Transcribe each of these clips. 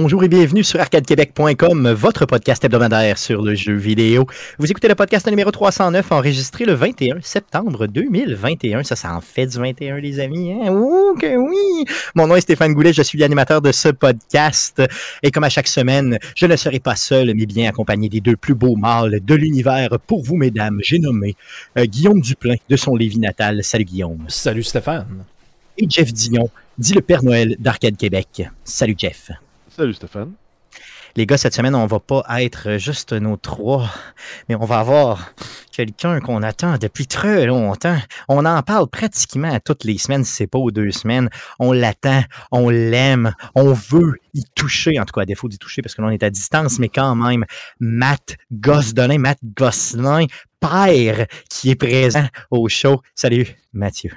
Bonjour et bienvenue sur arcadequebec.com, votre podcast hebdomadaire sur le jeu vidéo. Vous écoutez le podcast numéro 309, enregistré le 21 septembre 2021. Ça, ça en fait du 21, les amis. Hein? Ouh, que oui! Mon nom est Stéphane Goulet, je suis l'animateur de ce podcast. Et comme à chaque semaine, je ne serai pas seul, mais bien accompagné des deux plus beaux mâles de l'univers pour vous, mesdames. J'ai nommé euh, Guillaume Duplain de son Lévis natal. Salut Guillaume. Salut Stéphane. Et Jeff Dion, dit le Père Noël d'Arcade Québec. Salut Jeff. Salut Stéphane. Les gars, cette semaine, on va pas être juste nos trois, mais on va avoir quelqu'un qu'on attend depuis très longtemps. On en parle pratiquement toutes les semaines, si c'est pas aux deux semaines. On l'attend, on l'aime, on veut y toucher, en tout cas à défaut d'y toucher parce que l'on est à distance, mais quand même, Matt Gosselin, Matt Gosselin, père, qui est présent au show. Salut, Mathieu.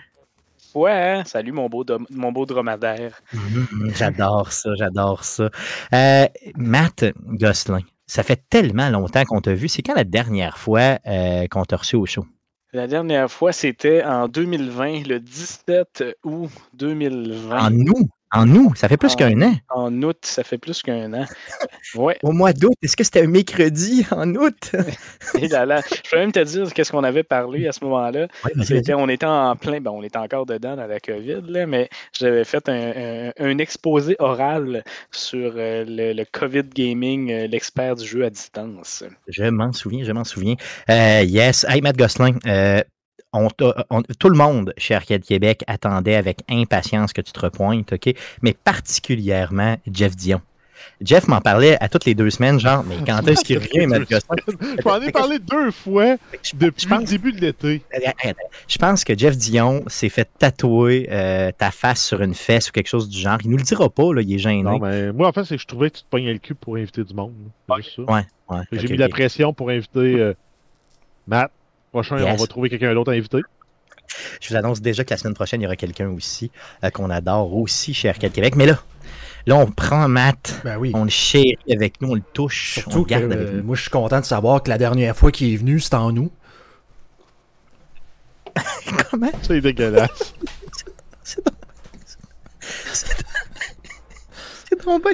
Ouais, hein? salut mon beau, mon beau dromadaire. J'adore ça, j'adore ça. Euh, Matt Gosselin, ça fait tellement longtemps qu'on t'a vu. C'est quand la dernière fois euh, qu'on t'a reçu au show? La dernière fois, c'était en 2020, le 17 août 2020. En août? En août, ça fait plus qu'un an. En août, ça fait plus qu'un an. Ouais. Au mois d'août, est-ce que c'était un mercredi en août? Et là, là, je peux même te dire qu'est-ce qu'on avait parlé à ce moment-là. c'était, on était en plein, ben, on était encore dedans dans la COVID, là, mais j'avais fait un, un, exposé oral sur euh, le, COVID gaming, euh, l'expert du jeu à distance. Je m'en souviens, je m'en souviens. Euh, yes. Hey, Matt Gosselin, tout le monde chez Arcade Québec attendait avec impatience que tu te repointes, OK? Mais particulièrement Jeff Dion. Jeff m'en parlait à toutes les deux semaines, genre, mais quand est-ce qu'il revient, Matt Je m'en ai parlé deux fois depuis le début de l'été. Je pense que Jeff Dion s'est fait tatouer euh, ta face sur une fesse ou quelque chose du genre. Il nous le dira pas, là, il est gêné. Non, mais moi, en fait, c'est que je trouvais que tu te pognais le cul pour inviter du monde. Ouais, ouais. J'ai mis la pression pour inviter euh, Matt, Prochain, on va trouver quelqu'un d'autre à inviter. Je vous annonce déjà que la semaine prochaine, il y aura quelqu'un aussi euh, qu'on adore aussi chez Arcade Québec. Mais là, là, on prend Matt, ben oui. on le chérit avec nous, on le touche, Surtout on le garde que, avec nous. Moi, je suis content de savoir que la dernière fois qu'il est venu, c'était en nous. Comment? C'est dégueulasse. C'est tombé.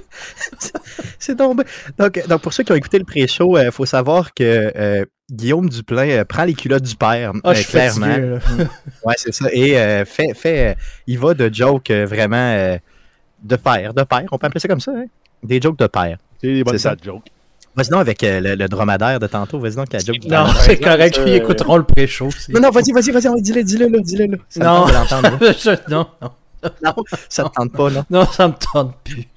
C'est tombé. Donc, donc, pour ceux qui ont écouté le pré-show, il euh, faut savoir que euh, Guillaume Duplain euh, prend les culottes du père, Ah, je suis clairement. fatigué, là. ouais, c'est ça. Et euh, fait, fait, euh, il va de jokes euh, vraiment euh, de père, de père. On peut appeler ça comme ça, hein? Des jokes de père. C'est des bonnes C'est ça. bad jokes. Vas-y donc avec euh, le, le dromadaire de tantôt. Vas-y donc avec la joke du Non, c'est correct, ils écouteront le pré-show. Non, non, vas-y, vas-y, vas-y, dis-le, dis-le, là, dis-le, là. Ça me Non. tente de l'entendre, là. Je- non, non, Non, ça te tente pas, non. non, ça me tente plus.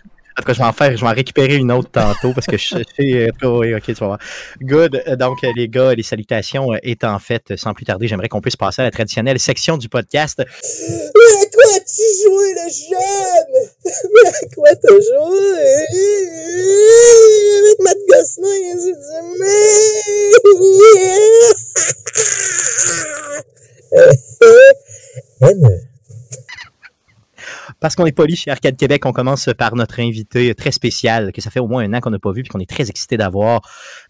En tout cas, je vais en faire, je vais en récupérer une autre tantôt parce que je sais. euh, oui, ok, tu vas voir. Good. Euh, Donc, euh, les gars, les salutations euh, étant faites, sans plus tarder, j'aimerais qu'on puisse passer à la traditionnelle section du podcast. Mais à quoi tu joué le jeune? Mais à quoi t'as joué? Avec Matt Gosselin, c'est du Parce qu'on est poli chez Arcade Québec, on commence par notre invité très spécial, que ça fait au moins un an qu'on n'a pas vu, puis qu'on est très excité d'avoir,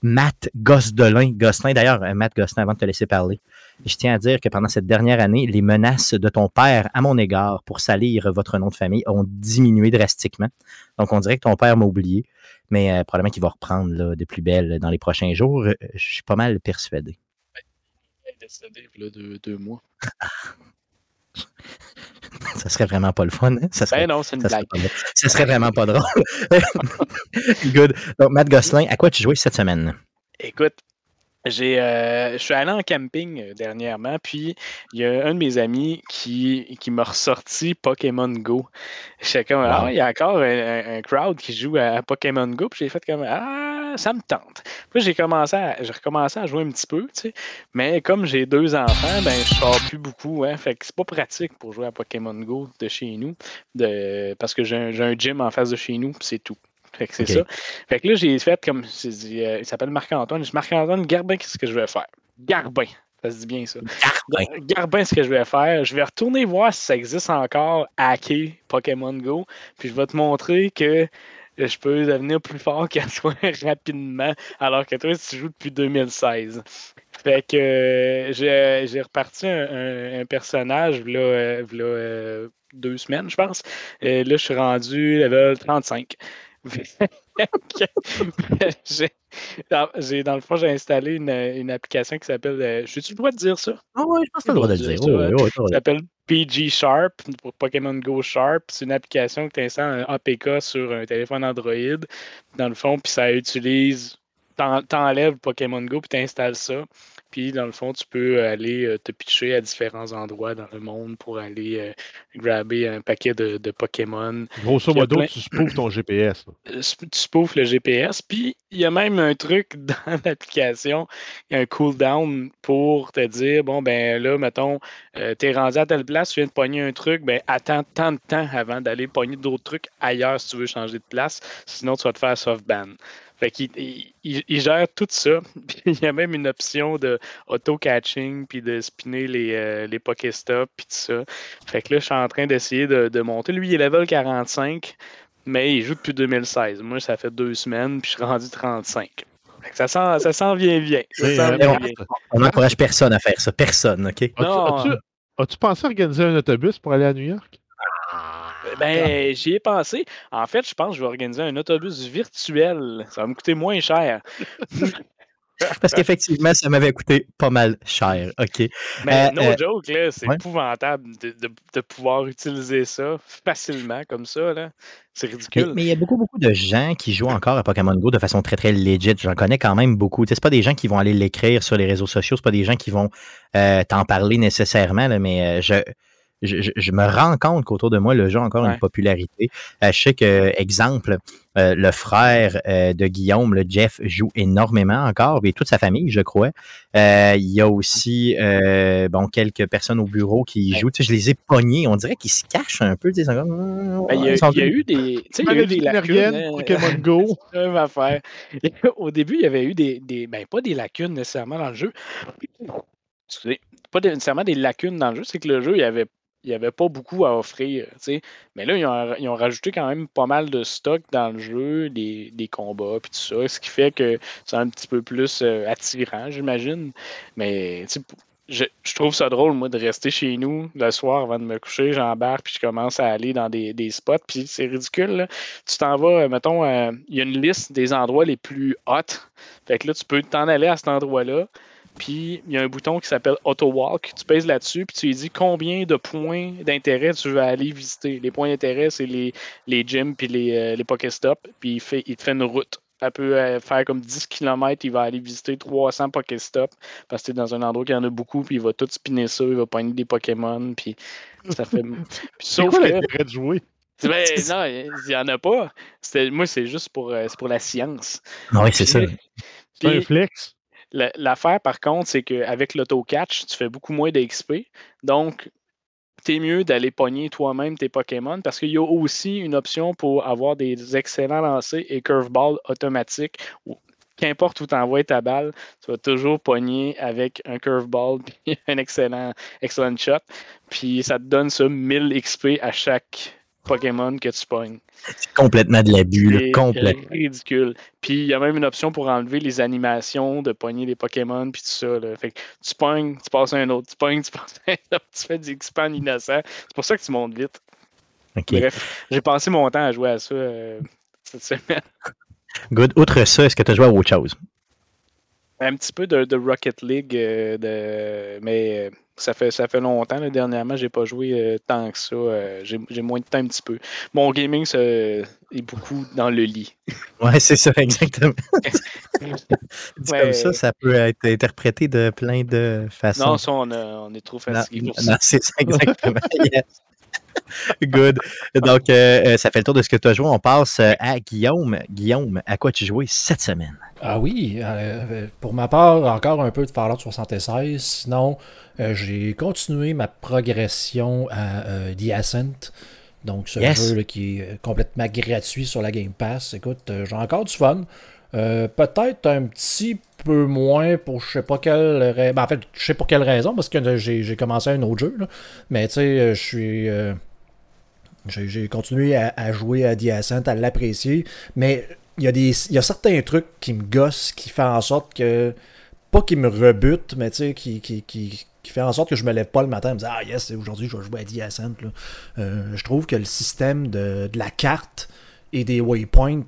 Matt Gosselin. Gosselin, d'ailleurs, euh, Matt Gosselin, avant de te laisser parler, je tiens à dire que pendant cette dernière année, les menaces de ton père à mon égard pour salir votre nom de famille ont diminué drastiquement. Donc, on dirait que ton père m'a oublié, mais euh, probablement qu'il va reprendre là, de plus belle dans les prochains jours. Euh, Je suis pas mal persuadé. Il est décédé il y a deux, deux mois. Ça serait vraiment pas le fun. Hein? Ça serait Ben non, c'est une Ça serait, blague. pas drôle. Ça serait vraiment pas drôle. Good. Donc, Matt Gosselin, à quoi tu jouais cette semaine? Écoute, j'ai, euh, je suis allé en camping euh, dernièrement, puis il y a un de mes amis qui, qui m'a ressorti Pokémon Go. J'étais comme, ah, il y a encore un, crowd qui joue à, à Pokémon Go, puis j'ai fait comme, ah, ça me tente. Puis j'ai commencé à, j'ai recommencé à jouer un petit peu, tu sais, mais comme j'ai deux enfants, ben je sors plus beaucoup, hein, fait que c'est pas pratique pour jouer à Pokémon Go de chez nous, de, parce que j'ai un, j'ai un gym en face de chez nous, puis c'est tout. Fait que c'est ça. Fait que là, j'ai fait comme. j'ai dit, euh, il s'appelle Marc-Antoine. Dit, Marc-Antoine, Garbin, qu'est-ce que je vais faire? Garbin. Ça se dit bien, ça. Garbin. Garbin, ce que je vais faire, je vais retourner voir si ça existe encore hacker Pokémon Go. Puis je vais te montrer que je peux devenir plus fort qu'à toi rapidement, alors que toi, tu joues depuis 2016. Fait que euh, j'ai j'ai reparti un, un- un personnage, là, euh, euh, deux semaines, je pense. Et là, je suis rendu level 35. j'ai, dans, le fond, j'ai installé une, une application qui s'appelle. euh, J'ai-tu le droit de dire ça? Ah ouais, je pense que t'as le droit de le dire. Ouais, ouais, ouais, t'as le droit Ça s'appelle PG Sharp pour Pokémon Go Sharp. C'est une application que tu installes un APK sur un téléphone Android. Dans le fond, puis ça utilise. t'en- T'enlèves Pokémon Go puis t'installes ça. Puis dans le fond, tu peux aller euh, te pitcher à différents endroits dans le monde pour aller euh, grabber un paquet de, de Pokémon. Grosso modo, plein- tu spoofes ton GPS. Euh, tu spoofes le GPS. Puis il y a même un truc dans l'application, il y a un cooldown pour te dire bon, ben là, mettons, euh, t'es rendu à telle place, tu viens de pogner un truc, ben attends tant de temps avant d'aller pogner d'autres trucs ailleurs si tu veux changer de place. Sinon, tu vas te faire soft ban. Fait qu'il il, il- il gère tout ça. Puis il y a même une option de auto-catching, puis de spinner les, euh, les Pokéstops, puis tout ça. Fait que là, je suis en train d'essayer de, de monter. Lui, il est level 45, mais il joue depuis 2016. Moi, ça fait deux semaines, puis je suis rendu 35. Fait que ça s'en ça s'en vient bien. Ça euh, vient on- bien. On n'encourage personne à faire ça. Personne, OK? As-tu, as-tu pensé organiser un autobus pour aller à New York? Ben, j'y ai pensé. En fait, je pense que je vais organiser un autobus virtuel. Ça va me coûter moins cher. Parce qu'effectivement, ça m'avait coûté pas mal cher. OK. Mais Euh, no euh, joke, là, c'est ouais. épouvantable de, de- de pouvoir utiliser ça facilement comme ça. là. C'est ridicule. mais il y a beaucoup, beaucoup de gens qui jouent encore à Pokémon Go de façon très, très legit. J'en connais quand même beaucoup. C'est pas des gens qui vont aller l'écrire sur les réseaux sociaux, c'est pas des gens qui vont euh, t'en parler nécessairement, là, mais euh, je, je, je- je me rends compte qu'autour de moi, le jeu a encore Ouais. une popularité. Euh, je sais que, exemple, euh, le frère euh, de Guillaume, le Jeff, joue énormément encore, et toute sa famille, je crois. Euh, il y a aussi euh, bon, quelques personnes au bureau qui y jouent. Tu sais, je les ai pognés. On dirait qu'ils se cachent un peu. tu sais, Ben, il, y a, il y a eu des, tu sais, il y a eu des lacunes. hein. Pokémon Go. Affaire. Au début, il y avait eu des, des ben, pas des lacunes nécessairement dans le jeu. Excusez, pas nécessairement des lacunes dans le jeu, c'est que le jeu, il y avait, il y avait pas beaucoup à offrir. tu sais. Mais là, ils ont, ils ont rajouté quand même pas mal de stock dans le jeu, des, des combats, puis tout ça, ce qui fait que c'est un petit peu plus euh, attirant, j'imagine. Mais je, je trouve ça drôle, moi, de rester chez nous le soir avant de me coucher, j'embarque, puis je commence à aller dans des, des spots, puis c'est ridicule. là. Tu t'en vas, euh, mettons, euh, il y a une liste des endroits les plus hot. Fait que là, tu peux t'en aller à cet endroit-là. Puis il y a un bouton qui s'appelle Auto Walk. Tu pèses là-dessus, puis tu lui dis combien de points d'intérêt tu veux aller visiter. Les points d'intérêt, c'est les, les gyms puis les, euh, les Pokéstops. Puis il, fait, il te fait une route. Elle peut euh, faire comme 10 km, il va aller visiter 300 Pokéstops parce que tu es dans un endroit qui en a beaucoup, puis il va tout spinner ça, il va pogner des Pokémon, puis ça fait. Puis C'est sauf quoi que. l'intérêt de jouer? Ben, non, il n'y en a pas. C'était- Moi, c'est juste pour, euh, c'est pour la science. Ah oui, c'est ça. C'est un flex? La- L'affaire, par contre, c'est qu'avec l'auto-catch, tu fais beaucoup moins d'XP. Donc, t'es mieux d'aller pogner toi-même tes Pokémon parce qu'il y a aussi une option pour avoir des excellents lancers et curveball automatique. où Qu'importe où tu envoies ta balle, tu vas toujours pogner avec un curveball puis un excellent, excellent shot. Puis ça te donne ça 1000 XP à chaque Pokémon que tu pognes. C'est complètement de l'abus, complet. ridicule. Puis il y a même une option pour enlever les animations, de pogner les Pokémon, puis tout ça. Là. Fait que tu pognes, tu passes à un autre, tu pognes, tu passes à un autre, tu fais du XP en innocent. C'est pour ça que tu montes vite. Bref, j'ai passé mon temps à jouer à ça euh, cette semaine. Good. Outre ça, est-ce que tu as joué à autre chose? Un petit peu de, de Rocket League, euh, de, mais euh, ça fait, ça fait longtemps. là. Dernièrement, j'ai pas joué euh, tant que ça. euh, j'ai moins de temps un petit peu. Mon gaming ça, est beaucoup dans le lit. Ouais, c'est ça, exactement. Dit Ouais. comme ça, ça peut être interprété de plein de façons. Non, ça, on, a- on est trop Non, fatigué ça. non, c'est ça, exactement. Yes. Good. Donc, euh, euh, ça fait le tour de ce que tu as joué. On passe euh, à Guillaume. Guillaume, à quoi tu joué cette semaine? Ah oui, euh, pour ma part, encore un peu de Fallout 76. Sinon, euh, j'ai continué ma progression à The Ascent. Donc, ce Yes. jeu là, qui est complètement gratuit sur la Game Pass. Écoute, j'ai encore du fun. Euh, Peut-être un petit peu moins pour je sais pas quelle raison. en fait, je sais pour quelle raison, parce que j'ai commencé un autre jeu. là. Mais tu sais, euh, je suis. euh, j'ai continué à, jouer à The Ascent, à l'apprécier. Mais il y, a des, y a certains trucs qui me gossent, qui font en sorte que. Pas qui me rebutent, mais tu sais, qui, qui, qui, qui fait en sorte que je me lève pas le matin et me dire Ah yes, aujourd'hui je vais jouer à The Ascent. je trouve que le système de, de la carte et des waypoints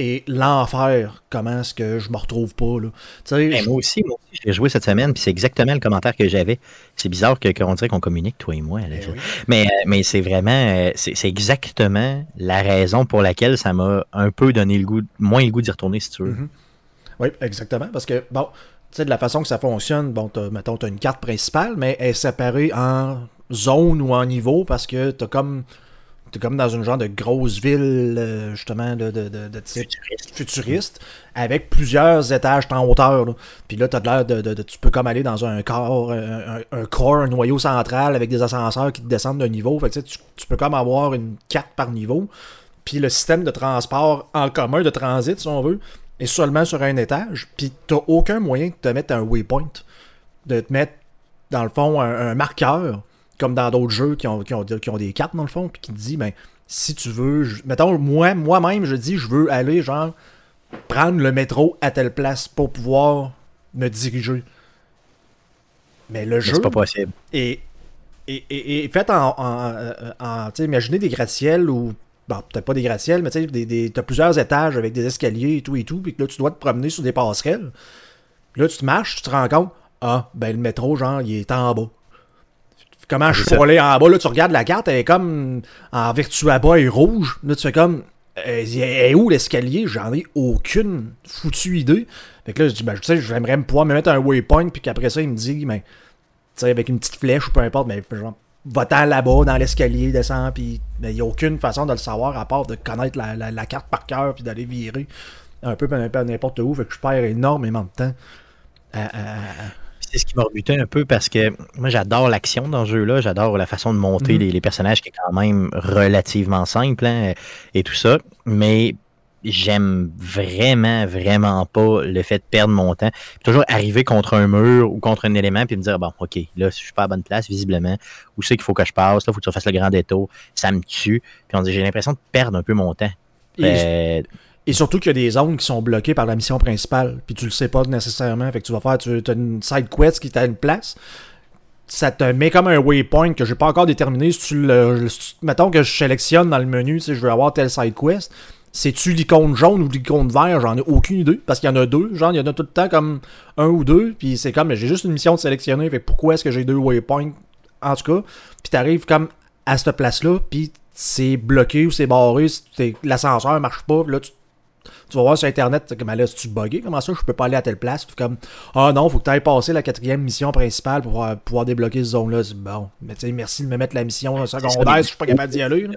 et l'enfer, comment est-ce que je me retrouve pas. Là? Ben, moi aussi, moi aussi, j'ai joué cette semaine, puis c'est exactement le commentaire que j'avais. C'est bizarre qu'on dirait qu'on communique, toi et moi. Eh mais, euh, mais c'est vraiment, euh, c'est exactement la raison pour laquelle ça m'a un peu donné le goût, moins le goût d'y retourner, si tu veux. Mm-hmm. Oui, exactement, parce que, bon, tu sais, de la façon que ça fonctionne, bon, mettons, tu as une carte principale, mais elle est séparée en zone ou en niveau parce que tu as comme T'es comme dans une genre de grosse ville, euh, justement, de, de, de, type futuriste. avec plusieurs étages en hauteur. Puis là, t'as l'air de, Tu peux comme aller dans un corps, un, corps, un noyau central avec des ascenseurs qui te descendent d'un niveau. Fait que, tu, tu peux comme avoir une carte par niveau. Puis le système de transport en commun, de transit, si on veut, est seulement sur un étage. Puis t'as aucun moyen de te mettre un waypoint. De te mettre, dans le fond, un marqueur comme dans d'autres jeux qui ont, qui, ont, des cartes dans le fond, puis qui te dit, ben, si tu veux, mettons, moi, moi-même, je dis, je veux aller, genre, prendre le métro à telle place pour pouvoir me diriger. Mais le jeu. C'est pas possible. Et, et, fait en. en, tu imaginez des gratte-ciels ou. Bon, peut-être pas des gratte-ciels, mais tu sais, t'as plusieurs étages avec des escaliers et tout et tout, puis que là, tu dois te promener sur des passerelles. Là, tu te marches, tu te rends compte, ah, ben, le métro, genre, il est en bas. Comment je suis aller en bas? Là, tu regardes la carte, elle est comme en bas et rouge. Là, tu fais comme. Elle est où l'escalier? J'en ai aucune foutue idée. Fait que là, je dis, ben, tu sais, j'aimerais pouvoir me mettre un waypoint, puis qu'après ça, il me dit, ben, tu sais, avec une petite flèche ou peu importe, mais genre, va-t'en là-bas, dans l'escalier, descend, puis ben, il n'y a aucune façon de le savoir à part de connaître la, carte par cœur, puis d'aller virer un peu n'importe où. Fait que je perds énormément de temps c'est ce qui m'a rebuté un peu parce que moi j'adore l'action dans ce jeu-là, j'adore la façon de monter mhm. les, personnages qui est quand même relativement simple hein, et tout ça, mais j'aime vraiment, vraiment pas le fait de perdre mon temps. toujours arriver contre un mur ou contre un élément puis me dire bon, ok, là, je suis pas à bonne place, visiblement, où c'est qu'il faut que je passe, là, il faut que tu fasses le grand détour, ça me tue. Puis on dit j'ai l'impression de perdre un peu mon temps. Euh, et surtout qu'il y a des zones qui sont bloquées par la mission principale, puis tu le sais pas nécessairement. Fait que tu vas faire, tu as une side quest qui t'a une place. Ça te met comme un waypoint que j'ai pas encore déterminé. Si tu le, mettons que je sélectionne dans le menu, si je veux avoir telle side quest, c'est-tu l'icône jaune ou l'icône vert? J'en ai aucune idée. Parce qu'il y en a deux. Genre, il y en a tout le temps comme un ou deux. Puis c'est comme, j'ai juste une mission de sélectionner. Fait pourquoi est-ce que j'ai deux waypoints? En tout cas. Puis t'arrives comme à cette place-là. Puis c'est bloqué ou c'est barré. L'ascenseur marche pas. Là, tu tu vas voir sur Internet, comme là, si tu bugué, comment ça, je peux pas aller à telle place? comme, ah non, faut que tu ailles passer la quatrième mission principale pour pouvoir, débloquer cette zone-là. Bon, mais tu sais, merci de me mettre la mission secondaire si je suis pas capable d'y aller.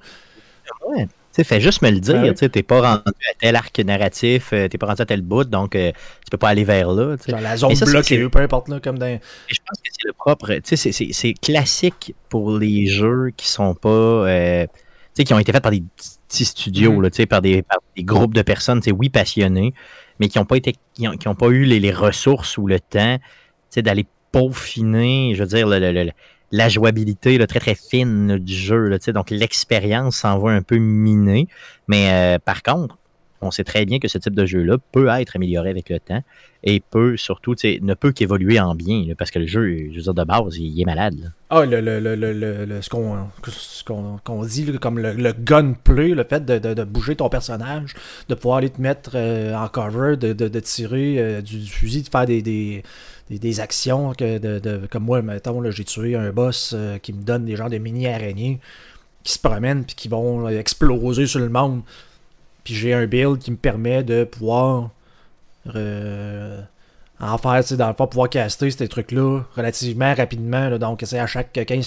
Ouais. Tu fais juste me le dire, ben tu t'es pas rendu à tel arc narratif, euh, t'es pas rendu à tel bout, donc euh, tu peux pas aller vers là. Genre la zone bloquée, peu importe là, comme dans... Je pense que c'est le propre, tu sais, c'est classique pour les jeux qui sont pas, euh, tu sais, qui ont été faits par des studios, mm-hmm. par, des, groupes de personnes, oui, passionnés, mais qui n'ont pas été qui ont, pas eu les, ressources ou le temps d'aller peaufiner, je veux dire, la jouabilité très très fine du jeu. donc l'expérience s'en va un peu minée. Mais euh, par contre, on sait très bien que ce type de jeu-là peut être amélioré avec le temps et peut surtout, ne peut qu'évoluer en bien, parce que le jeu, je veux dire, de base, il, est malade. Ah, le, le, le, ce qu'on dit comme le, gunplay, le fait de, bouger ton personnage, de pouvoir aller te mettre euh, en cover, de, tirer euh, du, fusil, de faire des, des, actions, que de, comme moi, mettons, j'ai tué un boss euh, qui me donne des genres de mini-araignées qui se promènent puis qui vont exploser sur le monde. Puis j'ai un build qui me permet de pouvoir euh, en faire, dans le fond, pouvoir caster ces trucs-là relativement rapidement. donc, c'est à chaque 15-20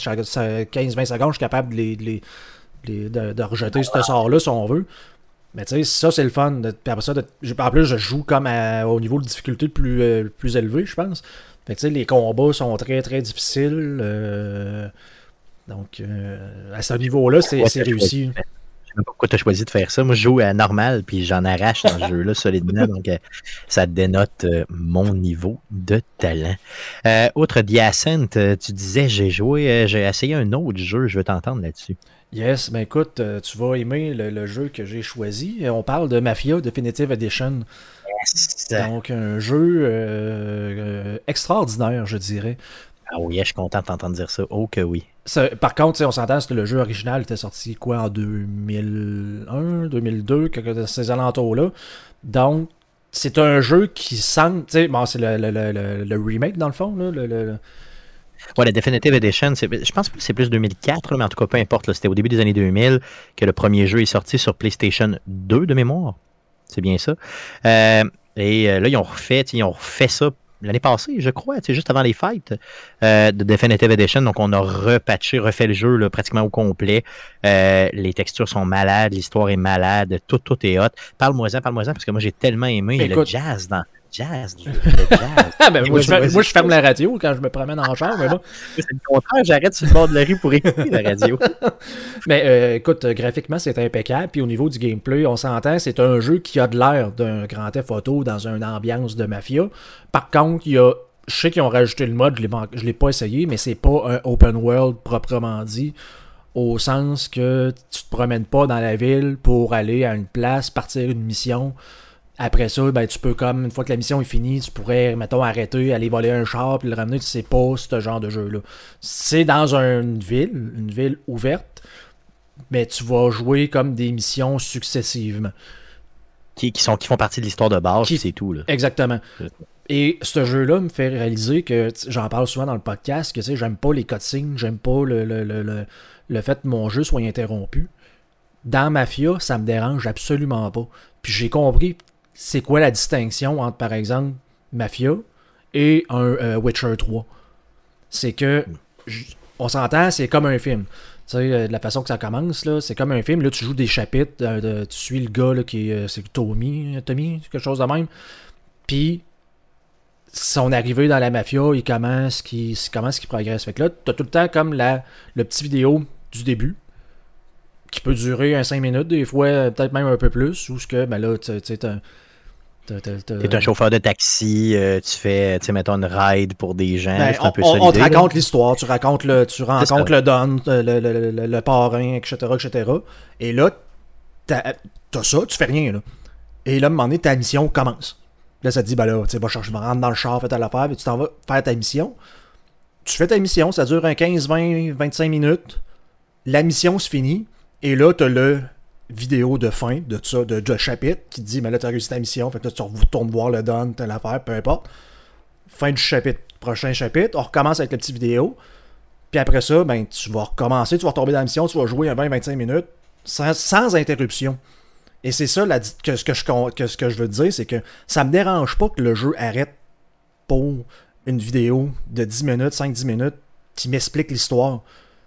secondes, je suis capable de, les, de, rejeter ce sort-là si on veut. Mais tu sais, ça, c'est le fun. après ça, en plus, je joue comme au niveau de difficulté plus, euh, plus élevé, je pense. Fait tu sais, les combats sont très, très difficiles. Euh, donc, à ce niveau-là, c'est réussi pourquoi tu as choisi de faire ça. Moi, je joue à normal, puis j'en arrache dans ce jeu-là solidement. Donc, euh, ça dénote euh, mon niveau de talent. Euh, autre Diacent, tu disais, j'ai joué, j'ai essayé un autre jeu. Je veux t'entendre là-dessus. Yes, ben écoute, tu vas aimer le, jeu que j'ai choisi. On parle de Mafia Definitive Edition. Donc, un jeu extraordinaire, je dirais. Ah oui, je suis content de t'entendre dire ça. Oh que oui. Ça- par contre, on s'entend que le jeu original était sorti quoi en 2001, 2002, quelque de ces alentours-là. Donc, c'est un jeu qui semble. Sais, bon, c'est le, le- le- le- remake dans le fond. Là, le- Ouais, la Definitive Edition, je pense que c'est plus 2004, là, mais en tout cas, peu importe. C'était au début des années 2000 que le premier jeu est sorti sur PlayStation 2 de mémoire. C'est bien ça. Euh, et euh, là, ils ont refait, ils ont refait ça l'année passée, je crois, sais, juste avant les fêtes euh, de Definitive Edition. Donc, on a repatché, refait le jeu là, pratiquement au complet. Euh, les textures sont malades, l'histoire est malade, tout, tout est hot. Parle-moi-en, parle-moi-en, parce que moi, j'ai tellement aimé le Écoute. jazz dans jazz, le jazz. Ah, ben, moi, je, moi, ferme la radio quand je me promène en char, mais bon. C'est le contraire, j'arrête sur le bord de la rue pour écouter la radio. Mais euh, écoute, graphiquement, c'est impeccable. Puis au niveau du gameplay, on s'entend, c'est un jeu qui a de l'air d'un grand Theft Auto dans une ambiance de mafia. Par contre, il y a. Je sais qu'ils ont rajouté le mode, je je l'ai pas essayé, mais c'est pas un open world proprement dit. Au sens que tu te promènes pas dans la ville pour aller à une place, partir une mission. Après ça, ben, tu peux comme, une fois que la mission est finie, tu pourrais, mettons, arrêter, aller voler un char, puis le ramener. Tu sais pas ce genre de jeu-là. C'est dans une ville, une ville ouverte, mais tu vas jouer comme des missions successivement. qui, qui sont, qui font partie de l'histoire de base, c'est tout. Là. Exactement. Et ce jeu-là me fait réaliser que, j'en parle souvent dans le podcast, que tu sais, j'aime pas les cutscenes, j'aime pas le, le, le, le, le fait que mon jeu soit interrompu. Dans Mafia, ça me dérange absolument pas. Puis j'ai compris c'est quoi la distinction entre, par exemple, Mafia et un euh, Witcher 3. C'est que, on s'entend, c'est comme un film. Tu sais, euh, de la façon que ça commence, là, c'est comme un film. Là, tu joues des chapitres, euh, tu suis le gars là, qui est, c'est Tommy, Tommy, quelque chose de même. Puis, son arrivée dans la mafia, il commence, qui comment est-ce qu'il progresse? Fait que là, t'as tout le temps comme la, le petit vidéo du début, qui peut durer un 5 minutes, des fois, peut-être même un peu plus, ou ce que, ben là, tu sais, t'as- t'as- t'as- t'as- T'es un chauffeur de taxi, euh, tu fais, tu sais, mettons une ride pour des gens. Ben, c'est un on, peu on- on te raconte l'histoire, tu racontes le, tu rencontres le Don, euh, le, le, le- le parrain, etc., etc. Et là, t'as ça, tu fais rien, là. Et là, à un moment donné, ta mission commence. Là, ça te dit, ben là, tu sais, va chercher, va rentrer dans le char, fais ta l'affaire, puis tu t'en vas faire ta mission. Tu fais ta mission, ça dure un 15, 20, 25 minutes. La mission se finit. Et là, t'as le vidéo de fin de ça, de, de chapitre, qui dit, mais là, t'as réussi ta mission, fait que là, tu retournes voir le Don, telle affaire, peu importe fin du chapitre. Prochain chapitre, on recommence avec la petite vidéo. Puis après ça, ben, tu vas recommencer, tu vas retomber dans la mission, tu vas jouer un 20-25 minutes sans, interruption. Et c'est ça que, ce que, je, que ce que je veux dire, c'est que ça me dérange pas que le jeu arrête pour une vidéo de 10 minutes, 5-10 minutes, qui m'explique l'histoire.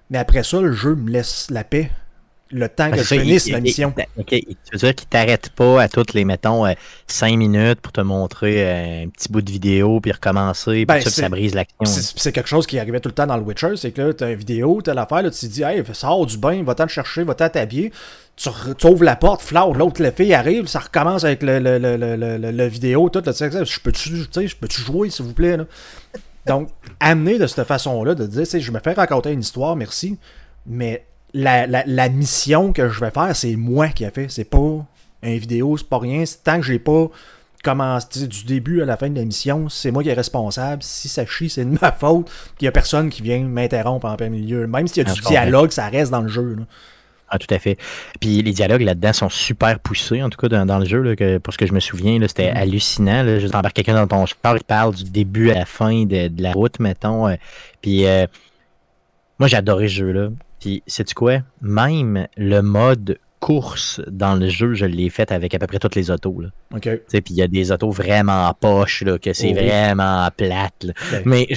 Mais après ça, le jeu me laisse la paix. Le temps que je finisse la mission. tu veux dire qu'il t'arrête pas à toutes les, mettons, 5 minutes pour te montrer euh, un petit bout de vidéo, puis recommencer, puis Ben, ça, ça brise l'action. C'est quelque chose qui arrivait tout le temps dans le Witcher, c'est que là, t'as une vidéo, t'as l'affaire, là, tu te dis, hey, sors du bain, va-t'en te chercher, va-t'en t'habiller. Tu, tu ouvres la porte, flout, l'autre, la fille arrive, ça recommence avec le, le, le, le, le- vidéo, tout, là, tu sais, je peux-tu tu sais, je peux-tu jouer, s'il vous plaît, là? Donc, amener de cette façon-là, de dire, je me fais raconter une histoire, merci, mais la, la, la mission que je vais faire, c'est moi qui a fait, c'est pas une vidéo, c'est pas rien, tant que j'ai pas commencé du début à la fin de la mission, c'est moi qui est responsable. Si ça chie, c'est de ma faute. Il y a personne qui vient m'interrompre en plein milieu. Même s'il y a Ah, du je dialogue, ça reste dans le jeu. là. Ah, tout à fait. Puis les dialogues là-dedans sont super poussés, en tout cas, dans, dans le jeu. Là, que, pour ce que je me souviens, c'était Mhm. hallucinant. Là, juste embarquer quelqu'un dans ton char, il parle du début à la fin de, de la route, mettons. euh, puis euh, moi, j'ai adoré ce jeu-là. Puis, sais-tu quoi? Même le mode course dans le jeu, je l'ai fait avec à peu près toutes les autos. Là. OK. Puis il y a des autos vraiment poches, là, que c'est Oh oui. vraiment plate. là. Mais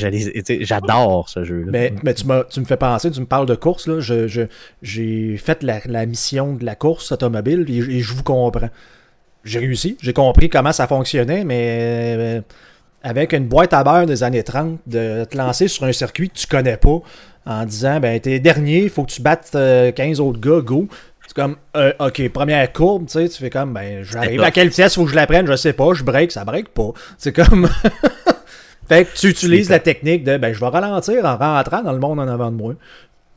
j'adore ce jeu-là. Mais, mais tu, tu me fais penser, tu me parles de course. Là. Je, je- j'ai fait la, la mission de la course automobile et, et je vous comprends. J'ai réussi. J'ai compris comment ça fonctionnait, mais euh, avec une boîte à beurre des années 30, de te lancer sur un circuit que tu connais pas en disant ben t'es dernier, faut que tu battes euh, 15 autres gars, go. C'est comme euh, ok, première courbe, tu sais, tu fais comme ben j'arrive à quelle vitesse faut que je la prenne, je sais pas, je break, ça break pas. C'est comme Fait que tu utilises la technique de ben je vais ralentir en rentrant dans le monde en avant de moi.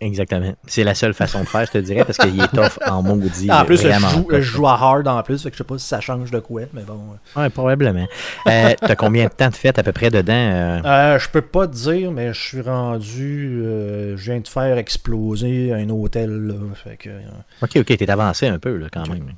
Exactement. C'est la seule façon de faire, je te dirais, parce qu'il est tough en maudit. En plus, je joue, tough. je joue à hard en plus, fait que je sais pas si ça change de quoi, mais bon. Ouais, probablement. Euh, T'as combien de temps de fête à peu près dedans? euh? Euh, je peux pas te dire, mais je suis rendu. euh, je viens de faire exploser un hôtel, là. Fait que. euh, Ok, ok, t'es avancé un peu, là, quand même.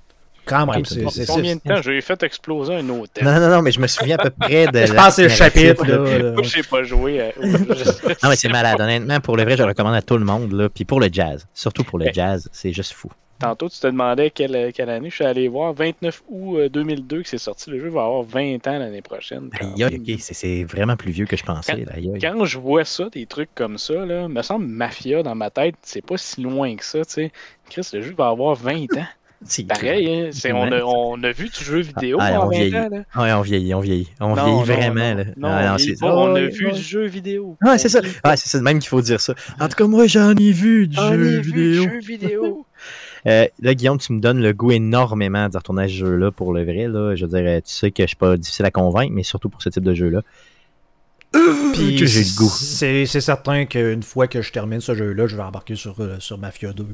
Quand même, c'est. Combien de temps j'ai fait exploser un hôtel? Non, non, non, mais je me souviens à peu près de. Je pense que c'est le chapitre, là. là. Moi, j'ai pas joué. à- Non, mais c'est malade. Honnêtement, pour le vrai, je le recommande à tout le monde. Là. Puis pour le jazz, surtout pour le jazz, c'est juste fou. Tantôt, tu te demandais quelle, quelle année je suis allé voir. 29 août euh, 2002 que c'est sorti. Le jeu va avoir 20 ans l'année prochaine. quand c'est- vraiment plus vieux que je pensais. là. Aïe. Quand je vois ça, des trucs comme ça, là, me semble Mafia dans ma tête, c'est pas si loin que ça, tu sais. Chris, le jeu va avoir 20 ans. C'est Pareil, hein, c'est- on, a, on a vu du jeu vidéo Ah, en on 20 vieillit. Là. Ouais, on vieillit, on vieillit. On Non, vieillit non, vraiment. non, là. non, Ah, on, c'est vieillit ça. pas, on a vu du jeu vidéo. Ouais, c'est ça. C'est ça de même qu'il faut dire ça. En tout cas, moi, j'en ai vu du J'en jeu ai vu du vidéo. jeu vidéo. Euh, là, Guillaume, tu me donnes le goût énormément de retourner à ce jeu-là pour le vrai. Là. Je veux dire, tu sais que je suis pas difficile à convaincre, mais surtout pour ce type de jeu-là. Puis que j'ai le goût. C'est certain qu'une fois que je termine ce jeu-là, je vais embarquer sur, euh, sur Mafia 2.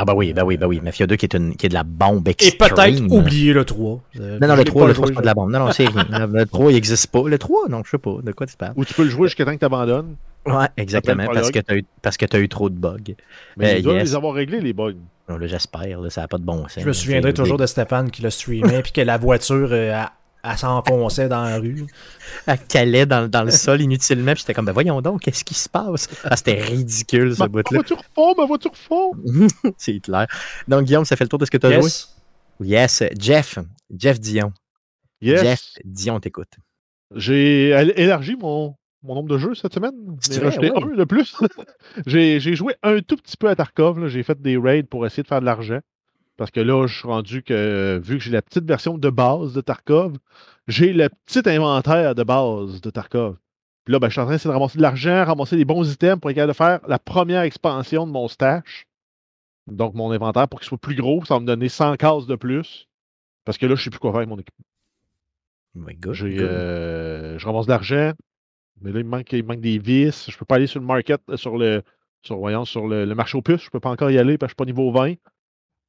Ah bah oui, bah oui, bah oui. Mafia 2 qui est, une, qui est de la bombe Et peut-être oublier le 3. Euh, Non, non, le l'ai 3, le joué, 3 c'est pas de la bombe. Non, non, c'est rien. Le 3, il n'existe pas. Le 3, non, je sais pas. De quoi tu parles? Ou tu peux le jouer jusqu'à temps que tu abandonnes. Ouais, exactement. Parce que tu as, eu- as eu trop de bugs. Mais Euh, ils doivent yes. les avoir réglés, les bugs. J'espère, là, ça n'a pas de bon sens. Je me souviendrai toujours de Stéphane qui le streamait, puis que la voiture, euh, elle, s'enfonçait dans la rue. Elle calait dans, dans le sol inutilement. Puis j'étais comme, ben voyons donc, qu'est-ce qui se passe? Ah, c'était ridicule, ce Ma bout-là. voiture fond, ma voiture fond. c'est clair. Donc, Guillaume, ça fait le tour de ce que tu as joué? Yes. Yes. Jeff. Jeff Dion. Yes. Jeff Dion t'écoute. J'ai él- élargi mon, mon nombre de jeux cette semaine. J'ai rajouté ouais. un de plus. j'ai joué un tout petit peu à Tarkov. J'ai fait des raids pour essayer de faire de l'argent. Parce que là, je suis rendu que, vu que j'ai la petite version de base de Tarkov, j'ai le petit inventaire de base de Tarkov. Puis là, ben, je suis en train de ramasser de l'argent, ramasser des bons items pour être capable de faire la première expansion de mon stash. Donc, mon inventaire pour qu'il soit plus gros, ça va me donner 100 cases de plus. Parce que là, je ne sais plus quoi faire avec mon équipement. J'ai, good. euh, je ramasse de l'argent, mais là, il me manque, il me manque des vis. Je peux pas aller sur le market, euh, sur le, sur, voyons, sur le, le marché aux puces. Je peux pas encore y aller parce que je suis pas niveau 20.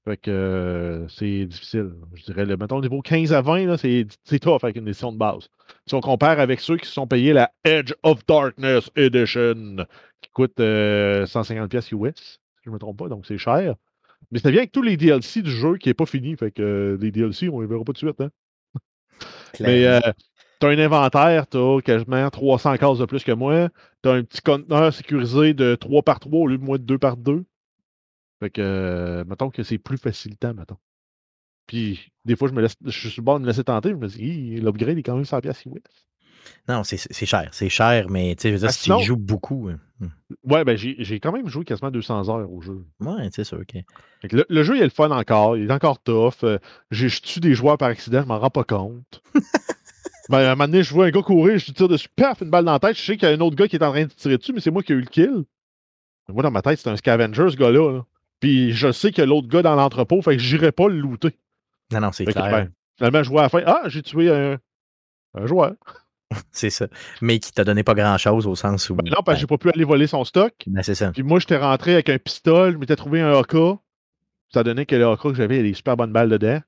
Fait que euh, c'est difficile. Je dirais, le, mettons, niveau 15 à 20, là, c'est, tough avec une édition de base. Si on compare avec ceux qui se sont payés la Edge of Darkness Edition, qui coûte euh, 150$ pièces US, si je me trompe pas, donc c'est cher. Mais c'est bien avec tous les DLC du jeu qui est pas fini. Fait que euh, les DLC, on les verra pas tout de suite. Hein? Mais euh, tu as un inventaire, tu as quasiment 300 cases de plus que moi. Tu as un petit conteneur sécurisé de 3 par 3 au lieu de moi de 2 par 2. Fait que, euh, mettons que c'est plus facilitant, mettons. Puis, des fois, je me laisse, je suis sur le bord de me laisser tenter. Je me dis, l'upgrade est quand même 100$ US. Non, c'est cher. C'est cher, mais tu sais, je veux dire, Ah, si sinon- tu joues beaucoup. hein. Hmm. Ouais, ben, j'ai quand même joué quasiment 200 heures au jeu. Ouais, c'est sûr. ok. Fait que le, le jeu, il est le fun encore. Il est encore tough. Euh, je tue des joueurs par accident, je m'en rends pas compte. ben, à un moment donné, je vois un gars courir, je lui tire dessus, paf, une balle dans la tête. Je sais qu'il y a un autre gars qui est en train de tirer dessus, mais c'est moi qui ai eu le kill. Moi, dans ma tête, c'est un scavenger, ce gars-là. là. Puis je sais qu'il y a l'autre gars dans l'entrepôt, fait que j'irai pas le looter. Non, non, c'est Fait que, clair. ben, finalement, je vois à la fin, ah, j'ai tué un, un joueur. C'est ça. Mais qui t'a donné pas grand-chose au sens où. Ben, non, parce que j'ai pas pu aller voler son stock. Ben, c'est ça. Puis moi, j'étais rentré avec un pistolet, je m'étais trouvé un AK. Ça donnait que le AK que j'avais, il y a des super bonnes balles dedans.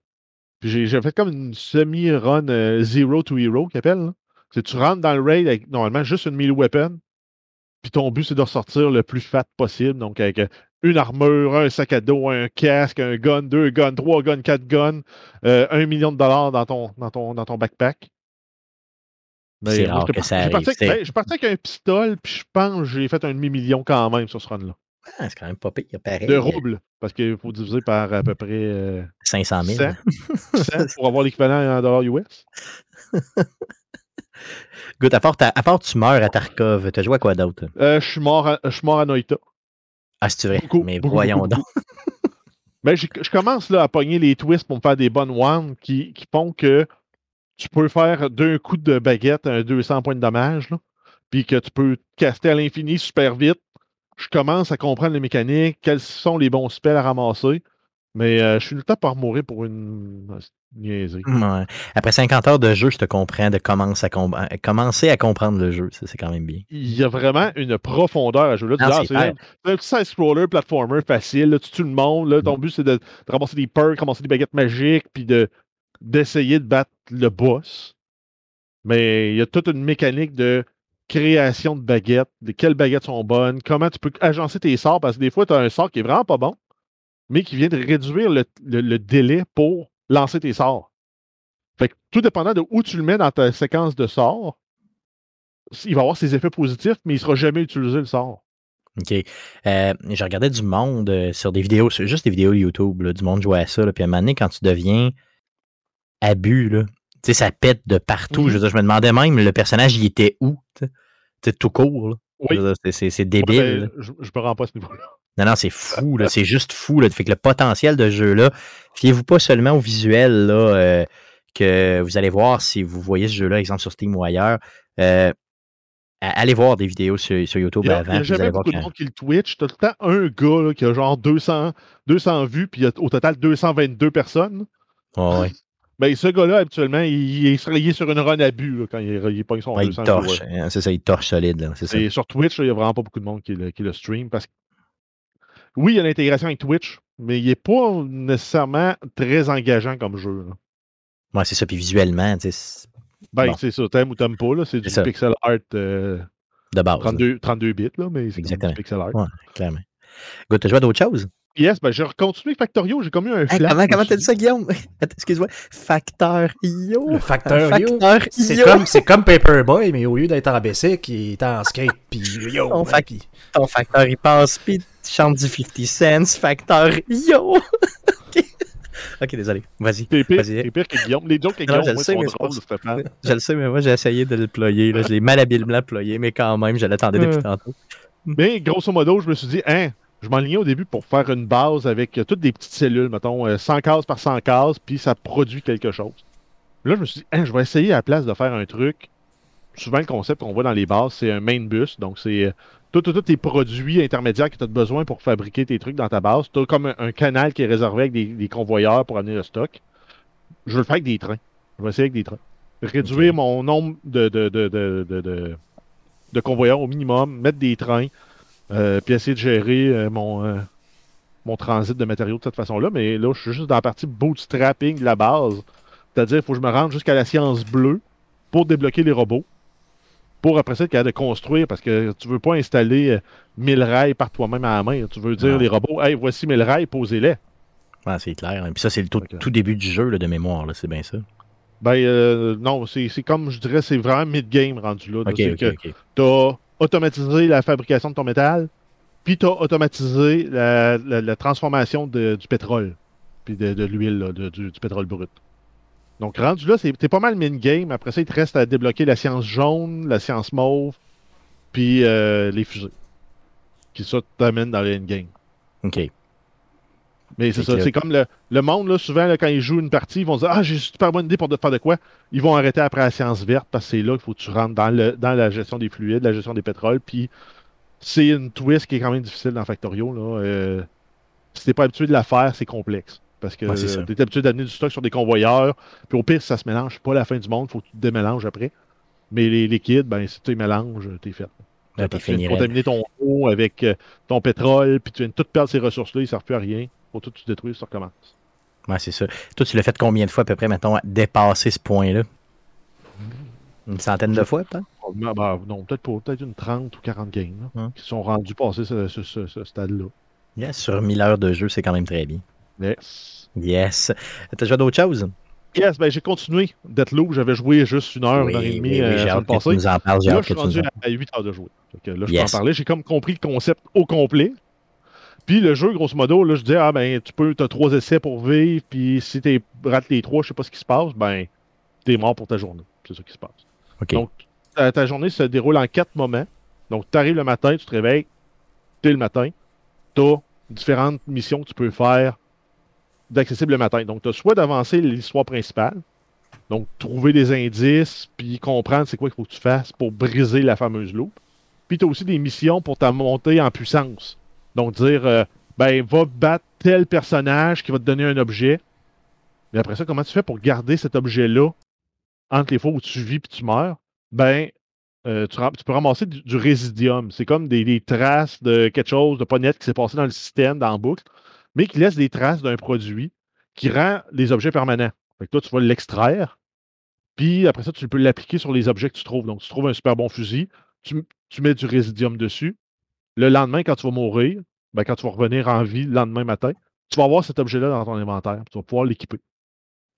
Puis j'ai fait comme une semi-run euh, Zero to Hero, qu'ils appellent. C'est tu rentres dans le raid avec normalement juste une melee weapon. Puis ton but, c'est de ressortir le plus fat possible. Donc avec euh, une armure, un sac à dos, un casque, un gun, deux guns, trois guns, quatre guns, euh, un million de dollars dans ton, dans ton, dans ton backpack. Ben, C'est moi, rare que ça arrive, avec- c'est- ben, avec un pistolet, puis je pense que j'ai fait un demi-million quand même sur ce run-là. Ah, c'est quand même pas pire. Pareil. De roubles, parce qu'il faut diviser par à peu près euh, 500 000. 100, 100 pour avoir l'équivalent en dollars US. Good, à part, à part tu meurs à Tarkov, t'as joué à quoi d'autre? Euh, je suis mort, à- je suis mort à Noita. Ah, c'est vrai. Beaucoup, mais beaucoup, voyons beaucoup, donc. Ben, je commence là, à pogner les twists pour me faire des bonnes ones qui, qui font que tu peux faire d'un coup de baguette un 200 points de dommage, puis que tu peux caster à l'infini super vite. Je commence à comprendre les mécaniques, quels sont les bons spells à ramasser. Mais euh, je suis le temps par mourir pour une niaiserie. Ouais. Après 50 heures de jeu, je te comprends de commencer à, com- à- commencer à comprendre le jeu. Ça, c'est quand même bien. Il y a vraiment une profondeur à jouer. Là, tu Non, dis, ah, c'est un- petit side-scroller, platformer facile. Là, tu tues le monde. Là, Mm. ton but, c'est de, de ramasser des perks, ramasser des baguettes magiques, puis de, d'essayer de battre le boss. Mais il y a toute une mécanique de création de baguettes, de quelles baguettes sont bonnes, comment tu peux agencer tes sorts, parce que des fois, tu as un sort qui est vraiment pas bon, mais qui vient de réduire le, le- le délai pour lancer tes sorts. Fait que tout dépendant de où tu le mets dans ta séquence de sorts, il va avoir ses effets positifs, mais il ne sera jamais utilisé le sort. OK. Euh, je regardais du monde euh, sur des vidéos, sur- juste des vidéos YouTube, là, du monde jouait à ça. là, puis à un moment donné, quand tu deviens abus, là, ça pète de partout. Mhm. Je, veux dire, je me demandais même, le personnage, il était où? tout court. Oui. C'est- c'est débile. Ouais, ben, je ne me rends pas à ce niveau-là. Non, non, c'est fou, là. C'est juste fou, là. Fait que le potentiel de ce jeu-là, fiez-vous pas seulement au visuel, là, euh, que vous allez voir si vous voyez ce jeu-là, exemple sur Steam ou ailleurs. Euh, allez voir des vidéos sur, sur YouTube Il n'y a, avant. il y a jamais beaucoup de monde qui le Twitch. Tu as tout le temps un gars là, qui a genre 200, 200 vues, puis il y a au total 222 personnes. Ouais, ouais. Ben, ce gars-là, habituellement, il, il est, sur- il est sur une run à but là, quand il, il pogne son Ouais, il 200 torche. viewers. hein, C'est ça, il torche solide, là. Ça. Et sur Twitch, là, il n'y a vraiment pas beaucoup de monde qui le, qui le stream parce que oui, il y a l'intégration avec Twitch, mais il n'est pas nécessairement très engageant comme jeu. là. Ouais, c'est ça. Puis visuellement, tu sais, c'est Ben, Bon. c'est ça, t'aimes ou t'aimes pas, là, c'est du ça. pixel art euh, de base. là, 32, 32 bits, là, mais c'est du pixel art. Ouais. clairement. Good, t'as joué à d'autres choses? Yes, ben j'ai continué Factorio, j'ai comme eu un Hey, flash. comment je me comment t'as dit ça, Guillaume? Excuse-moi. Facteur IO. Le facteur C'est IO. comme, c'est comme Paperboy, mais au lieu d'être en BC, qui est en skate, puis yo. On hein, fait- puis- Ton facteur, il passe, puis tu chantes du 50 cents. Facteur IO. OK. OK, désolé. Vas-y. T'es pire, Vas-y. t'es pire que Guillaume. Les jokes que Non, Guillaume, je le moi, sais, sont mais pas-. Je le sais, mais moi, j'ai essayé de le ployer. Là. Je l'ai malhabilement ployé, mais quand même, je l'attendais depuis tantôt. Mais grosso modo, je me suis dit, hein, je m'enlignais au début pour faire une base avec euh, toutes des petites cellules, mettons, euh, 100 cases par 100 cases, puis ça produit quelque chose. Là, je me suis dit, hein, je vais essayer à la place de faire un truc. Souvent, le concept qu'on voit dans les bases, c'est un main bus. Donc, c'est euh, tous tous- tous tes produits intermédiaires que tu as besoin pour fabriquer tes trucs dans ta base. Tu as comme un, un canal qui est réservé avec des, des convoyeurs pour amener le stock. Je veux le faire avec des trains. Je vais essayer avec des trains. Réduire mon nombre de, de, de, de, de, convoyeurs au minimum, mettre des trains, euh, puis essayer de gérer euh, mon, euh, mon transit de matériaux de cette façon-là. Mais là, je suis juste dans la partie bootstrapping de la base. C'est-à-dire, il faut que je me rende jusqu'à la science bleue pour débloquer les robots. Pour après ça être capable de construire, parce que tu veux pas installer euh, 1000 rails par toi-même à la main. Tu veux dire les robots, hey, voici 1000 rails, posez-les. C'est clair. hein. Puis ça, c'est le tout, début du jeu là, de mémoire. là, C'est bien ça. Ben euh, non, c'est c'est comme je dirais, c'est vraiment mid-game rendu là. là. OK, C'est OK, que OK. tu as automatisé la fabrication de ton métal, puis tu as automatisé la, transformation du pétrole, puis de, l'huile, du, pétrole brut. Donc, rendu là, c'est- pas mal mid-game. Après ça, il te reste à débloquer la science jaune, la science mauve, puis euh, les fusées. Qui ça t'amène dans le endgame. OK. Mais c'est ça, que- c'est comme le, le monde, là, souvent, là, quand ils jouent une partie, ils vont se dire Ah, j'ai une super bonne idée pour de faire de quoi? Ils vont arrêter après la science verte parce que c'est là qu'il faut que tu rentres dans, le, dans la gestion des fluides, la gestion des pétroles. Puis c'est une twist qui est quand même difficile dans Factorio. Là. Euh, si t'es pas habitué de la faire, c'est complexe. Parce que Ouais, tu es habitué d'amener du stock sur des convoyeurs. Puis au pire, si ça se mélange, c'est pas la fin du monde, faut que tu te démélanges après. Mais les liquides, ben, si tu les mélanges, t'es fait. Là, t'es. Tu vas raide. contaminer ton eau avec euh, ton pétrole, puis tu viens de tout perdre ces ressources-là, ils ne servent plus à rien. Faut tout tu détruis, ça recommence. Ouais, c'est ça. Toi, tu l'as fait combien de fois à peu près, mettons, à dépasser ce point-là? Une centaine de fois, peut-être? Ben, non, peut-être pas, peut-être une 30 ou 40 games là, Hum. qui sont rendus passer ce, ce- ce- ce stade-là. Yes, sur 1000 heures de jeu, c'est quand même très bien. Yes. Yes. T'as joué d'autres choses? Yes, ben j'ai continué. Deathloop, j'avais joué juste une heure, une heure et demie oui, euh, oui, j'ai que tu nous en parles. J'ai Là, hâte je suis rendu en à 8 heures de jouer. Là, je Yes. peux en parler. J'ai comme compris le concept au complet. Puis le jeu, grosso modo, là, je dis, ah ben, tu peux, as trois essais pour vivre, puis si tu rates les trois, je sais pas ce qui se passe, ben, t'es mort pour ta journée. C'est ça qui se passe. Donc, ta, ta journée se déroule en quatre moments. Donc, tu arrives le matin, tu te réveilles, t'es le matin, tu as différentes missions que tu peux faire d'accessible le matin. Donc, tu as soit d'avancer l'histoire principale, donc trouver des indices, puis comprendre c'est quoi qu'il faut que tu fasses pour briser la fameuse loupe. Puis tu as aussi des missions pour ta montée en puissance. Donc, dire, euh, ben, va battre tel personnage qui va te donner un objet. Mais après ça, comment tu fais pour garder cet objet-là entre les fois où tu vis et tu meurs? Ben, euh, tu, peux ramasser du, résidium. C'est comme des, traces de quelque chose de pas net qui s'est passé dans le système, dans la boucle, mais qui laisse des traces d'un produit qui rend les objets permanents. Fait que toi, tu vas l'extraire, puis après ça, tu peux l'appliquer sur les objets que tu trouves. Donc, tu trouves un super bon fusil, tu mets du résidium dessus. Le lendemain, quand tu vas mourir, ben, quand tu vas revenir en vie le lendemain matin, tu vas avoir cet objet-là dans ton inventaire. Tu vas pouvoir l'équiper.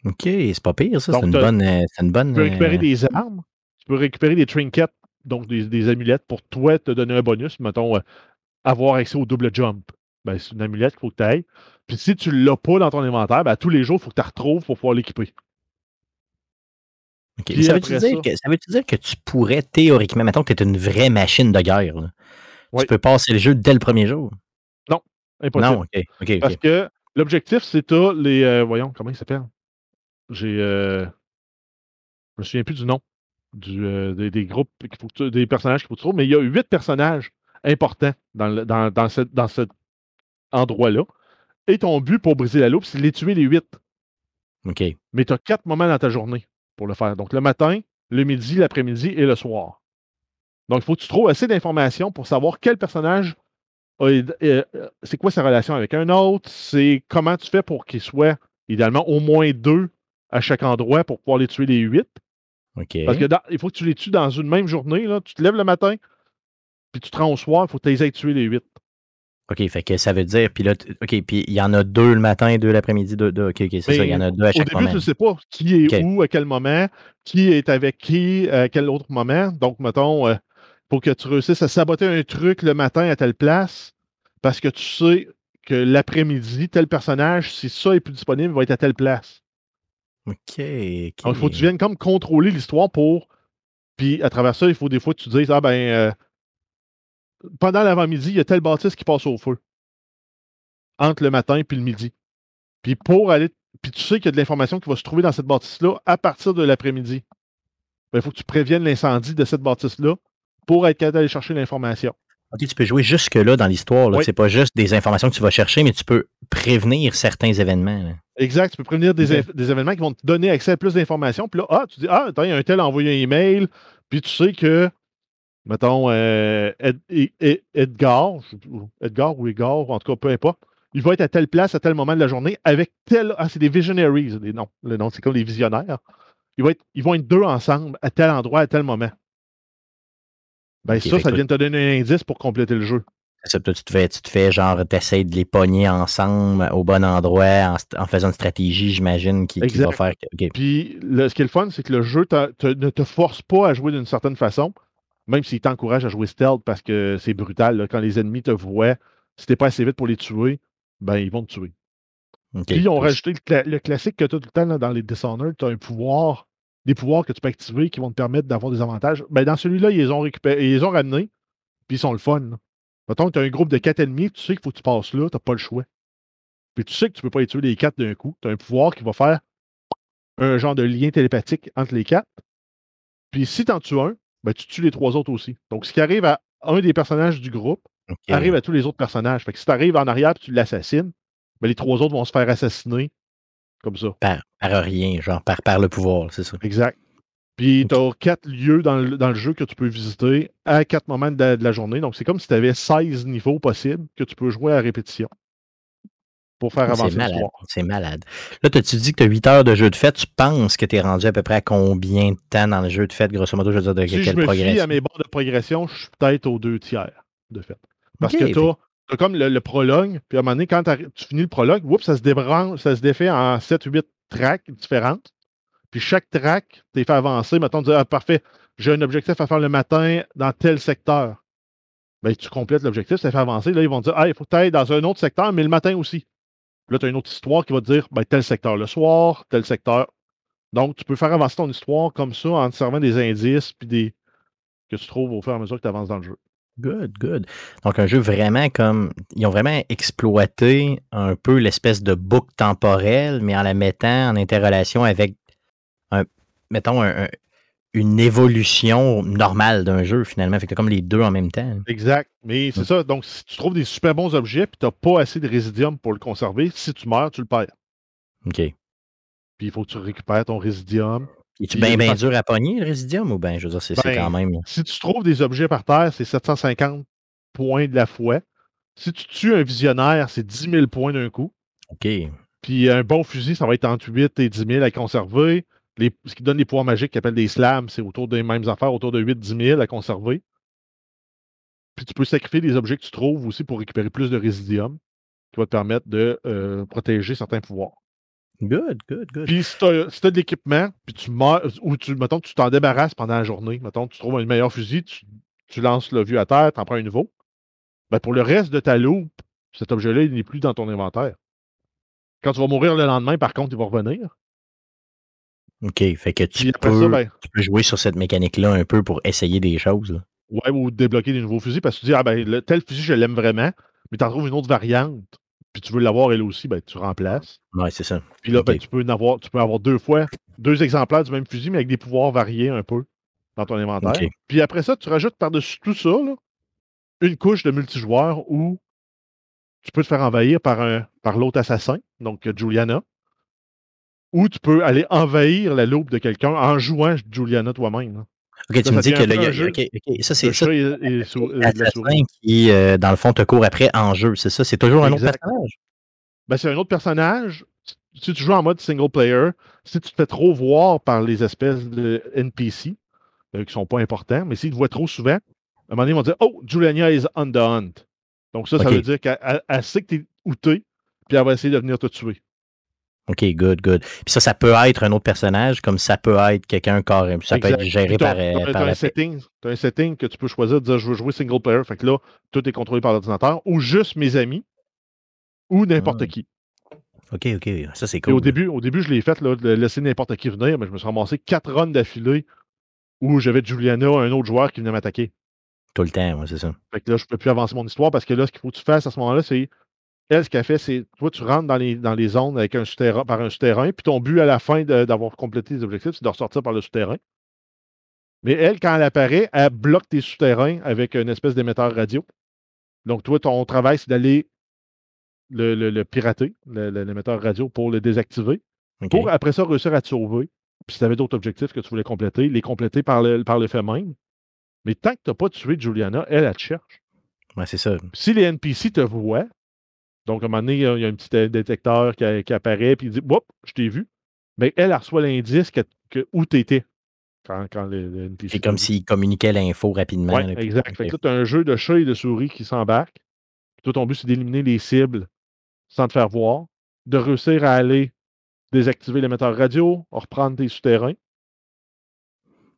OK, c'est pas pire, ça. C'est Donc, une t'as- bonne. euh, C'est une bonne. Tu peux récupérer euh, des armes, tu peux récupérer des trinkets, donc des, des amulettes pour toi te donner un bonus, mettons, euh, avoir accès au double jump. Ben, c'est une amulette qu'il faut que tu ailles. Puis si tu ne l'as pas dans ton inventaire, ben, tous les jours, il faut que tu la retrouves pour pouvoir l'équiper. OK. Puis Ça après dire, ça- que, ça veut-tu dire que tu pourrais théoriquement, mettons que tu es une vraie machine de guerre, là. Oui. tu peux passer le jeu dès le premier jour? Impossible. Non, OK. Parce que l'objectif, c'est t'as les. euh, voyons, comment il s'appelle? J'ai. euh, je me souviens plus du nom du, euh, des, des groupes, qu'il faut que tu- des personnages qu'il faut que tu trouves, mais il y a huit personnages importants dans, le- dans, dans, cette- dans cet endroit-là. Et ton but pour briser la loupe, c'est de les tuer les huit. OK. Mais tu as quatre moments dans ta journée pour le faire. Donc le matin, le midi, l'après-midi et le soir. Donc il faut que tu trouves assez d'informations pour savoir quel personnage a- euh, euh, c'est quoi sa relation avec un autre, c'est comment tu fais pour qu'il soit idéalement au moins deux à chaque endroit pour pouvoir les tuer les huit. Parce que dans- il faut que tu les tues dans une même journée. Là. Tu te lèves le matin, puis tu te rends au soir, il faut que tu les aies tués les huit. OK, fait que ça veut dire, puis là, OK, puis il y en a deux le matin, deux l'après-midi, deux, deux, OK, OK, c'est Mais ça, il y en a deux à Au chaque début, moment. tu ne sais pas qui est où, à quel moment, qui est avec qui, à quel autre moment. Donc, mettons, il faut que tu réussisses à saboter un truc le matin à telle place parce que tu sais que l'après-midi, tel personnage, si ça est plus disponible, va être à telle place. OK. Donc, il faut que tu viennes comme contrôler l'histoire pour. Puis, à travers ça, il faut des fois que tu te dises Ah, ben, euh, pendant l'avant-midi, il y a telle bâtisse qui passe au feu. Entre le matin et le midi. Puis, pour aller. Puis, tu sais qu'il y a de l'information qui va se trouver dans cette bâtisse-là à partir de l'après-midi. Ben, il faut que tu préviennes l'incendie de cette bâtisse-là pour être capable d'aller chercher l'information. OK, tu peux jouer jusque-là dans l'histoire. Oui. C'est pas juste des informations que tu vas chercher, mais tu peux prévenir certains événements. là. Exact. Tu peux prévenir des, événements qui vont te donner accès à plus d'informations. Puis là, ah, tu dis, ah, attends, il y a un tel a envoyé un email. Puis tu sais que, mettons, euh, Ed- Ed- Ed- Edgar, Edgar ou Edgar, en tout cas, peu importe, il va être à telle place à tel moment de la journée avec tel. Ah, c'est des visionaries. Des noms. Le nom, c'est comme des visionnaires. Il va être- ils vont être deux ensemble à tel endroit à tel moment. Ben, ça, ça vient de te donner un indice pour compléter le jeu. Ça, toi, tu te fais, tu te fais genre, t'essayes de les pogner ensemble au bon endroit en, faisant une stratégie, j'imagine, qui, va faire que. OK. Puis le- ce qui est le fun, c'est que le jeu ne te force pas à jouer d'une certaine façon, même s'il t'encourage à jouer stealth parce que c'est brutal. là. quand les ennemis te voient, si t'es pas assez vite pour les tuer, ben ils vont te tuer. Puis ils ont rajouté le, cla- le classique que tu as tout le temps là, dans les Dishonored, tu as un pouvoir, des pouvoirs que tu peux activer qui vont te permettre d'avoir des avantages. Ben, dans celui-là, ils les ont récupérés, ils les ont ramenés, puis ils sont le fun. là. Mettons que tu as un groupe de quatre ennemis, tu sais qu'il faut que tu passes là, tu pas le choix. Puis tu sais que tu peux pas les tuer les quatre d'un coup. Tu as un pouvoir qui va faire un genre de lien télépathique entre les quatre. Puis si tu en tues un, ben, tu tues les trois autres aussi. Donc, ce qui arrive à un des personnages du groupe, arrive à tous les autres personnages. Fait que si tu arrives en arrière et tu l'assassines, ben, les trois autres vont se faire assassiner comme ça. Par, par rien, genre par, par le pouvoir, c'est ça. Exact. Puis tu as quatre lieux dans le, dans le jeu que tu peux visiter à quatre moments de la, de la journée. Donc, c'est comme si tu avais 16 niveaux possibles que tu peux jouer à répétition pour faire avancer C'est malade. l'histoire. C'est malade. Là, tu dis que tu as 8 heures de jeu de fête? Tu penses que tu es rendu à peu près à combien de temps dans le jeu de fête, grosso modo, je veux dire, de Si je quelle me fie progression? à mes barres de progression, je suis peut-être aux deux tiers de fait. Parce que tu as, comme le, prologue, puis à un moment donné, quand tu finis le prologue, ça se débranche, ça se défait en 7-8 tracks différentes. Puis chaque track, t'es fait avancer. Mettons, tu dis, ah, parfait, j'ai un objectif à faire le matin dans tel secteur. Ben, tu complètes l'objectif, ça fait avancer. Là, ils vont dire, ah, il faut que tu dans un autre secteur, mais le matin aussi. Là, tu as une autre histoire qui va te dire, ben, tel secteur le soir, tel secteur. Donc, tu peux faire avancer ton histoire comme ça en te servant des indices puis des que tu trouves au fur et à mesure que tu avances dans le jeu. Good, good. Donc, un jeu vraiment comme. Ils ont vraiment exploité un peu l'espèce de boucle temporelle, mais en la mettant en interrelation avec un. Mettons, un, un- une évolution normale d'un jeu, finalement. Fait que t'as comme les deux en même temps. Exact. Mais c'est Mm. ça. Donc, si tu trouves des super bons objets puis tu n'as pas assez de résidium pour le conserver, si tu meurs, tu le perds. OK. Puis il faut que tu récupères ton résidium. Es-tu bien, bien parce- dur à pogner, le Résidium, ou bien, je veux dire, c'est Ben, quand même. Si tu trouves des objets par terre, c'est 750 points de la fois. Si tu tues un visionnaire, c'est 10 000 points d'un coup. OK. Puis un bon fusil, ça va être entre 8 et 10 000 à conserver. Les- ce qui donne les pouvoirs magiques qu'ils appellent des slams, c'est autour des mêmes affaires, autour de 8-10 000 à conserver. Puis tu peux sacrifier des objets que tu trouves aussi pour récupérer plus de résidium qui va te permettre de euh, protéger certains pouvoirs. Good, good, good. Puis si tu as, de l'équipement, puis tu meurs, ou tu, mettons, que tu t'en débarrasses pendant la journée, mettons, tu trouves un meilleur fusil, tu, tu lances le vieux à terre, tu en prends un nouveau. Ben pour le reste de ta loupe, cet objet-là, il n'est plus dans ton inventaire. Quand tu vas mourir le lendemain, par contre, il va revenir. OK. Fait que tu peux, ça, ben, tu peux jouer sur cette mécanique-là un peu pour essayer des choses. là. ouais, ou débloquer des nouveaux fusils, parce que tu dis, ah ben, le, tel fusil, je l'aime vraiment, mais tu en trouves une autre variante, puis tu veux l'avoir elle aussi, ben, tu remplaces. Ouais, c'est ça. Puis là, ben, tu, peux en avoir, tu peux avoir deux fois, deux exemplaires du même fusil, mais avec des pouvoirs variés un peu dans ton inventaire. Puis après ça, tu rajoutes par-dessus tout ça là, une couche de multijoueur où tu peux te faire envahir par, un, par l'autre assassin, donc euh, Juliana, ou tu peux aller envahir la loupe de quelqu'un en jouant Juliana toi-même. OK, tu Ça, me dis que là, il y a- OK, ça, c'est Le ça. et, et euh, qui, euh, dans le fond, te court après en jeu, c'est ça? C'est toujours un autre personnage? Ben, c'est un autre personnage. Si tu joues en mode single player, si tu te fais trop voir par les espèces de NPC, euh, qui sont pas importants, mais s'ils te voient trop souvent, à un moment donné, ils vont dire Oh, Juliana is on the hunt. Donc, ça, ça veut dire qu'elle elle- elle sait que tu es outé, puis elle va essayer de venir te tuer. OK, good, good. Puis ça, ça peut être un autre personnage, comme ça peut être quelqu'un carré. Ça peut être géré par, euh, par un setting, t'as un setting que tu peux choisir de dire je veux jouer single player. Fait que là, tout est contrôlé par l'ordinateur, ou juste mes amis, ou n'importe Ah. qui. OK, OK. Ça, c'est Et cool. au début, au début, je l'ai fait, là, de laisser n'importe qui venir, mais je me suis ramassé quatre runs d'affilée où j'avais Juliana, un autre joueur qui venait m'attaquer. Tout le temps, ouais, c'est ça. Fait que là, je ne peux plus avancer mon histoire parce que là, ce qu'il faut que tu fasses à ce moment-là, c'est. Elle, ce qu'elle fait, c'est. Toi, tu rentres dans les, dans les zones avec un souterrain, par un souterrain, puis ton but à la fin d'avoir complété les objectifs, c'est de ressortir par le souterrain. Mais elle, quand elle apparaît, elle bloque tes souterrains avec une espèce d'émetteur radio. Donc, toi, ton travail, c'est d'aller le, le- le pirater, l'émetteur radio, pour le désactiver. Pour après ça réussir à te sauver. Puis si tu avais d'autres objectifs que tu voulais compléter, les compléter par le, par le fait même. Mais tant que tu n'as pas tué Juliana, elle, elle te cherche. Ouais, c'est ça. Si les NPC te voient, donc à un moment donné, il y a un petit détecteur qui, qui apparaît, puis il dit Whoop, je t'ai vu. Mais elle, elle reçoit l'indice que, que- où tu étais quand, quand le, le NPC. C'est comme s'il communiquait l'info rapidement. Ouais, là, exact. Fait que là, tu as un jeu de chat et de souris qui s'embarque. Toi, ton but, c'est d'éliminer les cibles sans te faire voir, de réussir à aller désactiver l'émetteur radio, reprendre tes souterrains.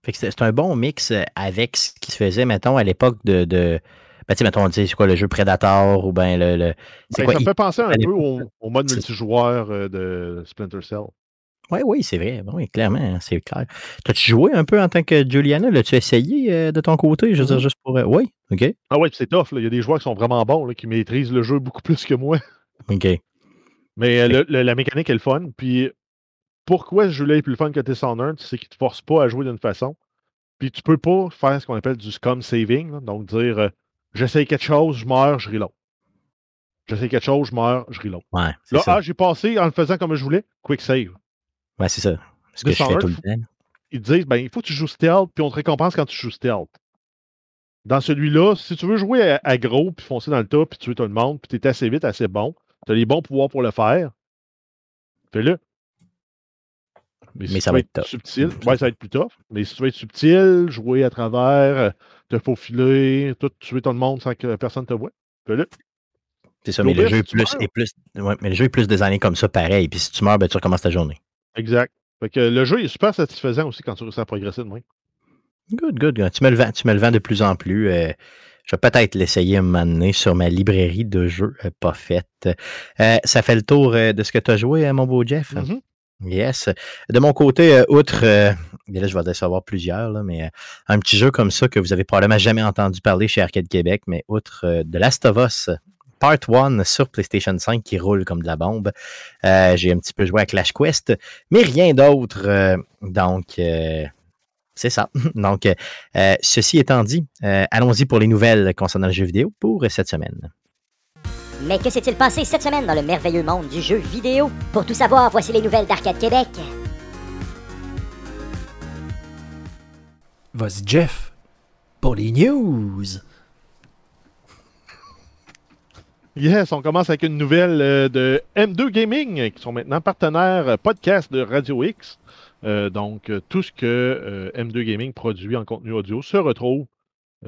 Fait que c'est un bon mix euh, avec ce qui se faisait, mettons, à l'époque de. de ben, tu sais, mettons, on dit, c'est quoi le jeu Predator ou ben le. le- c'est Ben, quoi ça me fait penser un à peu au, au mode multijoueur euh, de Splinter Cell. Oui, oui, c'est vrai. Ben Oui, clairement, c'est clair. T'as-tu joué un peu en tant que Juliana? L'as-tu essayé euh, de ton côté? Je veux dire, Mhm. juste pour. euh, Oui, OK. Ah ouais, puis c'est tough. là. Il y a des joueurs qui sont vraiment bons, là, qui maîtrisent le jeu beaucoup plus que moi. OK. Mais euh, le- le- la mécanique est le fun. Puis pourquoi ce jeu-là est plus le fun que Dishonored, c'est qu'il ne te force pas à jouer d'une façon. Puis tu peux pas faire ce qu'on appelle du scum saving. là. donc dire j'essaye quelque chose, je meurs, je reload. J'essaye quelque chose, je meurs, je reload. Ouais, Là, ah, j'ai passé en le faisant comme je voulais, quick save. Ouais, c'est ça. Ce que je fais tout le temps. Ils te disent ben, il faut que tu joues stealth, puis on te récompense quand tu joues stealth. Dans celui-là, si tu veux jouer à, à gros, puis foncer dans le tas, puis tuer tout le monde, puis tu es assez vite, assez bon, tu as les bons pouvoirs pour le faire, fais-le. Mais, si Mais tu ça va être être subtil, ouais, ça va être plus tough. Mais si tu veux être subtil, jouer à travers, euh, te faufiler, tout tuer tout le monde sans que personne te voie, fais-le. C'est ça, mais le jeu est plus, est plus. ouais, mais le jeu est plus designé comme ça, pareil. Puis si tu meurs, ben, tu recommences ta journée. Exact. Fait que le jeu est super satisfaisant aussi quand tu réussis à progresser de même. Good, good. good. Tu me le vends, tu me le vends de plus en plus. euh, je vais peut-être l'essayer un moment donné sur ma librairie de jeux euh, pas faite. Euh, ça fait le tour de ce que tu as joué, euh, mon beau Jeff? Mhm. Yes. De mon côté, euh, outre, euh, et là je vais savoir plusieurs, mais euh, un petit jeu comme ça que vous avez probablement jamais entendu parler chez Arcade Québec, mais outre euh, de Last of Us Part 1 sur PlayStation 5 qui roule comme de la bombe. Euh, J'ai un petit peu joué à Clash Quest, mais rien d'autre. euh, donc, euh, C'est ça. Donc, euh, ceci étant dit, euh, allons-y pour les nouvelles concernant le jeu vidéo pour cette semaine. Mais que s'est-il passé cette semaine dans le merveilleux monde du jeu vidéo? Pour tout savoir, voici les nouvelles d'Arcade Québec. Vas-y, Jeff, pour les news. Yes, on commence avec une nouvelle euh, de M2 Gaming, qui sont maintenant partenaires euh, podcast de Radio X. Euh, donc, tout ce que euh, M2 Gaming produit en contenu audio se retrouve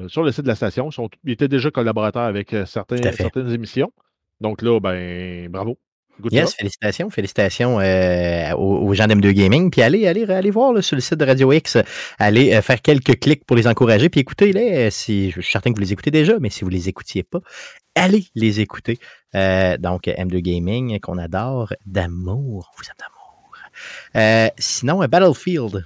sur le site de la station. Ils, sont- ils étaient déjà collaborateurs avec euh, certains- certaines émissions. Donc là, ben, bravo. Good Yes, job. félicitations, félicitations euh, aux, aux gens d'M2 Gaming. Puis allez, allez, allez voir là, sur le site de Radio X, allez euh, faire quelques clics pour les encourager. Puis écoutez-les, euh, si, je suis certain que vous les écoutez déjà, mais si vous les écoutiez pas, allez les écouter. Euh, donc, M2 Gaming, qu'on adore d'amour. On vous aime d'amour. Euh, sinon, euh, Battlefield.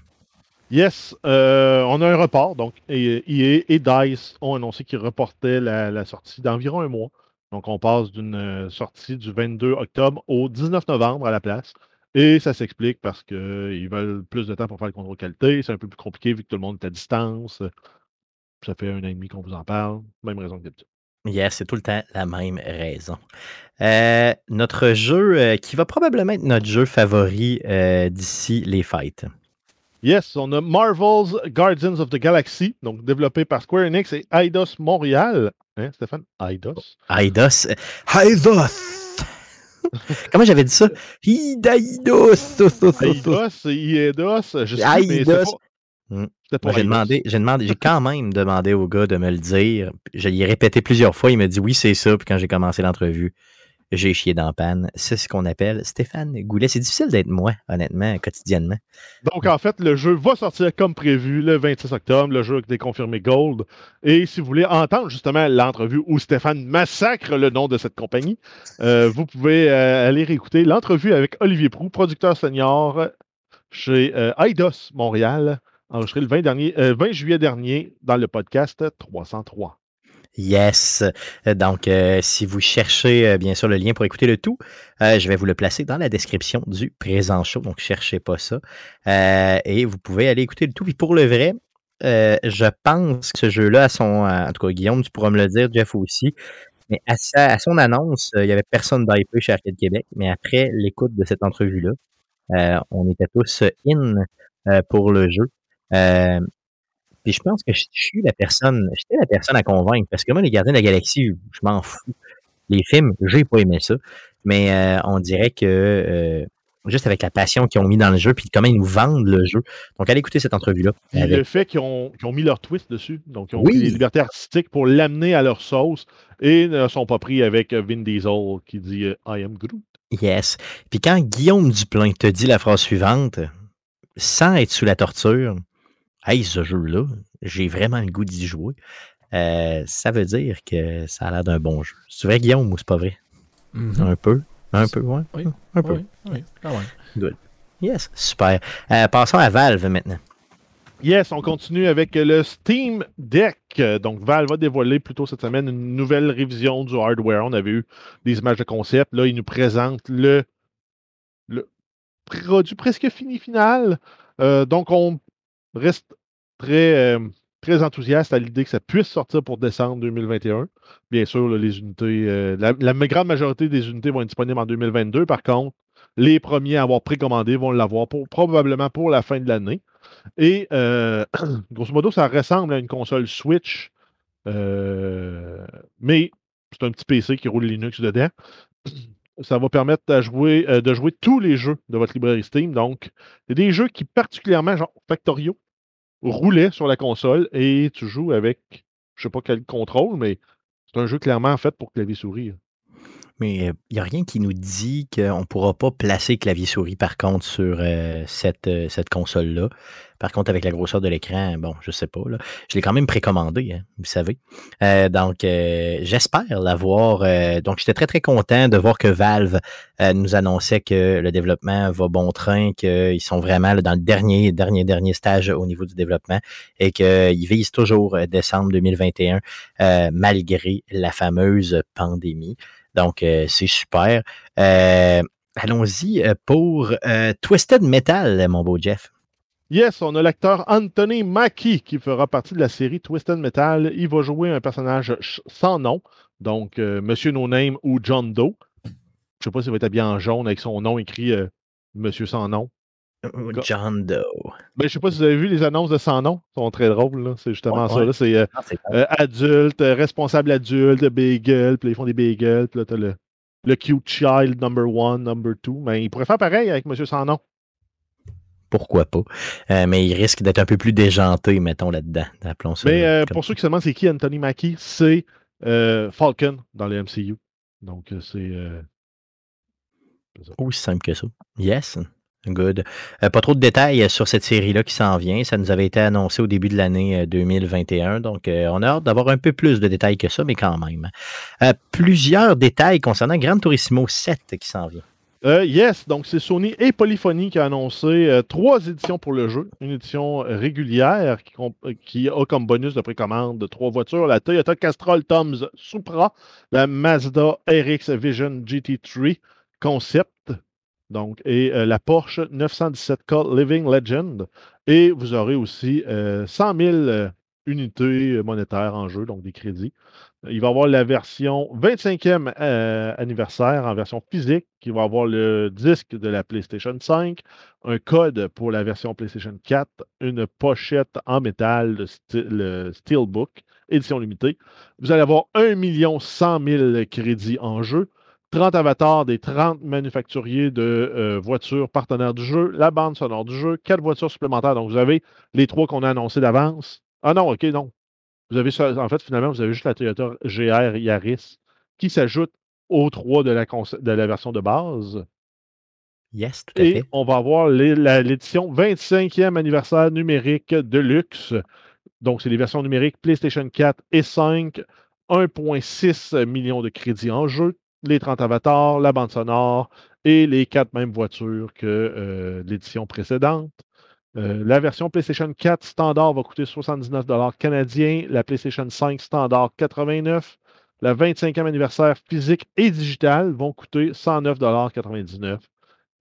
Yes, euh, on a un report. Donc, EA et DICE ont annoncé qu'ils reportaient la, sortie d'environ un mois. Donc, on passe d'une euh, sortie du 22 octobre au 19 novembre à la place. Et ça s'explique parce qu'ils veulent plus de temps pour faire le contrôle qualité. C'est un peu plus compliqué vu que tout le monde est à distance. Ça fait un an et demi qu'on vous en parle. Même raison que d'habitude. Yes, c'est tout le temps la même raison. Euh, notre jeu euh, qui va probablement être notre jeu favori euh, d'ici les fêtes. Yes, on a Marvel's Guardians of the Galaxy, donc développé par Square Enix et Eidos Montréal. Hein, Stéphane? Eidos. Eidos. Eidos! Comment j'avais dit ça? Eidos! Eidos Eidos, je sais Eidos. pas... Hmm. pas j'ai demandé, j'ai demandé, j'ai quand même demandé au gars de me le dire. Je lui ai répété plusieurs fois. Il m'a dit oui, c'est ça. Puis quand j'ai commencé l'entrevue, j'ai chié dans la panne. C'est ce qu'on appelle Stéphane Goulet. C'est difficile d'être moi, honnêtement, quotidiennement. Donc, en fait, le jeu va sortir comme prévu le 26 octobre. Le jeu a été confirmé Gold. Et si vous voulez entendre justement l'entrevue où Stéphane massacre le nom de cette compagnie, euh, vous pouvez euh, aller réécouter l'entrevue avec Olivier Prou, producteur senior chez euh, Eidos Montréal, enregistré le 20, dernier, euh, 20 juillet dernier dans le podcast 303. Yes. Donc, euh, si vous cherchez euh, bien sûr le lien pour écouter le tout, euh, je vais vous le placer dans la description du présent show. Donc, cherchez pas ça. Euh, et vous pouvez aller écouter le tout. Puis pour le vrai, euh, je pense que ce jeu-là, son. euh, En tout cas, Guillaume, tu pourras me le dire, Jeff aussi. Mais à, sa- à son annonce, il n'y avait personne d'IP chez Arcade Québec. Mais après l'écoute de cette entrevue-là, on était tous in pour le jeu. Puis je pense que je je suis la personne, j'étais la personne à convaincre. Parce que moi, les Gardiens de la Galaxie, je m'en fous. Les films, j'ai pas aimé ça. Mais euh, on dirait que euh, juste avec la passion qu'ils ont mis dans le jeu, puis comment ils nous vendent le jeu. Donc, allez écouter cette entrevue-là. Avec- le fait qu'ils ont, mis leur twist dessus, donc ils ont Oui. pris des libertés artistiques pour l'amener à leur sauce et ne sont pas pris avec euh, Vin Diesel qui dit I am Groot. Yes. Puis quand Guillaume Duplain te dit la phrase suivante, sans être sous la torture, Hey, ce jeu-là, j'ai vraiment le goût d'y jouer. euh, ça veut dire que ça a l'air d'un bon jeu. C'est vrai, Guillaume, ou c'est pas vrai? Mhm. Un peu. Un peu, ouais. Oui. Un peu. Oui, oui, quand même. Yes, super. Euh, passons à Valve maintenant. Yes, on continue avec le Steam Deck. Donc, Valve va dévoiler plutôt cette semaine une nouvelle révision du hardware. On avait eu des images de concept. Là, ils nous présentent le, le produit presque fini final. Euh, donc, on reste très, euh, très enthousiaste à l'idée que ça puisse sortir pour décembre 2021. Bien sûr, les unités, euh, la, grande majorité des unités vont être disponibles en 2022. Par contre, les premiers à avoir précommandé vont l'avoir probablement pour la fin de l'année. Et euh, grosso modo, ça ressemble à une console Switch, mais c'est un petit PC qui roule Linux dedans. Ça va permettre à jouer, euh, de jouer tous les jeux de votre librairie Steam. Donc, c'est des jeux qui, particulièrement, genre Factorio, roulaient sur la console et tu joues avec, je sais pas quel contrôle, mais c'est un jeu clairement fait pour clavier-souris. Mais il n'y a rien qui nous dit qu'on ne pourra pas placer clavier-souris, par contre, sur euh, cette, euh, cette console-là. Par contre, avec la grosseur de l'écran, bon, je sais pas. Là. Je l'ai quand même précommandé, hein, vous savez. Euh, donc, euh, j'espère l'avoir. euh, donc, j'étais très, très content de voir que Valve euh, nous annonçait que le développement va bon train, qu'ils sont vraiment dans le dernier, dernier, dernier stage au niveau du développement et qu'ils visent toujours euh, décembre 2021 euh, malgré la fameuse pandémie. Donc, euh, c'est super. Euh, Allons-y euh, pour Twisted Metal, mon beau Jeff. Yes, on a l'acteur Anthony Mackie qui fera partie de la série Twisted Metal. Il va jouer un personnage sans nom, donc Monsieur No Name ou John Doe. Je sais pas s'il va être habillé en jaune avec son nom écrit Monsieur sans nom. John Doe. Ben, je sais pas si vous avez vu les annonces de sans nom. Elles sont très drôles. là. C'est justement Ouais, ça. ouais. C'est euh, euh, adulte, euh, responsable adulte, bagel, puis ils font des bagels, puis là, t'as le, le cute child number one, number two. Mais il pourrait faire pareil avec Monsieur sans nom. Pourquoi pas? Euh, mais il risque d'être un peu plus déjanté, mettons, là-dedans. Appelons ça. Mais euh, comme- pour ceux qui se demandent c'est qui Anthony Mackie, c'est euh, Falcon dans le MCU. Donc, c'est. euh, Aussi simple que ça. Yes. Good. Euh, pas trop de détails euh, sur cette série-là qui s'en vient. Ça nous avait été annoncé au début de l'année euh, 2021. Donc, euh, on a hâte d'avoir un peu plus de détails que ça, mais quand même. Plusieurs détails concernant Gran Turismo 7 qui s'en vient. Yes, donc c'est Sony et Polyphony qui a annoncé trois éditions pour le jeu. Une édition régulière qui, a comme bonus de précommande de trois voitures la Toyota Castrol Toms Supra, la Mazda RX Vision GT3 Concept, donc, et euh, la Porsche 917K Living Legend. Et vous aurez aussi euh, 100 000 euh, unités monétaires en jeu, donc des crédits. Il va y avoir la version 25e euh, anniversaire en version physique, qui va avoir le disque de la PlayStation 5, un code pour la version PlayStation 4, une pochette en métal, sty- le Steelbook, édition limitée. Vous allez avoir 1 100 000 crédits en jeu, 30 avatars des 30 manufacturiers de euh, voitures partenaires du jeu, la bande sonore du jeu, 4 voitures supplémentaires. Donc, vous avez les trois qu'on a annoncés d'avance. Ah non, OK, non. Vous avez ça, en fait, finalement, vous avez juste la Toyota GR Yaris qui s'ajoute aux trois de la, conce- de la version de base. Yes, tout à Et fait. on va avoir l'édition 25e anniversaire numérique de luxe. Donc, c'est les versions numériques PlayStation 4 et 5, 1,6 millions de crédits en jeu, les 30 avatars, la bande sonore et les quatre mêmes voitures que euh, l'édition précédente. Euh, la version PlayStation 4 standard va coûter 79 canadiens, la PlayStation 5 standard 89, la 25e anniversaire physique et digital vont coûter 109,99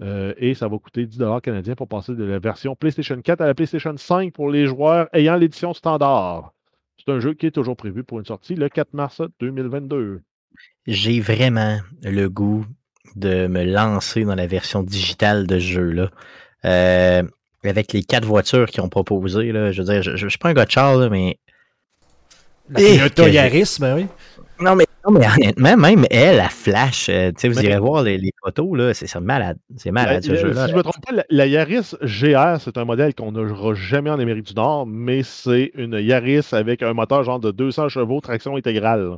euh, et ça va coûter 10 canadiens pour passer de la version PlayStation 4 à la PlayStation 5 pour les joueurs ayant l'édition standard. C'est un jeu qui est toujours prévu pour une sortie le 4 mars 2022. J'ai vraiment le goût de me lancer dans la version digitale de ce jeu-là. Euh, avec les quatre voitures qu'ils ont proposées, là, je veux dire, je, je, je suis pas un gars de char, là, mais. La Eh, Toyota que j'ai- Yaris, ben oui. Non, mais, non, mais honnêtement, même elle, la flash, euh, tu sais, vous Mais- irez voir les, les photos, là, c'est c'est malade. C'est La- malade, ce la- jeu-là. si je ne me trompe pas, la, la Yaris GR, c'est un modèle qu'on n'aura jamais en Amérique du Nord, mais c'est une Yaris avec un moteur genre de 200 chevaux, traction intégrale.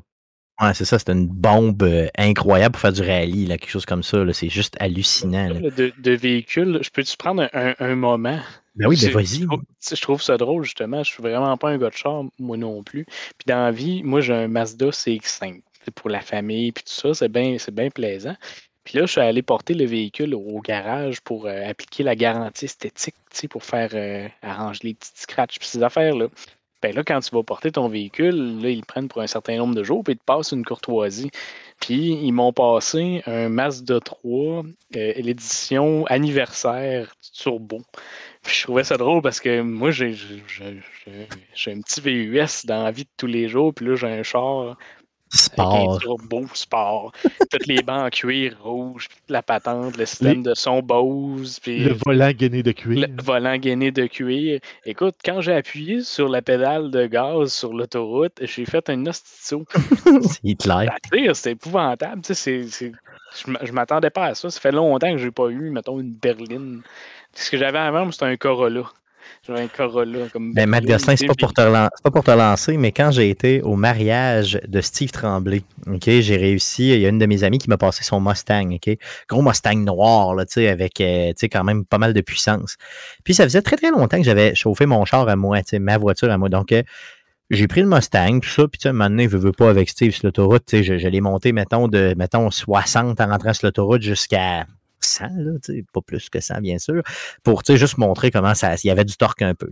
Ouais, c'est ça, c'est une bombe euh, incroyable pour faire du rallye, là, quelque chose comme ça. là, C'est juste hallucinant. là. De, de véhicule, je peux-tu prendre un, un- moment? Ben oui, ben vas-y. Je je trouve ça drôle, justement. Je suis vraiment pas un gars de char, moi non plus. Puis dans la vie, moi, j'ai un Mazda CX5. C'est Pour la famille, puis tout ça, c'est bien c'est bien plaisant. Puis là, je suis allé porter le véhicule au garage pour euh, appliquer la garantie esthétique, pour faire euh, arranger les petits scratchs, puis ces affaires-là. Ben là, quand tu vas porter ton véhicule, là, ils le prennent pour un certain nombre de jours, puis ils te passent une courtoisie. Puis ils m'ont passé un Mazda 3, euh, l'édition anniversaire turbo. Puis je trouvais ça drôle parce que moi, j'ai un petit VUS dans la vie de tous les jours, puis là, j'ai un char Sport. turbo sport. Toutes les bancs en cuir rouge, la patente, le système de son Bose, puis Le volant gainé de cuir. le volant gainé de cuir. Écoute, quand j'ai appuyé sur la pédale de gaz sur l'autoroute, j'ai fait un hostito. C'est tire, c'est épouvantable. Tu sais, c'est- c'est- Je m'attendais pas à ça. Ça fait longtemps que j'ai pas eu, mettons, une berline. Ce que j'avais avant, c'était un Corolla. J'avais un Corolla comme Ben, Matt. Gosselin, c'est pas, pour te pas pour te lancer, mais quand j'ai été au mariage de Steve Tremblay, ok, j'ai réussi, il y a une de mes amies qui m'a passé son Mustang, ok, gros Mustang noir, là, avec, euh, quand même pas mal de puissance. Puis ça faisait très très longtemps que j'avais chauffé mon char à moi, ma voiture à moi. Donc, euh, j'ai pris le Mustang, tout ça, puis tu sais, maintenant, je veux pas avec Steve sur l'autoroute, tu sais, je, je l'ai monté, mettons, de, mettons, 60 en rentrant sur l'autoroute jusqu'à 100, là, tu sais, pas plus que 100, bien sûr, pour, juste montrer comment ça, il y avait du torque un peu.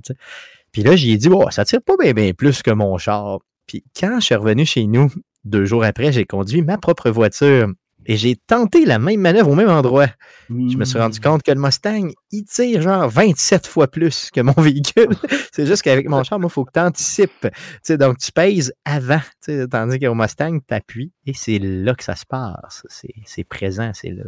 Puis là, j'ai dit, oh, ça tire pas bien, bien plus que mon char. Puis quand je suis revenu chez nous, deux jours après, j'ai conduit ma propre voiture Et j'ai tenté la même manœuvre au même endroit. Je me suis rendu Mmh. compte que le Mustang, il tire genre 27 fois plus que mon véhicule. c'est juste qu'avec mon char, il faut que tu anticipes. donc, tu pèses avant, tandis qu'au Mustang, tu appuies et c'est là que ça se passe. C'est présent, c'est là.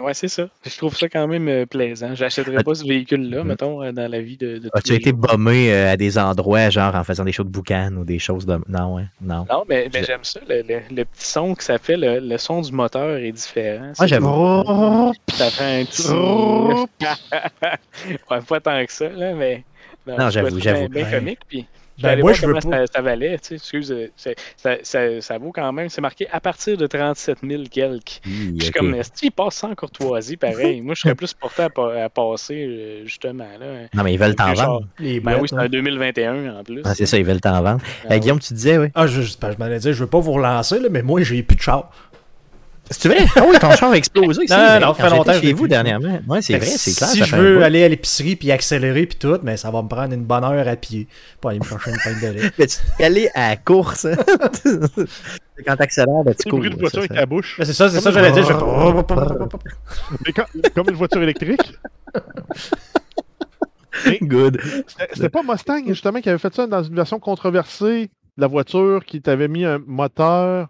Ouais, c'est ça. Je trouve ça quand même euh, plaisant. J'achèterais pas ce véhicule-là, Mm. mettons, euh, dans la vie de, de As-tu les été bombé euh, à des endroits, genre en faisant des shows de boucan ou des choses de. Non, hein? Non. Non, mais, j'aime ça. Le, le- le petit son que ça fait, le, le son du moteur est différent. Moi, j'avoue. Oh, Ça fait un petit. Ouais, pas tant que ça, là, mais. Non, j'avoue, j'avoue. Bien, bien comique. Puis, ben, moi, je veux pas- ça, ça valait. Tu sais, excuse, euh, ça, ça, ça vaut quand même. C'est marqué à partir de 37 000 quelques. Hi, Je suis ok. comme, est-ce qu'il passe en courtoisie, pareil? Moi, je serais plus porté à, pa- à passer, euh, justement, là. Non, mais ils veulent t'en vendre. Les Ben boîtes, oui, c'est hein. un 2021 en plus. Ah, c'est ça, ils veulent t'en vendre. Ah Euh, Guillaume, tu disais, oui. Ah, je, je, je m'en allais dire, je veux pas vous relancer, là, mais moi, j'ai plus de char. C'est vrai? Ah oui, ton char a explosé. c'est Non, vrai, non, fait longtemps j'étais que je chez vous plus. dernièrement. Ouais, c'est vrai, c'est clair. Si ça je veux aller à l'épicerie puis accélérer puis tout, mais ça va me prendre une bonne heure à pied pour aller me chercher une pinte de lait. Mais tu peux aller à la course. Quand t'accélères, ben, tu cours. de ça, voiture avec ta bouche. Ben, c'est ça, c'est ça, j'allais dire. je- Mais quand- comme une voiture électrique. Good. C'était c'était pas Mustang, justement, qui avait fait ça dans une version controversée de la voiture, qui t'avait mis un moteur,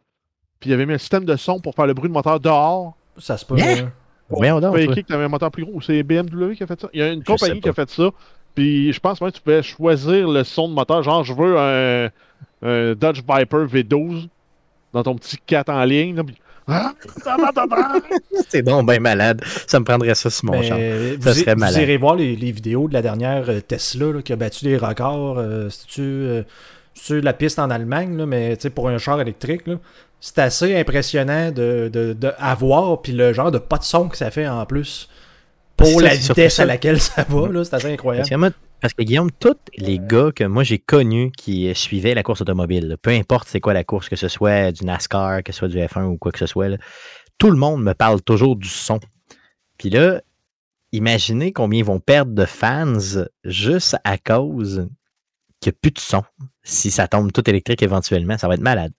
puis il avait mis un système de son pour faire le bruit de moteur dehors. Ça se peut. Pas toi. écrit que t'avais un moteur plus gros. C'est BMW qui a fait ça. Il y a une Je compagnie qui a fait ça. Puis je pense même que tu pouvais choisir le son de moteur. Genre, je veux un, un Dodge Viper V12 dans ton petit 4 en ligne. là, puis- Ah, C'est donc bien malade. Ça me prendrait ça sur mon char. Mais Ça vous, serait vous malade. irez voir les, les vidéos de la dernière euh, Tesla là, qui a battu des records. euh, C'est-tu euh, la piste en Allemagne, là, mais tu sais, pour un char électrique, là, c'est assez impressionnant de, de, de avoir, puis le genre de pas de son que ça fait en plus. Pour la vitesse à laquelle ça va, c'est assez incroyable. Parce que, Guillaume, tous les gars que moi j'ai connus qui suivaient la course automobile, peu importe c'est quoi la course, que ce soit du NASCAR, que ce soit du F1 ou quoi que ce soit, là, tout le monde me parle toujours du son. Puis là, imaginez combien ils vont perdre de fans juste à cause qu'il n'y a plus de son. Si ça tombe tout électrique éventuellement, ça va être malade.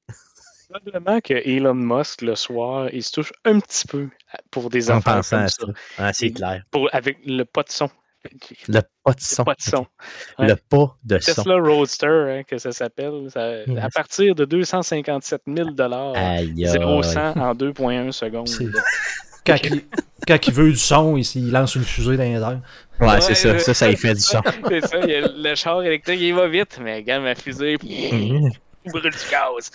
Probablement que Elon Musk, le soir, il se touche un petit peu pour des En pensant comme à ça. ça. Ah, c'est clair. Pour, avec le pas de son. Le pas de son. Pas de son. Le pas de son. Tesla Roadster, hein, que ça s'appelle. Yes. À partir de 257 000 Aïe, 0 aïe. 100 en 2,1 secondes. Quand, il, quand il veut du son, il, il lance une fusée dans les airs. Ouais, c'est ça. Ça, ça fait du son. C'est ça, il y a le char électrique, il va vite, mais regarde ma fusée, brûle du gaz.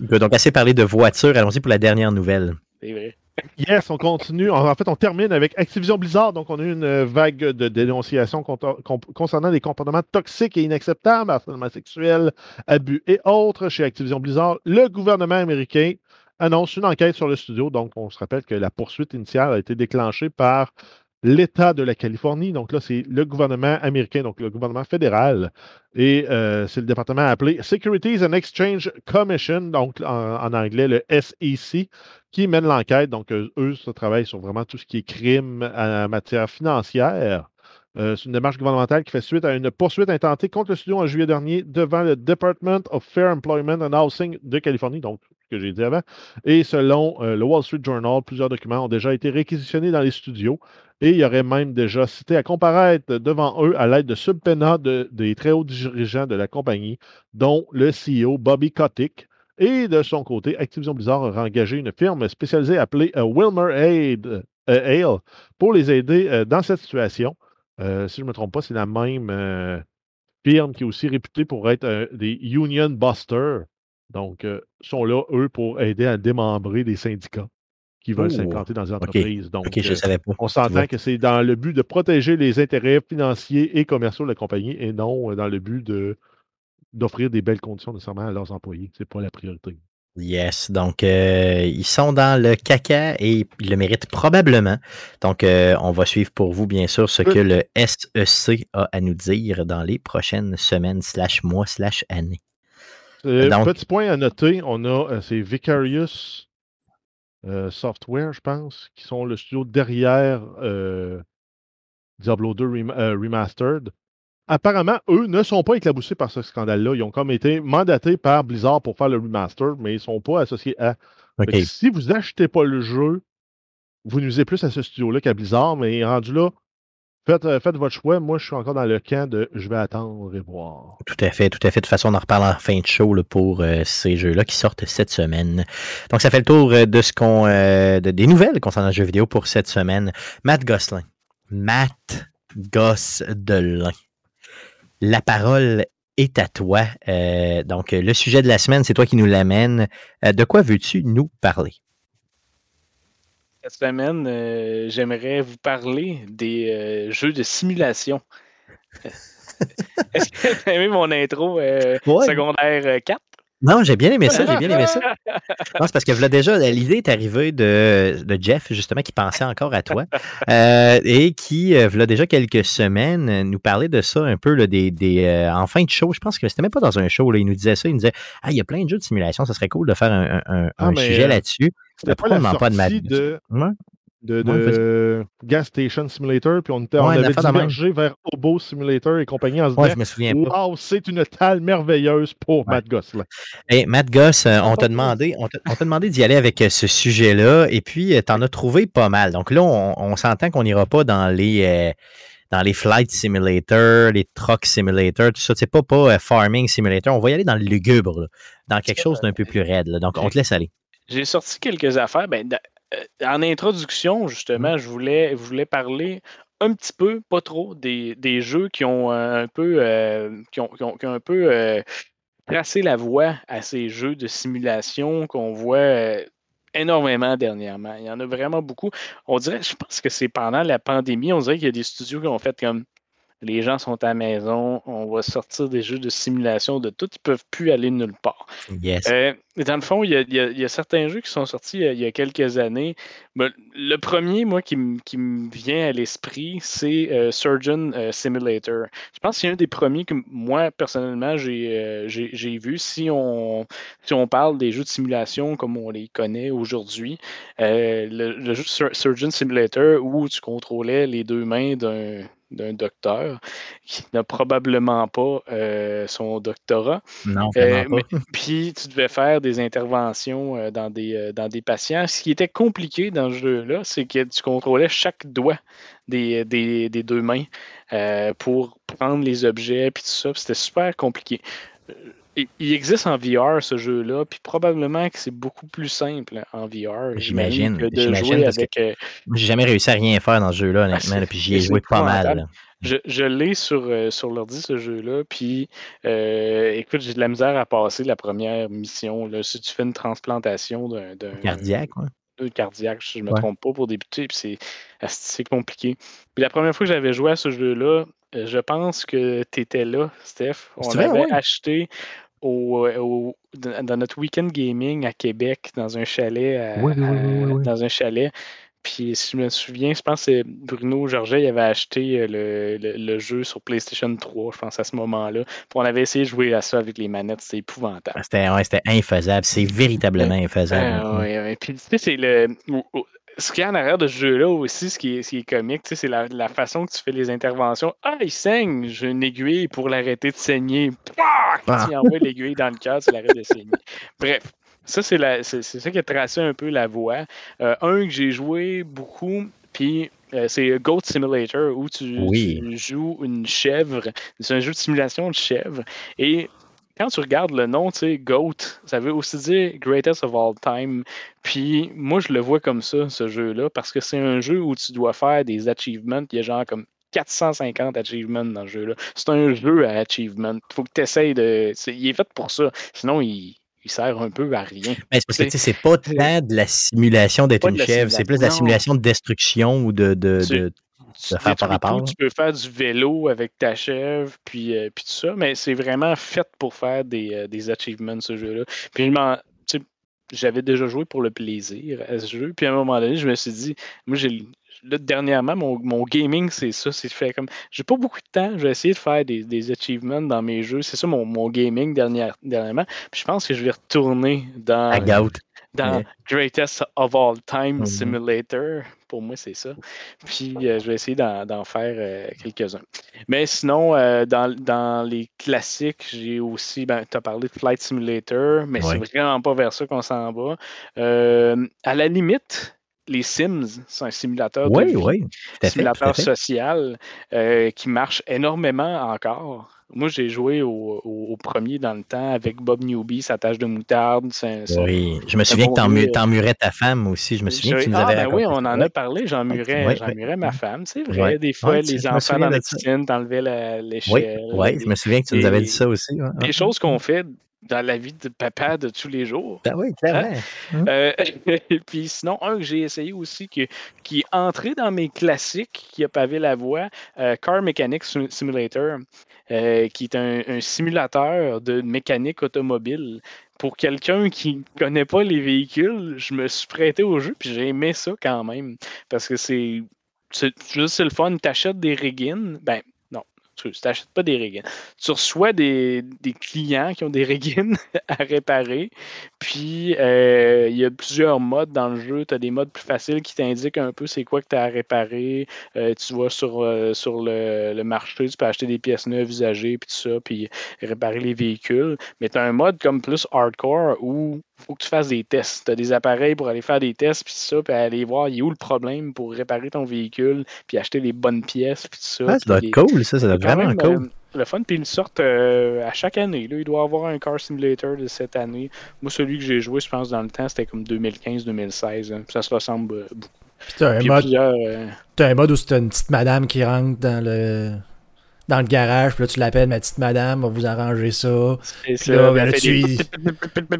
Donc, assez parlé de voiture. Allons-y pour la dernière nouvelle. C'est vrai. Yes, on continue. En fait, on termine avec Activision Blizzard. Donc, on a eu une vague de dénonciations concernant des comportements toxiques et inacceptables, harcèlement sexuel, abus et autres chez Activision Blizzard. Le gouvernement américain annonce une enquête sur le studio. Donc, on se rappelle que la poursuite initiale a été déclenchée par l'État de la Californie. Donc là, c'est le gouvernement américain, donc le gouvernement fédéral. Et euh, c'est le département appelé Securities and Exchange Commission, donc en, anglais le SEC, qui mène l'enquête. Donc, euh, eux, ça travaille sur vraiment tout ce qui est crime en matière financière. Euh, c'est une démarche gouvernementale qui fait suite à une poursuite intentée contre le studio en juillet dernier devant le Department of Fair Employment and Housing de Californie, donc ce que j'ai dit avant. Et selon euh, le Wall Street Journal, plusieurs documents ont déjà été réquisitionnés dans les studios et il aurait même déjà cité à comparaître devant eux à l'aide de subpoena de, des très hauts dirigeants de la compagnie, dont le CEO Bobby Kotick. Et de son côté, Activision Blizzard aurait engagé une firme spécialisée appelée euh, Wilmer Aid, euh, Ale pour les aider euh, dans cette situation. Si je ne me trompe pas, c'est la même firme qui est aussi réputée pour être des Union Busters. Donc, sont là, eux, pour aider à démembrer des syndicats qui veulent Oh, s'implanter dans les entreprises. Donc, je euh, ne savais pas. on s'entend que c'est dans le but de protéger les intérêts financiers et commerciaux de la compagnie et non euh, dans le but de d'offrir des belles conditions nécessairement à leurs employés. C'est pas la priorité. Yes, donc euh, ils sont dans le caca et ils le méritent probablement. Donc, euh, on va suivre pour vous, bien sûr, ce que le SEC a à nous dire dans les prochaines semaines, slash mois, slash années. Euh, Donc- Petit point à noter, on a c'est Vicarious euh, Software, je pense, qui sont le studio derrière euh, Diablo 2 Rem- euh, Remastered. Apparemment, eux ne sont pas éclaboussés par ce scandale-là. Ils ont comme été mandatés par Blizzard pour faire le remaster, mais ils ne sont pas associés à. Si vous achetez pas le jeu, vous nuisez plus à ce studio-là qu'à Blizzard, mais rendu là, faites, euh, faites votre choix. Moi, je suis encore dans le camp de je vais attendre et voir. Tout à fait, tout à fait. De toute façon, on en reparle en fin de show pour euh, ces jeux-là qui sortent cette semaine. Donc, ça fait le tour euh, de ce qu'on, de- des nouvelles concernant le jeu vidéo pour cette semaine. Matt Gosselin. Matt Gosselin. La parole est à toi. Donc, le sujet de la semaine, c'est toi qui nous l'amène. De quoi veux-tu nous parler? Cette semaine, euh, j'aimerais vous parler des euh, jeux de simulation. Est-ce que vous avez aimé mon intro euh, Ouais. secondaire euh, 4? Non, j'ai bien aimé ça, j'ai bien aimé ça. Non, c'est parce que là, déjà, l'idée est arrivée de, de Jeff, justement, qui pensait encore à toi, euh, et qui, là, déjà quelques semaines, nous parlait de ça un peu, là, des, des, euh, en fin de show. Je pense que c'était même pas dans un show, là, il nous disait ça, il nous disait, ah, il y a plein de jeux de simulation, ça serait cool de faire un, un- un- Ah, sujet euh, là-dessus. C'était pas la sortie de, de, de Gas Station Simulator, puis on, était, on avait divergé vers Obo Simulator et compagnie en se disant je me souviens pas. Wow, c'est une tale merveilleuse pour. Matt Gosselin. Hey, Matt Goss, euh, on t'a demandé, on t'a on t'a demandé d'y aller avec euh, ce sujet-là, et puis tu t'en as trouvé pas mal. Donc là, on, on s'entend qu'on n'ira pas dans les euh, dans les flight simulator, les truck simulator, tout ça. C'est pas pas euh, farming simulator. On va y aller dans le lugubre, là, dans quelque chose d'un peu plus raide. là. Donc on te laisse aller. J'ai sorti quelques affaires. Ben, euh, en introduction, justement, je voulais, voulais parler un petit peu, pas trop, des, des jeux qui ont euh, un peu, euh, qui ont, qui ont- qui ont un peu euh, tracé la voie à ces jeux de simulation qu'on voit euh, énormément dernièrement. Il y en a vraiment beaucoup. On dirait, je pense que c'est pendant la pandémie, on dirait qu'il y a des studios qui ont fait comme les gens sont à la maison, on va sortir des jeux de simulation de tout, ils ne peuvent plus aller nulle part. Yes. Euh, dans le fond, il y, a, il y a- il y a certains jeux qui sont sortis il y a, il y a quelques années. Ben, le premier, moi, qui, me vient à l'esprit, c'est euh, Surgeon euh, Simulator. Je pense que c'est un des premiers que moi, personnellement, j'ai euh, vu. Si on, si on parle des jeux de simulation comme on les connaît aujourd'hui, euh, le, le jeu Sur- Surgeon Simulator où tu contrôlais les deux mains d'un d'un docteur qui n'a probablement pas euh, son doctorat. non, euh. Puis tu devais faire des interventions euh, dans, des, dans des patients. Ce qui était compliqué dans ce jeu-là, c'est que tu contrôlais chaque doigt des, des, des deux mains pour prendre les objets, puis tout ça. C'était super compliqué. Il existe en VR ce jeu-là, puis probablement que c'est beaucoup plus simple en VR. J'imagine, que de jouer avec. euh, J'ai jamais réussi à rien faire dans ce jeu-là, honnêtement, c'est- là, puis j'y ai joué pas mal. Je, je l'ai sur, euh, sur l'ordi, ce jeu-là. Puis, euh, écoute, j'ai de la misère à passer la première mission. Là, si tu fais une transplantation d'un Cardiaque, ouais. cardiaque, si je ne me Ouais. trompe pas, pour débuter, puis c'est asti, c'est compliqué. Puis la première fois que j'avais joué à ce jeu-là, je pense que tu étais là, Steph. On vrai, avait ouais. acheté au, euh, au- dans notre week-end gaming à Québec, dans un chalet. à- Oui, oui, oui, à- oui, oui. Dans un chalet. Puis si je me souviens, je pense que Bruno Georget il avait acheté euh, le, le- le jeu sur PlayStation 3, je pense, à ce moment-là. Puis on avait essayé de jouer à ça avec les manettes, c'était épouvantable. Ah, C'était ouais, infaisable. C'est véritablement infaisable. Ah, ouais, ouais. Puis tu sais, c'est le. Ce qu'il y a en arrière de ce jeu-là aussi, ce qui est, ce qui est comique, tu sais, c'est la, la façon que tu fais les interventions. Ah, il saigne, j'ai une aiguille pour l'arrêter de saigner. Pouah! Ah. Tu envoies l'aiguille dans le cœur, tu l'arrêtes de saigner. Bref, ça, c'est la- c'est c'est ça qui a tracé un peu la voie. Euh, un que j'ai joué beaucoup, puis euh, c'est Goat Simulator, où tu, Oui. tu joues une chèvre. C'est un jeu de simulation de chèvre. Et quand tu regardes le nom, tu sais, GOAT, ça veut aussi dire Greatest of All Time. Puis moi, je le vois comme ça, ce jeu-là, parce que c'est un jeu où tu dois faire des achievements. Il y a genre comme 450 achievements dans le jeu-là. C'est un jeu à achievement. Il faut que tu essayes de. c'est- Il est fait pour ça. Sinon, il, il sert un peu à rien. Mais c'est parce que C'est- tu sais, c'est pas tant de la simulation d'être une chèvre, c'est plus de la simulation. de destruction ou de, de, Tu- de- tu, de faire par rapport, tout, tu peux faire du vélo avec ta chèvre, puis, euh, puis tout ça, mais c'est vraiment fait pour faire des, euh, des achievements, ce jeu-là. Puis j'avais déjà joué pour le plaisir à ce jeu, puis à un moment donné, je me suis dit, moi, j'ai là, dernièrement, mon, mon gaming, c'est ça, c'est fait comme, j'ai pas beaucoup de temps, je vais essayer de faire des, des achievements dans mes jeux, c'est ça mon, mon gaming dernière- dernièrement, puis je pense que je vais retourner dans dans Ouais. Greatest of All Time Mhm. Simulator. Pour moi, c'est ça. Puis, euh, je vais essayer d'en faire euh, quelques-uns. Mais sinon, euh, dans, dans les classiques, j'ai aussi, ben, tu as parlé de Flight Simulator, mais Ouais. c'est vraiment pas vers ça qu'on s'en va. À la limite, les Sims, c'est un simulateur de Oui, vie oui. Fait. Simulateur social euh, qui marche énormément encore. Moi, j'ai joué au, au- au premier dans le temps avec Bob Newby, sa tâche de moutarde. c'est- c'est- Oui, je me souviens bon que t'en vieux. mu- t'emmurais ta femme aussi. Je me souviens que tu nous ah, avais ben oui, on en a parlé. Ouais, j'emmurais ouais. ma femme, c'est vrai. Des fois, les enfants dans la piscine, Oui, l'échelle. ouais, je me souviens que tu nous avais dit ça aussi. Des choses qu'on fait dans la vie de papa de tous les jours. Ben oui, clairement. Euh, et puis sinon, un que j'ai essayé aussi, qui, qui est entré dans mes classiques, qui a pavé la voie, euh, Car Mechanic Sim- Simulator, euh, qui est un, un simulateur de mécanique automobile. Pour quelqu'un qui ne connaît pas les véhicules, je me suis prêté au jeu, puis j'ai aimé ça quand même. Parce que c'est c'est juste c'est le fun. Tu achètes des riggins, ben tu n'achètes pas des riggins. Tu reçois des, des clients qui ont des riggins à réparer. Puis, euh, il y a plusieurs modes dans le jeu. Tu as des modes plus faciles qui t'indiquent un peu c'est quoi que tu as à réparer. Euh, tu vas sur, euh, sur le, le marché, tu peux acheter des pièces neuves usagées, puis tout ça, puis réparer les véhicules. Mais tu as un mode comme plus hardcore où faut que tu fasses des tests. Tu as des appareils pour aller faire des tests, puis ça, puis aller voir il est où le problème pour réparer ton véhicule, puis acheter les bonnes pièces, puis tout ça. Ah, ça doit être cool, ça. Ça doit être vraiment cool. euh, le fun, puis ils sortent euh, à chaque année. Là. Il doit avoir un Car Simulator de cette année. Moi, celui que j'ai joué, je pense, dans le temps, c'était comme 2015-2016. hein. Ça se ressemble euh, beaucoup. Puis t'as un, mode, euh, t'as un mode où c'est une petite madame qui rentre dans le dans le garage, puis là tu l'appelles ma petite madame, va vous arranger ça. c'est Puis là, ben, là, tu, des-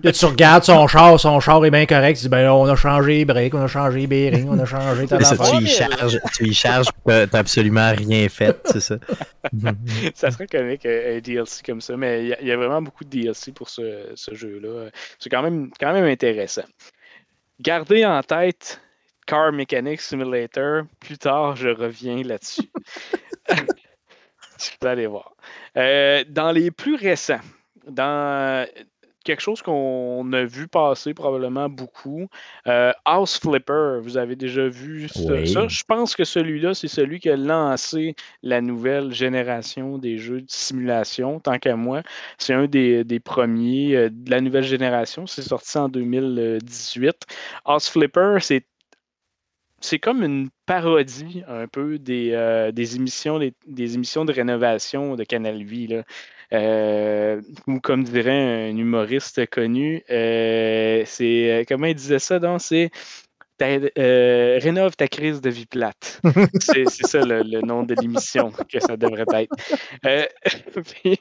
là, tu regardes son char, son char est bien correct, tu dis ben là, on a changé les breaks, on a changé les bearings, on a changé ta ça, tu y charges, tu y charges, t'as t'as absolument rien fait, c'est ça. ça serait comique euh, un DLC comme ça, mais il y, a- il y a vraiment beaucoup de DLC pour ce, ce jeu-là. C'est quand même, quand même intéressant. Gardez en tête Car Mechanic Simulator. Plus tard, je reviens là-dessus. tu peux aller voir. Euh, dans les plus récents, dans quelque chose qu'on a vu passer probablement beaucoup, euh, House Flipper, vous avez déjà vu ça. Oui. Ça, je pense que celui-là, c'est celui qui a lancé la nouvelle génération des jeux de simulation, tant qu'à moi. C'est un des, des premiers euh, de la nouvelle génération. C'est sorti en 2018. House Flipper, c'est c'est comme une parodie un peu des, euh, des émissions des, des émissions de rénovation de Canal Vie. Là. Euh, ou comme dirait un humoriste connu, euh, c'est comment il disait ça donc? C'est rénove ta crise de vie plate. c'est ça le, le nom de l'émission que ça devrait être. Puis,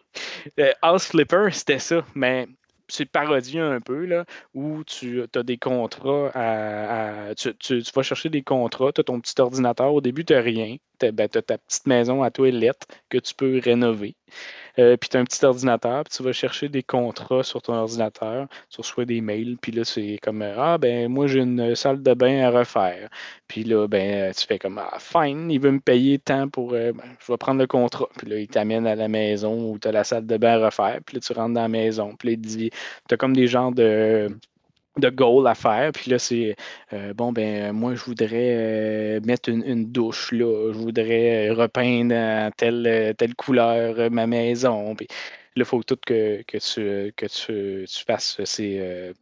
House Flipper, c'était ça, mais c'est parodié un peu, là, où tu as des contrats à. tu- tu vas chercher des contrats, tu as ton petit ordinateur. Au début, tu n'as rien. Tu as, ta petite maison à toilette que tu peux rénover. Euh, puis tu as un petit ordinateur, puis tu vas chercher des contrats sur ton ordinateur, tu reçois des mails, puis là, c'est comme euh, Ah, ben, moi, j'ai une salle de bain à refaire. Puis là, ben, tu fais comme Ah, fine, il veut me payer tant pour. euh, ben, je vais prendre le contrat. Puis là, il t'amène à la maison où tu as la salle de bain à refaire. Puis là, tu rentres dans la maison. Puis là, il dit Tu as comme des genres de de goals à faire. Puis là, c'est euh, bon, ben, moi, je voudrais euh, mettre une, une douche là. Je voudrais euh, repeindre en telle, telle couleur ma maison. Puis là, il faut tout que, que tu, que tu, tu fasses ces,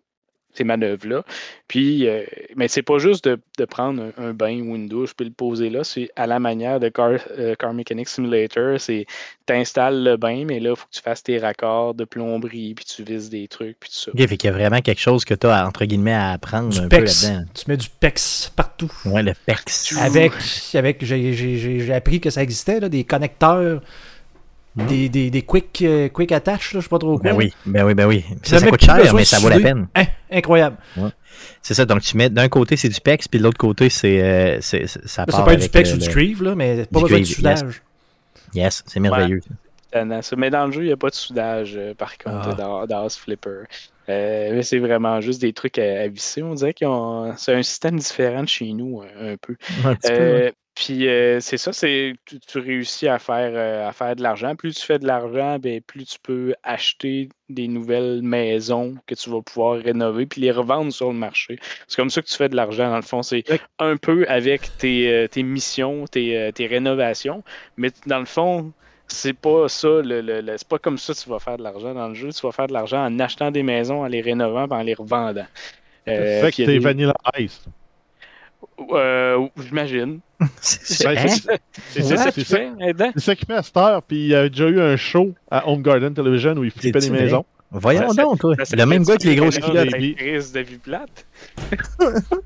ces manœuvres-là. Puis, euh, mais c'est pas juste de, de prendre un, un bain ou une douche puis le poser là. C'est à la manière de Car, euh, Car Mechanic Simulator. C'est t'installes le bain, mais là, il faut que tu fasses tes raccords de plomberie, puis tu vises des trucs, puis tout ça. Ok, fait qu'il y a vraiment quelque chose que tu as, entre guillemets, à apprendre Du un peu là-dedans. Tu mets du PEX partout. Ouais, le PEX. Avec, avec j'ai- j'ai j'ai- j'ai appris que ça existait, là, des connecteurs, des, des, des quick, euh, quick attach, là, je sais pas trop quoi. Ben oui, ben oui, ben oui. Ça, ça coûte cher, mais ça vaut la peine. Hein, incroyable. C'est ça, donc tu mets d'un côté c'est du PEX, puis de l'autre côté c'est euh, ça part ça peut être du PEX euh, ou du cuivre, là, mais pas du besoin de yes. soudage. Yes, c'est merveilleux. ça. Mais dans le jeu, il n'y a pas de soudage, euh, par contre, Ah. dans, dans House Flipper. Euh, mais c'est vraiment juste des trucs à, à visser. On dirait qu'ils ont. C'est un système différent de chez nous, un, un peu. Un petit peu, Euh, ouais. Puis euh, c'est ça, c'est tu, tu réussis à faire, euh, à faire de l'argent. Plus tu fais de l'argent, ben, plus tu peux acheter des nouvelles maisons que tu vas pouvoir rénover puis les revendre sur le marché. C'est comme ça que tu fais de l'argent, dans le fond. C'est un peu avec tes, euh, tes missions, tes, euh, tes rénovations, mais dans le fond, c'est pas ça, le, le- le- c'est pas comme ça que tu vas faire de l'argent dans le jeu. Tu vas faire de l'argent en achetant des maisons, en les rénovant, puis en les revendant. Euh, fait que t'es Vanilla Ice. Euh, J'imagine. C'est- Ben, c'est ça- c'est C'est ça- ça c'est qui ça- fait, là-dedans. c'est ça qu'il fait à cette heure. Puis il y a déjà eu un show à Home Garden Television où il flippait vrai? maisons. Voyons Ça, donc, toi. Ça Le même gars que les grosses culottes. de vue plate.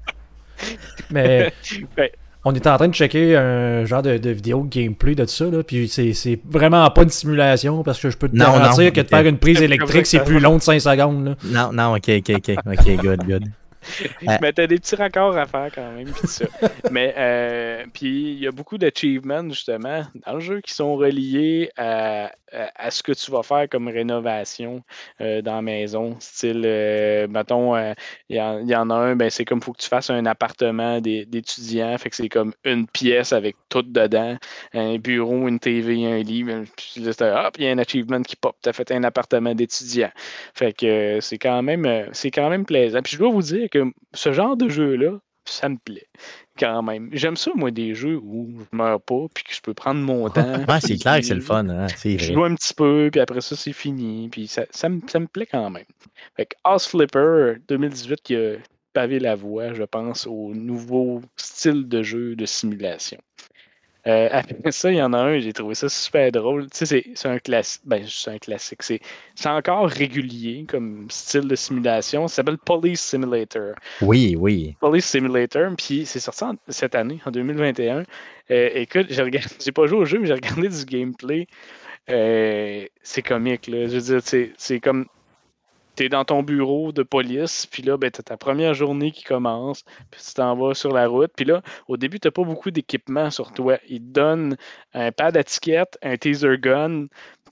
Mais on était en train de checker un genre de, de vidéo de gameplay de ça, là, puis c'est c'est vraiment pas une simulation parce que je peux te garantir que de faire une prise C'est électrique, c'est plus long de 5 secondes. Là. Non, non, ok, ok, ok. Ok, good, good. Euh. Mais t'as des petits raccords à faire quand même, puis ça. Mais euh, puis il y a beaucoup d'achievements justement dans le jeu qui sont reliés à, à, ce que tu vas faire comme rénovation euh, dans la maison. Style, euh, mettons, euh, il y, en- il a un, ben c'est comme faut que tu fasses un appartement d'étudiants, fait que c'est comme une pièce avec tout dedans, un bureau, une TV, un lit. ben, Puis hop, il y a un achievement qui pop. T'as fait un appartement d'étudiant. Fait que c'est quand même c'est quand même plaisant. Puis je dois vous dire que ce genre de jeu-là, ça me plaît quand même. J'aime ça, moi, des jeux où je meurs pas, puis que je peux prendre mon temps. Ouais, c'est clair que c'est le fun, hein, Je vrai. joue un petit peu, puis après ça, c'est fini. Puis ça, ça, me, ça me plaît quand même. Fait que House Flipper 2018 qui a pavé la voie, je pense, au nouveau style de jeu de simulation. Euh, après ça, il y en a un, j'ai trouvé ça super drôle. Tu sais, c'est- un classique. Ben, c'est un classique. C'est encore régulier comme style de simulation. Ça s'appelle Police Simulator. Oui, oui. Police Simulator, puis c'est sorti en- cette année, en 2021. Euh, écoute, j'ai regardé, j'ai pas joué au jeu, mais j'ai regardé du gameplay. Euh, c'est comique, là. Je veux dire, c'est- c'est T'es dans ton bureau de police, puis là, ben, t'as ta première journée qui commence, puis tu t'en vas sur la route. Puis là, au début, t'as pas beaucoup d'équipement sur toi. Ils te donnent un pad à un taser gun,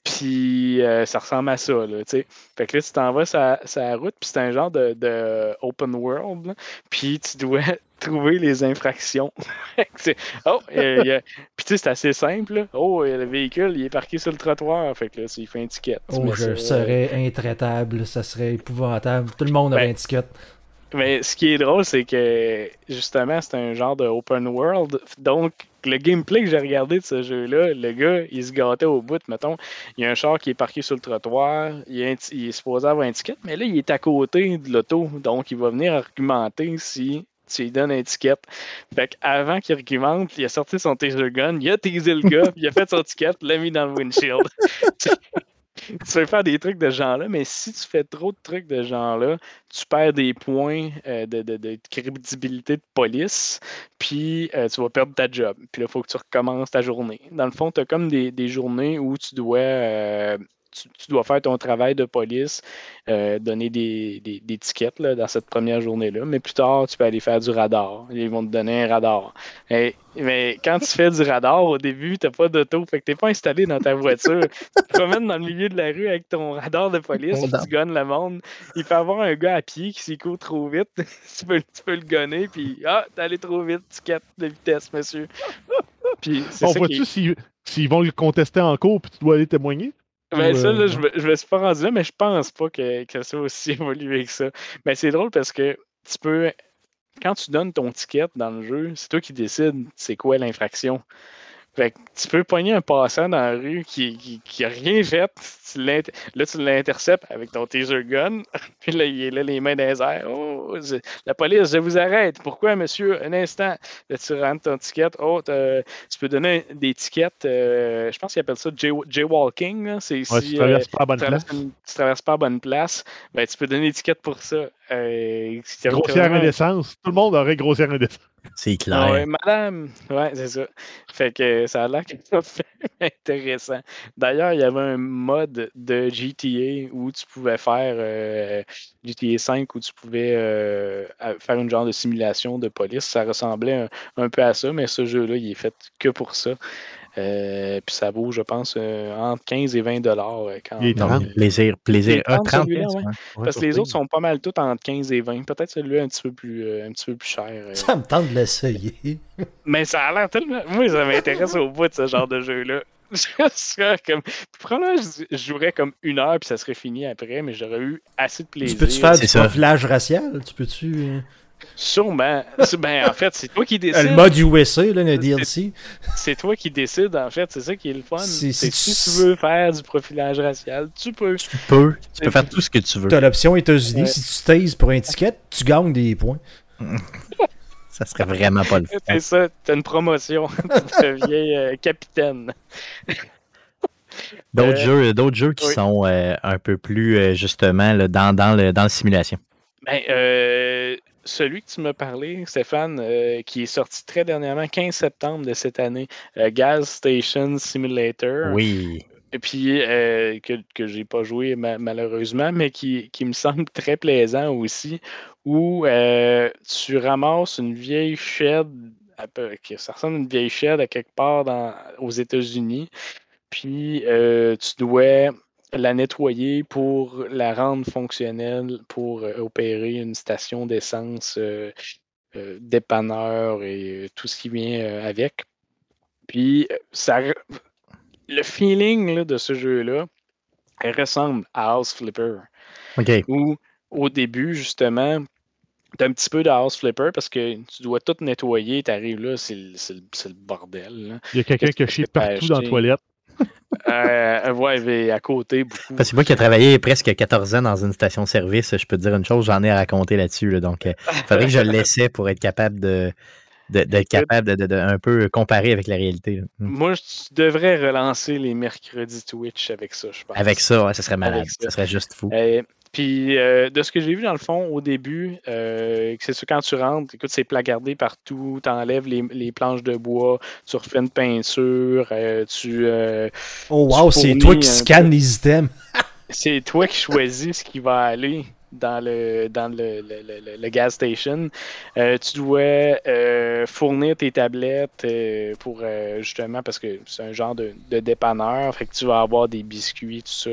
puis euh, ça ressemble à ça, là, tu. Fait que là, tu t'en vas sur la- route, puis c'est un genre de, de open world. Puis tu dois trouver les infractions. Oh, euh, il y a- puis tu sais, c'est assez simple. là. Oh, le véhicule, il est parqué sur le trottoir. Fait que là, il fait un ticket. Oh, je serais intraitable, ça serait épouvantable. Tout le monde aurait Ben, un ticket. Mais ce qui est drôle, c'est que justement, c'est un genre de open world. Donc, le gameplay que j'ai regardé de ce jeu-là, le gars, il se gâtait au bout. Mettons, il y a un char qui est parqué sur le trottoir, il, ti- il est supposé avoir un ticket, mais là, il est à côté de l'auto. Donc, il va venir argumenter si tu lui donnes un ticket. Fait qu'avant qu'il argumente, il a sorti son taser gun, il a teasé le gars, il a fait son ticket, l'a mis dans le windshield. tu peux faire des trucs de genre-là, mais si tu fais trop de trucs de genre-là, tu perds des points euh, de, crédibilité de police, puis euh, tu vas perdre ta job. Puis là, il faut que tu recommences ta journée. Dans le fond, tu as comme des, des journées où tu dois, euh, tu, tu dois faire ton travail de police, euh, donner des, des, des tickets là, dans cette première journée-là, mais plus tard, tu peux aller faire du radar. Ils vont te donner un radar. Et- mais quand tu fais du radar, au début, tu n'as pas d'auto, fait que tu n'es pas installé dans ta voiture. tu te promènes dans le milieu de la rue avec ton radar de police, tu gonnes le monde. Il peut y avoir un gars à pied qui s'y court trop vite. tu, peux, tu peux le gonner, puis ah, t'es allé trop vite, ticket de vitesse, monsieur. Puis On voit-tu s'ils vont le contester en cours puis tu dois aller témoigner? Ben, ça, euh, là, je, me, je me suis pas rendu là, mais je pense pas que, que ça aussi évolué que ça. Mais c'est drôle parce que tu peux. Quand tu donnes ton ticket dans le jeu, c'est toi qui décides c'est quoi l'infraction. Fait que tu peux pogner un passant dans la rue qui, qui, qui a rien fait. Tu là, tu l'interceptes avec ton taser gun. Puis là, il est là, les mains dans les airs. Oh, je- la police, je vous arrête. Pourquoi, monsieur? Un instant. Là, tu rentres ton ticket. Oh, tu peux donner des tickets. euh, je pense qu'ils appellent ça jay- jaywalking. là. C'est Ouais, si, tu euh, traverses pas à la bonne tu place. traverses, une- tu traverses pas à bonne place, ben, tu peux donner l'étiquette pour ça. Euh, Grossière indécence. Tout le monde aurait grossière indécence. C'est Ah clair. ouais, madame, ouais, c'est ça. Fait que ça a l'air que ça fait intéressant. D'ailleurs, il y avait un mode de GTA où tu pouvais faire euh, GTA 5 où tu pouvais euh, faire une genre de simulation de police. Ça ressemblait un, un peu à ça, mais ce jeu-là, il est fait que pour ça. Euh, puis ça vaut, je pense, euh, entre 15 et 20 dollars euh, quand Il est plaisir, plaisir. Ah, 30, 30 celui-là, pièces, ouais. ouais. Ouais, Parce que les autres sont pas mal tous entre 15 et 20. Peut-être celui-là un petit peu plus, euh, un petit peu plus cher. euh. Ça me tente de l'essayer. Mais ça a l'air tellement. Moi, ça m'intéresse au bout de ce genre de jeu-là. Je serais comme... Probablement, je je jouerais comme une heure puis ça serait fini après, mais j'aurais eu assez de Tu plaisir. peux-tu faire du profilage racial? Tu peux-tu. Sûrement. C'est- Ben, en fait, c'est toi qui décides. le mode USA, là, le DLC. C'est toi qui décides, en fait. C'est ça qui est le fun. C'est- si si tu- tu veux faire du profilage racial, tu peux. Tu peux, tu peux faire tout ce que tu veux. Tu as l'option États-Unis. Ouais. Si tu taises pour un ticket, tu gagnes des points. Ça serait vraiment pas le fun. C'est ça, t'as une promotion. tu deviens euh, capitaine. D'autres Euh, jeux, d'autres jeux qui oui. sont euh, un peu plus euh, justement là, dans, dans, le, dans la simulation. Ben, euh, celui que tu m'as parlé, Stéphane, euh, qui est sorti très dernièrement, 15 septembre de cette année, euh, Gas Station Simulator. Oui. Et puis, euh, que, que j'ai pas joué ma- malheureusement, mais qui, qui me semble très plaisant aussi, où tu ramasses une vieille shed, à peu- que ça ressemble à une vieille shed à quelque part dans, aux États-Unis, puis tu dois la nettoyer pour la rendre fonctionnelle, pour euh, opérer une station d'essence, euh, euh, dépanneur et euh, tout ce qui vient euh, avec. Puis, ça, le feeling là, de ce jeu-là ressemble à House Flipper. OK. Où, au début, justement, tu un petit peu de House Flipper parce que tu dois tout nettoyer. Tu arrives là, c'est le, le- bordel. là. Il y a quelqu'un qui a chié t'as partout dans la toilette. Euh, ouais, mais à côté, beaucoup. Parce que moi qui ai travaillé presque 14 ans dans une station-service, je peux te dire une chose, j'en ai à raconter là-dessus. là. donc, il faudrait que je le laissais pour être capable de, d'être capable de, de- de un peu comparer avec la réalité. là. Mm. Moi, je- tu devrais relancer les mercredis Twitch avec ça, je pense. Avec ça, ouais, ça serait malade. Ça. Ça serait juste fou. Euh, puis, euh, de ce que j'ai vu dans le fond, au début, euh, c'est sûr, quand tu rentres, écoute, c'est placardé partout, tu enlèves les, les planches de bois, tu refais une peinture, euh, tu, euh, Oh wow, c'est toi qui scannes les items. c'est toi qui choisis ce qui va aller dans le, dans le, le- le- gas station. Euh, tu dois euh, fournir tes tablettes euh, pour justement parce que c'est un genre de, de dépanneur, fait que tu vas avoir des biscuits, tout ça.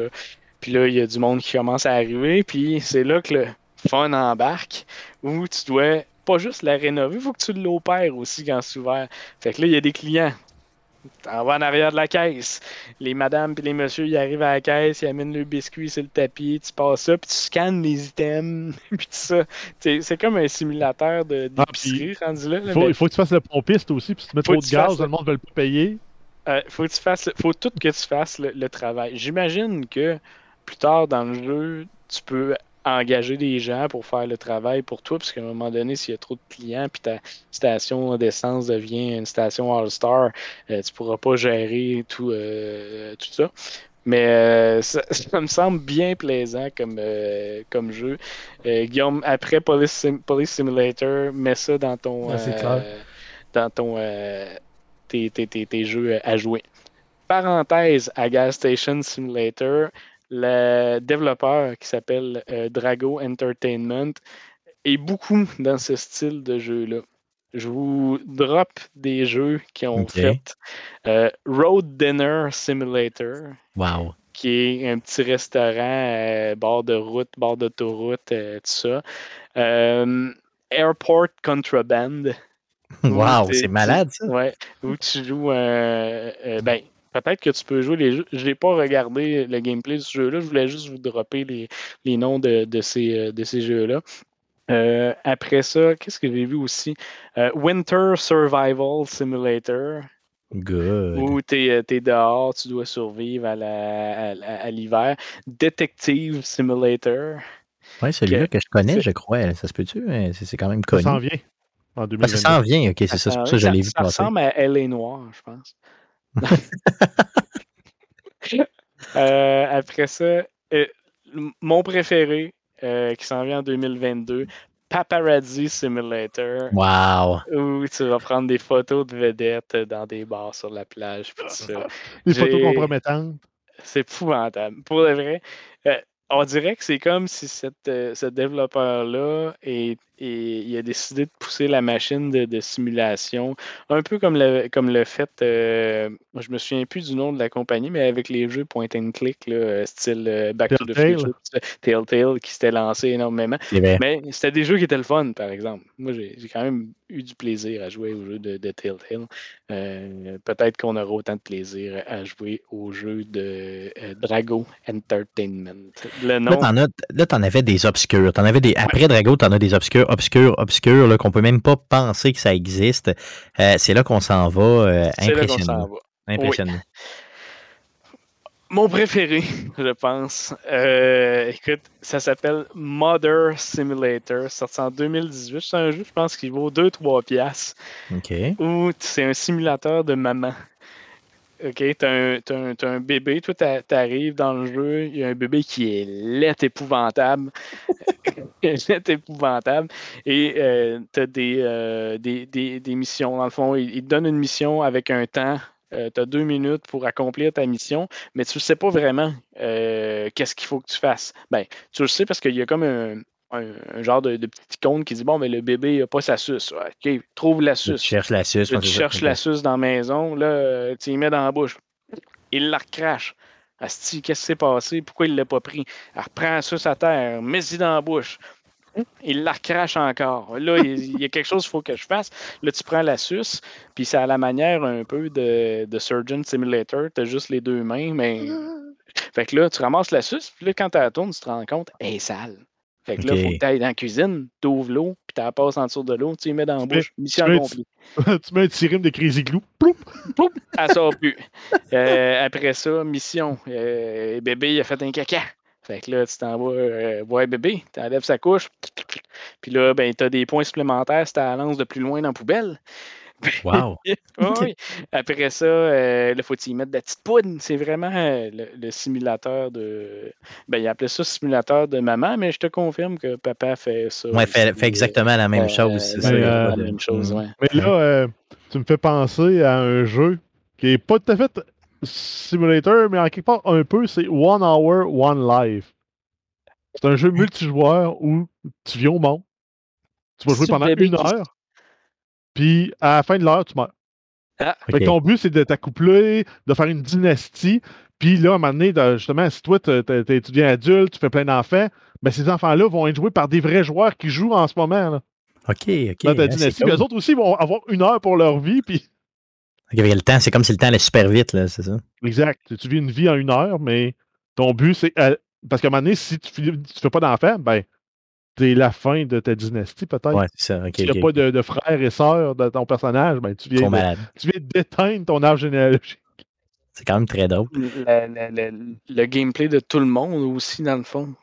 Puis là, il y a du monde qui commence à arriver, puis c'est là que le fun embarque où tu dois pas juste la rénover, il faut que tu l'opères aussi quand c'est ouvert. Fait que là, il y a des clients. T'en vas en arrière de la caisse. Les madames et les messieurs, ils arrivent à la caisse, ils amènent le biscuit sur le tapis, tu passes ça, puis tu scannes les items, puis tout ça. C'est comme un simulateur Ah, d'épicerie rendu là. Il faut, mais, il faut que tu fasses le pompiste aussi, puis si tu mets trop de gaz, le- le monde ne veut pas payer. euh, faut que tu fasses, faut tout que tu fasses le, le travail. J'imagine que plus tard dans le jeu, tu peux engager des gens pour faire le travail pour toi, parce qu'à un moment donné, s'il y a trop de clients, puis ta station d'essence devient une station All-Star, euh, tu pourras pas gérer tout, euh, tout ça. Mais euh, ça, ça me semble bien plaisant comme, euh, comme jeu. Guillaume, après Police, Sim- Police Simulator, mets ça dans ton, Ouais, clair. dans ton, tes, tes- tes- tes jeux à jouer. Parenthèse à Gas Station Simulator, le développeur qui s'appelle euh, Drago Entertainment est beaucoup dans ce style de jeu-là. Je vous drop des jeux qui ont fait euh, Road Dinner Simulator, Wow. qui est un petit restaurant euh, bord de route, bord d'autoroute, euh, tout ça. Airport Contraband. Wow, c'est- malade ça. Ouais, où tu joues. euh, ben, peut-être que tu peux jouer les jeux. Je n'ai pas regardé le gameplay de ce jeu-là. Je voulais juste vous dropper les, les noms de, de ces, euh, de ces jeux-là. Euh, après ça, qu'est-ce que j'ai vu aussi? Euh, Winter Survival Simulator, Good. où tu es, dehors, tu dois survivre à l'hiver. Detective Simulator. Ouais, celui-là que je connais, je crois. Ça se peut-tu? hein? C'est c'est quand même Ça connu. s'en vient en Ah, 2022. ça s'en vient, ok, c'est ça. C'est pour ça que je ça, l'ai vu ça passer. ressemble à L.A. Noir, je pense. Euh, après ça, euh, mon préféré euh, qui s'en vient en 2022, Paparazzi Simulator, Wow. où tu vas prendre des photos de vedettes dans des bars sur la plage. tout ça. Des photos compromettantes. C'est épouvantable. Pour de vrai, euh, on dirait que c'est comme si cette, euh, ce développeur-là est- est- il a décidé de pousser la machine de, de simulation, un peu comme le, comme le fait, euh, moi, je me souviens plus du nom de la compagnie, mais avec les jeux point and click, là, euh, style euh, Back to the. Future, Telltale, qui s'était lancé énormément. Mais c'était des jeux qui étaient le fun, par exemple. Moi, j'ai quand même eu du plaisir à jouer aux jeux de, de Telltale. Euh, Peut-être qu'on aura autant de plaisir à jouer aux jeux de euh, Drago Entertainment. Le nom, Là, t'en as- là, t'en avais des obscurs. T'en avais des, après Drago, t'en as des obscurs, obscurs, obscurs, là, qu'on peut même pas penser que ça existe. Euh, c'est là qu'on s'en va. euh, impressionnant. va. Impressionnant. Mon préféré, je pense. Euh, écoute, ça s'appelle Mother Simulator, sorti en 2018. C'est un jeu, je pense, qui vaut 2-3 piastres. OK. Ou c'est un simulateur de maman. OK, t'as un, t'as un- t'as un bébé, toi t'a- t'arrives dans le jeu, il y a un bébé qui est laid épouvantable. laid épouvantable. Et euh, t'as des, euh, des, des, des missions. Dans le fond, il, te donne une mission avec un temps. tu as deux minutes pour accomplir ta mission, mais tu ne sais pas vraiment euh, qu'est-ce qu'il faut que tu fasses. Ben, tu le sais parce qu'il y a comme un, un- un genre de, de petit icône qui dit Bon, mais le bébé n'a pas sa suce. OK, trouve la Tu suce. cherches la suce. Là, tu cherches la suce dans la maison, là, tu y mets dans la bouche. Il la recrache. Asti, qu'est-ce qui s'est passé? Pourquoi il ne l'a pas pris? Elle reprend la suce à terre, mets-y dans la bouche. Il la recrache encore. Là, il il y a quelque chose qu'il faut que je fasse. Là, tu prends la suce, puis c'est à la manière un peu de, de Surgeon Simulator. Tu as juste les deux mains, mais. Fait que là, tu ramasses la suce, puis là, quand tu la tournes, tu te rends compte, elle est sale. Fait que là, il faut que tu ailles dans la cuisine, tu ouvres l'eau, puis tu la passes en dessous de l'eau, tu y mets dans la bouche. Mission accomplie. tu mets un rime de Crazy Glue. Ploup! Ploup, elle sort plus. Euh, après ça, mission. Euh, bébé, il a fait un caca. Fait que là, tu t'en vas euh, voir bébé, tu enlèves sa couche. Puis là, ben, tu as des points supplémentaires si tu la lances de plus loin dans la poubelle. Wow. Ouais. Après ça, euh, là, faut y mettre de la petite poudre. C'est vraiment euh, le, le simulateur de. Ben, il appelait ça simulateur de maman, mais je te confirme que papa fait ça. Ouais, fait, fait exactement la même euh, chose. c'est euh, ça, il euh, la même chose, Mm. ouais. Mais là, euh, tu me fais penser à un jeu qui est pas tout à fait simulator, mais en quelque part un peu, c'est One Hour, One Life. C'est un jeu multijoueur où tu viens au monde, tu vas jouer pendant une heure, puis à la fin de l'heure, tu meurs. Ah, Fait que Ok. ton but, c'est de t'accoupler, de faire une dynastie. Puis là, à un moment donné, justement, si toi, t'es étudiant adulte, tu fais plein d'enfants, ben ces enfants-là vont être joués par des vrais joueurs qui jouent en ce moment là, OK, OK. dans ta c'est dynastie. cool. Puis eux autres aussi vont avoir une heure pour leur vie. Puis Ok, le temps, c'est comme si le temps allait super vite, là, c'est ça? Exact. Tu- Tu vis une vie en une heure, mais ton but, c'est. euh, parce qu'à un moment donné, si tu ne fais pas d'enfants, ben, c'est la fin de ta dynastie, peut-être. Ouais, c'est ça. Pas de, de frères et sœurs de ton personnage, ben, tu, viens de- tu viens d'éteindre ton arbre généalogique. C'est quand même très drôle. le, le- le- le gameplay de tout le monde aussi, dans le fond.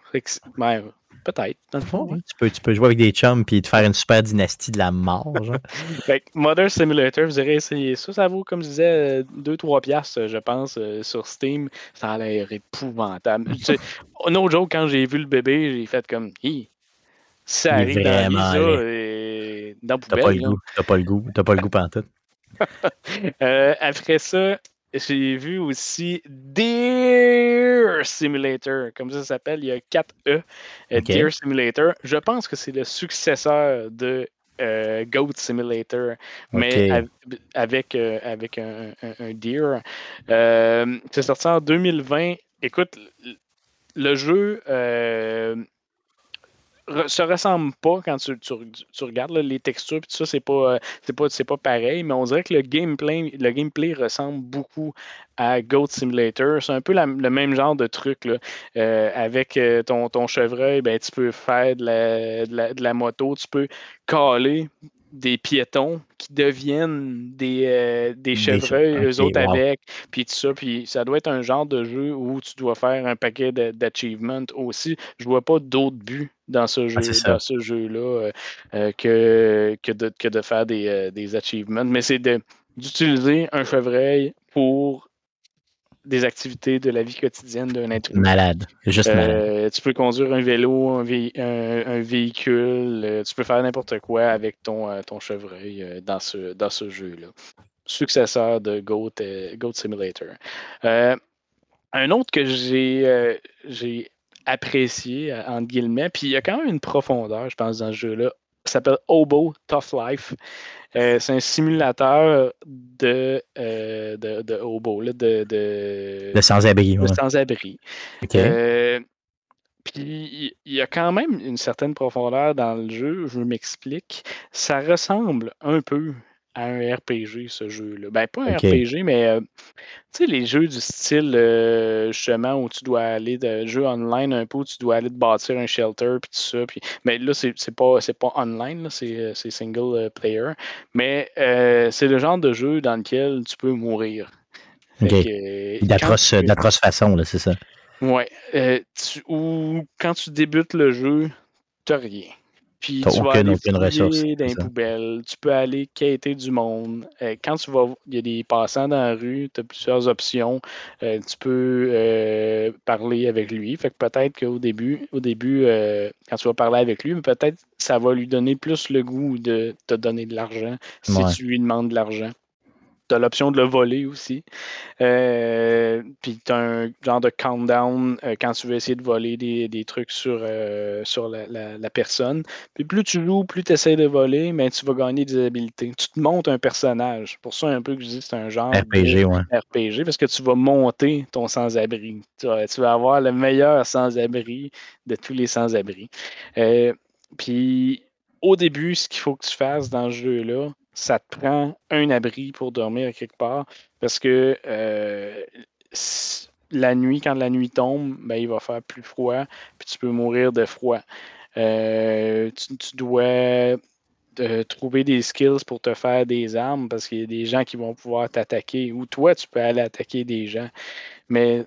Ben, Peut-être, dans le fond. ouais. Tu peux, tu peux jouer avec des chums puis te faire une super dynastie de la mort. Genre. Fait que Mother Simulator, vous irez essayer ça. Ça vaut, comme je disais, 2-3 piastres, je pense, euh, sur Steam. Ça a l'air épouvantable. Tu sais, un autre jour, quand j'ai vu le bébé, j'ai fait comme, hi, ça arrive dans la vie, vraiment et dans la T'as pas le goût. T'as pas le goût. T'as pas le goût pantoute. Euh, après ça, j'ai vu aussi Deer Simulator, comme ça, ça s'appelle. Il y a 4 E. euh. Deer Simulator. Je pense que c'est le successeur de euh, Goat Simulator, mais avec, euh, avec un, un- un deer. C'est sorti en 2020. Écoute, le jeu re- se ressemble pas quand tu, tu- regardes les textures puis tout ça, c'est pas, euh, pas, pas pareil, mais on dirait que le gameplay, le gameplay ressemble beaucoup à Goat Simulator. C'est un peu le même genre de truc. Là. Euh, avec euh, ton, ton chevreuil, ben, tu peux faire de la, de la- de la moto, tu peux caler des piétons qui deviennent des, euh, des chevreuils, che- eux autres wow. avec, puis tout ça. Puis ça doit être un genre de jeu où tu dois faire un paquet d'achievements aussi. Je vois pas d'autre but dans ce jeu, Ah, dans ce jeu-là euh, euh, que, que, de, que de faire des, des achievements. Mais c'est de- d'utiliser un chevreuil pour des activités de la vie quotidienne d'un être humain. Malade. Juste malade. Euh, tu peux conduire un vélo, un, vé- un- un véhicule, euh, tu peux faire n'importe quoi avec ton, euh, ton chevreuil dans ce, dans ce jeu-là. Successeur de Goat, Goat Simulator. Euh, un autre que j'ai euh, euh, entre guillemets. Puis il y a quand même une profondeur, je pense, dans ce jeu-là. S'appelle Obo Tough Life. Euh, c'est un simulateur de, euh, de, de hobo, là, de, de, Le sans-abri. de ouais. sans-abri. Euh, puis il y a quand même une certaine profondeur dans le jeu, je m'explique. Ça ressemble un peu à un RPG, ce jeu-là. Ben, pas un. RPG, mais euh, tu sais, les jeux du style euh, justement où tu dois aller de jeux online un peu, où tu dois aller te bâtir un shelter, puis tout ça. Puis, mais là, c'est pas, pas online, c'est euh, c'est single player. Mais euh, c'est le genre de jeu dans lequel tu peux mourir. D'atroce tu- façon, là, c'est ça. Ouais. tu- ou quand tu débutes le jeu, t'as rien. Puis tu vas aller fouiller dans les poubelles, tu peux aller quêter du monde. Euh, quand tu vas, il y a des passants dans la rue, tu as plusieurs options. Euh, tu peux euh, parler avec lui. Fait que peut-être qu'au début, au début quand tu vas parler avec lui, peut-être ça va lui donner plus le goût de te donner de l'argent si Ouais. tu lui demandes de l'argent. Tu as l'option de le voler aussi. Euh, puis tu as un genre de countdown euh, quand tu veux essayer de voler des, des trucs sur, euh, sur la, la- la personne. Puis plus tu joues, plus tu essaies de voler, mais tu vas gagner des habilités. Tu te montes un personnage. Pour ça, un peu que je dis c'est un genre RPG, ouais. RPG parce que tu vas monter ton sans-abri. Tu vas, tu vas avoir le meilleur sans-abri de tous les sans-abri. Puis au début, ce qu'il faut que tu fasses dans ce jeu-là, ça te prend un abri pour dormir quelque part parce que euh, la nuit, quand la nuit tombe, ben, il va faire plus froid, puis tu peux mourir de froid. Euh, tu, dois euh, trouver des skills pour te faire des armes parce qu'il y a des gens qui vont pouvoir t'attaquer ou toi, tu peux aller attaquer des gens. Mais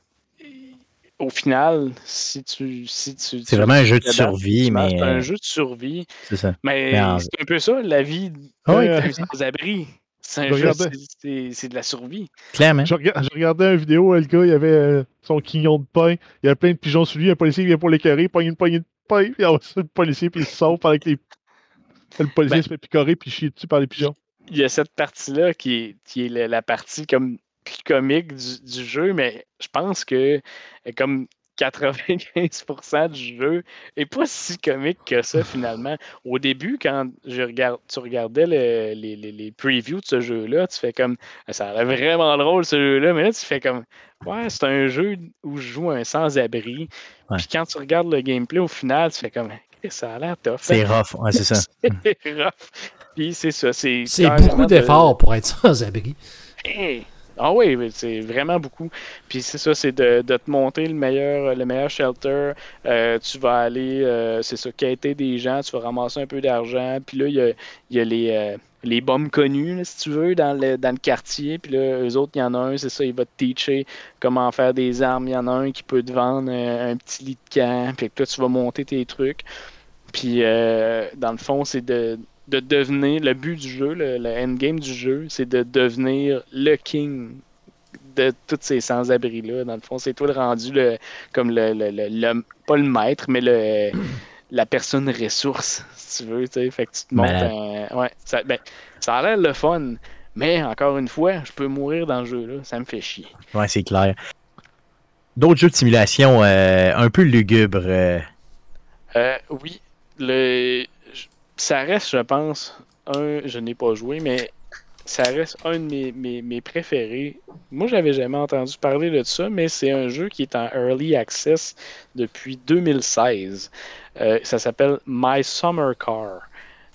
au final, si tu. Si tu C'est vraiment un jeu de survie, mais C'est euh, un jeu de survie. c'est ça. Mais Mais en- c'est un peu ça, la vie Ah oui, fait. sans-abri. C'est un Je jeu, regardais. c'est- c'est c'est de la survie. Clairement. Je, rega- je regardais une vidéo, le gars, il avait euh, son quignon de pain, il y avait plein de pigeons sur lui, un policier vient pour l'écœurer, il pogne une poignée de pain, puis le policier, puis il se sauve avec les. Le policier Ben- se fait picorer, puis chier dessus par les pigeons. il y a cette partie-là qui est, qui est la, la partie comme comique du, du jeu, mais je pense que euh, comme 95% du jeu est pas si comique que ça finalement. Au début, quand je regarde, tu regardais le- les, les- les previews de ce jeu-là, tu fais comme ça a l'air vraiment drôle ce jeu-là, mais là tu fais comme ouais, c'est un jeu où je joue un sans-abri. Ouais. Puis quand tu regardes le gameplay au final, tu fais comme ça a l'air tough. C'est rough, ouais, c'est ça. C'est rough. Puis c'est ça. C'est beaucoup de- d'efforts pour être sans abri. Hey! Ah oui, c'est vraiment beaucoup. Puis c'est ça, c'est de, de te monter le meilleur, le meilleur shelter. Euh, tu vas aller, euh, c'est ça, quêter des gens, tu vas ramasser un peu d'argent. Puis là, il y a, y a les, euh, les bombes connus, là, si tu veux, dans le, dans le quartier. Puis là, eux autres, il y en a un, c'est ça, il va te teacher comment faire des armes. Il y en a un qui peut te vendre un, un petit lit de camp. Puis là, tu vas monter tes trucs. Puis dans le fond, c'est de, de devenir le but du jeu, le, le endgame du jeu, c'est de devenir le king de tous ces sans-abri-là. Dans le fond, c'est toi le rendu le, comme le, le, pas le maître, mais le la personne ressource, si tu veux. tu sais. Fait que tu te montes Malade. un- Ouais, ça, ben, ça a l'air le fun. Mais encore une fois, je peux mourir dans le jeu-là. Ça me fait chier. Ouais, c'est clair. D'autres jeux de simulation euh, un peu lugubres. euh, Euh, oui, le, ça reste, je pense, un, je n'ai pas joué, mais ça reste un de mes, mes, mes préférés. Moi, j'avais jamais entendu parler de ça, mais c'est un jeu qui est en early access depuis 2016. Euh, ça s'appelle My Summer Car.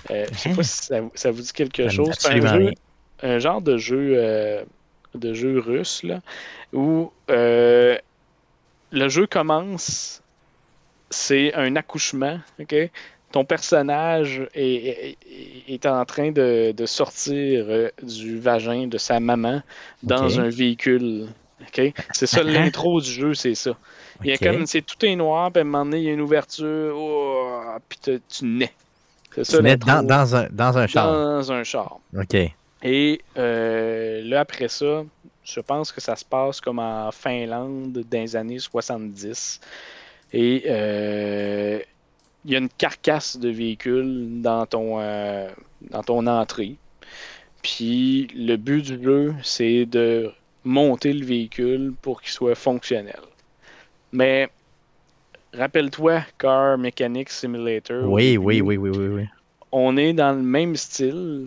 Euh, je sais pas si ça, vous- ça vous dit quelque chose. C'est un, jeu, un genre de jeu, euh, de jeu russe là, où euh, le jeu commence, c'est un accouchement, ok? Ton personnage est, est- est en train de, de sortir euh, du vagin de sa maman dans un véhicule. C'est ça l'intro du jeu, c'est ça. Il y a comme c'est tout est noir, puis à un moment donné, il y a une ouverture, oh, puis te- tu nais. C'est ça Tu l'intro. dans, dans un, dans un char. Dans un char. OK. Et euh, là, après ça, je pense que ça se passe comme en Finlande dans les années 70. Et euh, il y a une carcasse de véhicule dans ton, euh, dans ton entrée. Puis le but du jeu, c'est de monter le véhicule pour qu'il soit fonctionnel. Mais rappelle-toi Car Mechanic Simulator. Oui, oui, oui, oui, oui, oui. On est dans le même style,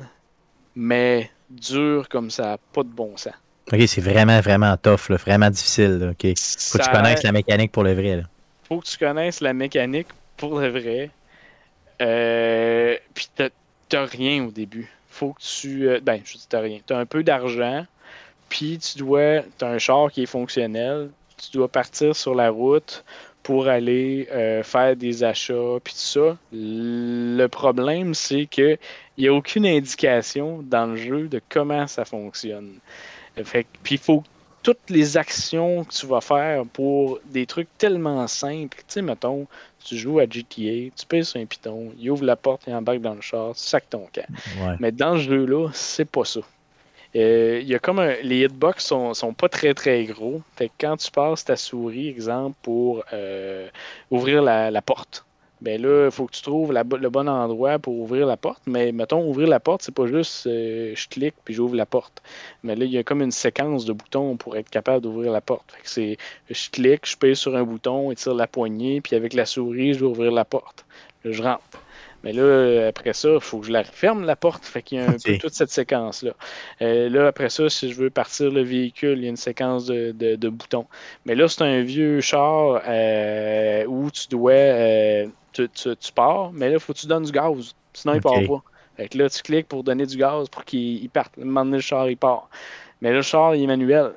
mais dur comme ça, pas de bon sens. Ok, c'est vraiment, vraiment tough, là, vraiment difficile. là, ok. Faut que tu connaisses la mécanique pour le vrai. Là. faut que tu connaisses la mécanique pour le vrai. Euh, puis t'as- rien au début. Faut que tu. euh, ben, je dis t'as rien. T'as un peu d'argent. Puis tu dois. T'as un char qui est fonctionnel. Tu dois partir sur la route pour aller euh, faire des achats. Puis tout ça. Le problème, c'est que il n'y a aucune indication dans le jeu de comment ça fonctionne. Puis il faut que toutes les actions que tu vas faire pour des trucs tellement simples. Tu sais, mettons, tu joues à GTA, tu pèses sur un piton, il ouvre la porte, il embarque dans le char, tu sacs ton camp. Ouais. Mais dans ce jeu-là, c'est pas ça. Euh, Il y a comme un- les hitbox sont, sont pas très très gros. Fait que quand tu passes ta souris, exemple, pour euh, ouvrir la, la porte, ben là, il faut que tu trouves la le bon endroit pour ouvrir la porte. Mais mettons, ouvrir la porte, c'est pas juste euh, je clique puis j'ouvre la porte. Mais là, il y a comme une séquence de boutons pour être capable d'ouvrir la porte. Fait que c'est je clique, je pèse sur un bouton, étire la poignée, puis avec la souris, je vais ouvrir la porte. Là, je rentre. Mais là, après ça, il faut que je la ferme la porte. Fait qu'il y a un peu toute cette séquence-là. Euh, là, après ça, si je veux partir le véhicule, il y a une séquence de, de- de boutons. Mais là, c'est un vieux char euh, où tu dois. Tu, tu- tu pars, mais là, il faut que tu donnes du gaz. Sinon, il part pas. Fait que là, tu cliques pour donner du gaz pour qu'il il parte. À un moment donné, le char, il part. Mais là, le char, il est manuel.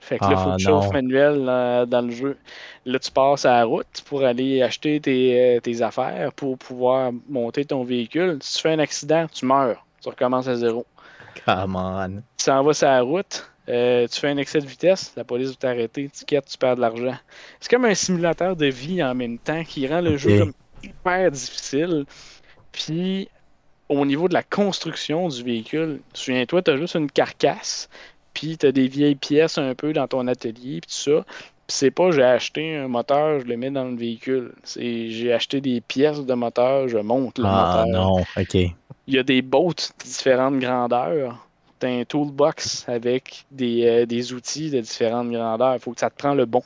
Fait que là, il faut Ah, que tu chauffes manuel euh, dans le jeu. Là, tu passes à la route pour aller acheter tes, euh, tes affaires pour pouvoir monter ton véhicule. Si tu fais un accident, tu meurs. Tu recommences à zéro. Come on. Tu s'en vas sur la route, euh, tu fais un excès de vitesse, la police va t'arrêter, tu quittes, tu perds de l'argent. C'est comme un simulateur de vie en même temps qui rend le jeu comme hyper difficile. Puis, au niveau de la construction du véhicule, souviens-toi, tu as juste une carcasse, puis tu as des vieilles pièces un peu dans ton atelier, puis tout ça. Puis c'est pas j'ai acheté un moteur, je le mets dans le véhicule. C'est j'ai acheté des pièces de moteur, je monte le Ah moteur. non, ok. Il y a des boats de différentes grandeurs. Un toolbox avec des, euh, des outils de différentes grandeurs. Il faut que ça te prend le bon.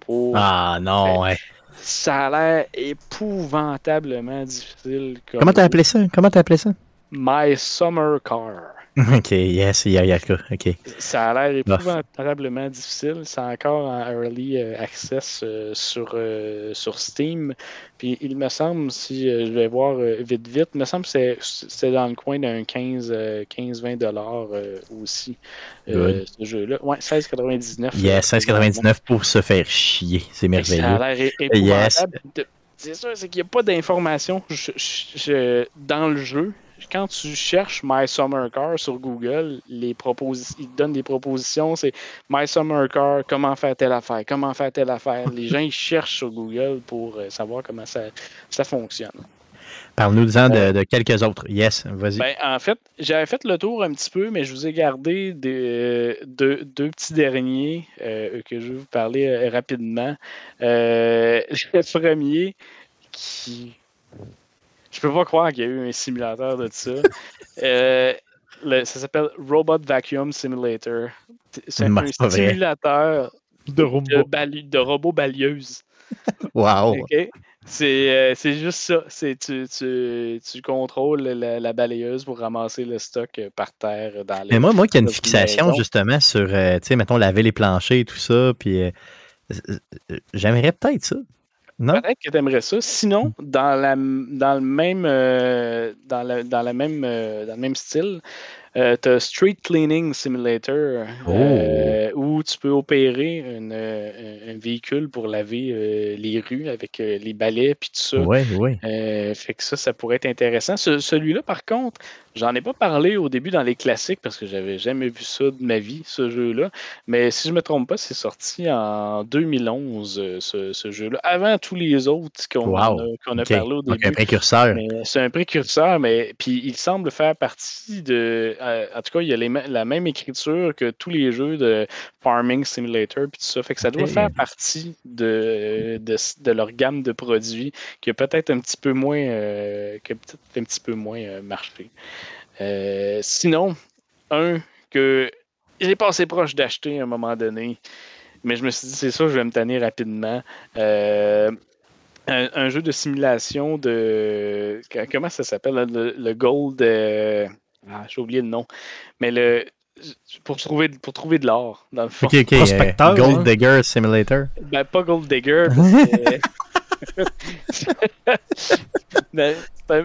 Pour... Ah non, ouais. Ça a l'air épouvantablement difficile. comme Comment t'as appelé ça? Comment t'as appelé ça? My Summer Car. Ok, yes, il y a, il y a le cas, ok. Ça a l'air épouvantablement difficile. C'est encore en early euh, access euh, sur, euh, sur Steam. Puis il me semble, si je vais voir vite vite, il me semble que c'est- dans le coin d'un 15, euh, 15-20 dollars euh, aussi, euh, ce jeu-là. Ouais, 16,99. Yes, 16,99 pour se faire chier. C'est que Ça merveilleux. a l'air Yes. épouvantable. C'est sûr, c'est qu'il n'y a pas d'informations dans le jeu. Quand tu cherches My Summer Car sur Google, les ils te donnent des propositions. C'est My Summer Car, comment faire telle affaire, comment faire telle affaire. Les gens, ils cherchent sur Google pour euh, savoir comment ça, ça fonctionne. Parle-nous-en de, de quelques autres. Yes, vas-y. Ben, en fait, j'avais fait le tour un petit peu, mais je vous ai gardé des- deux, deux petits derniers euh, que je vais vous parler euh, rapidement. Euh, le premier, qui. Je peux pas croire qu'il y a eu un simulateur de ça. Euh, le- ça s'appelle Robot Vacuum Simulator. C'est un simulateur De de, Roomba. bali- de robots balieuses. wow. OK? C'est euh, c'est juste ça. C'est tu, tu, tu contrôles la, la balayeuse pour ramasser le stock euh, par terre dans les. Mais moi, moi qui ai une fixation maison. justement sur, euh, tu sais, mettons, laver les planchers et tout ça, puis euh, j'aimerais peut-être ça. Non? Peut-être que tu aimerais ça. Sinon, dans, la, dans le même euh, dans, la- dans la même euh, dans le même style, tu as Street Cleaning Simulator euh, où tu peux opérer une, euh, un véhicule pour laver euh, les rues avec euh, les balais puis tout ça. Oui, oui. Euh, fait que ça, ça pourrait être intéressant. Ce- Celui-là, par contre, j'en ai pas parlé au début dans les classiques parce que j'avais jamais vu ça de ma vie, ce jeu-là. Mais si je me trompe pas, c'est sorti en 2011, euh, ce, ce jeu-là, avant tous les autres qu'on Wow. a, parlé au début. un précurseur. C'est un précurseur, mais puis il semble faire partie de. euh, en tout cas, il y a les la même écriture que tous les jeux de Farming Simulator puis tout ça. Fait que ça doit faire partie de, de, de leur gamme de produits qui a peut-être un petit peu moins euh, qui a peut-être un petit peu moins euh, marché. Euh, sinon, un que j'ai passé proche d'acheter à un moment donné, mais je me suis dit c'est ça, je vais me tanner rapidement. Euh, un, un jeu de simulation de. Comment ça s'appelle le, le Gold. euh, Ah, j'ai oublié le nom. Mais le. Pour trouver, pour trouver de l'or, dans le fond. Ok, ok. euh, Prospecteur, Gold hein? Digger Simulator. Ben, pas Gold Digger. parce que-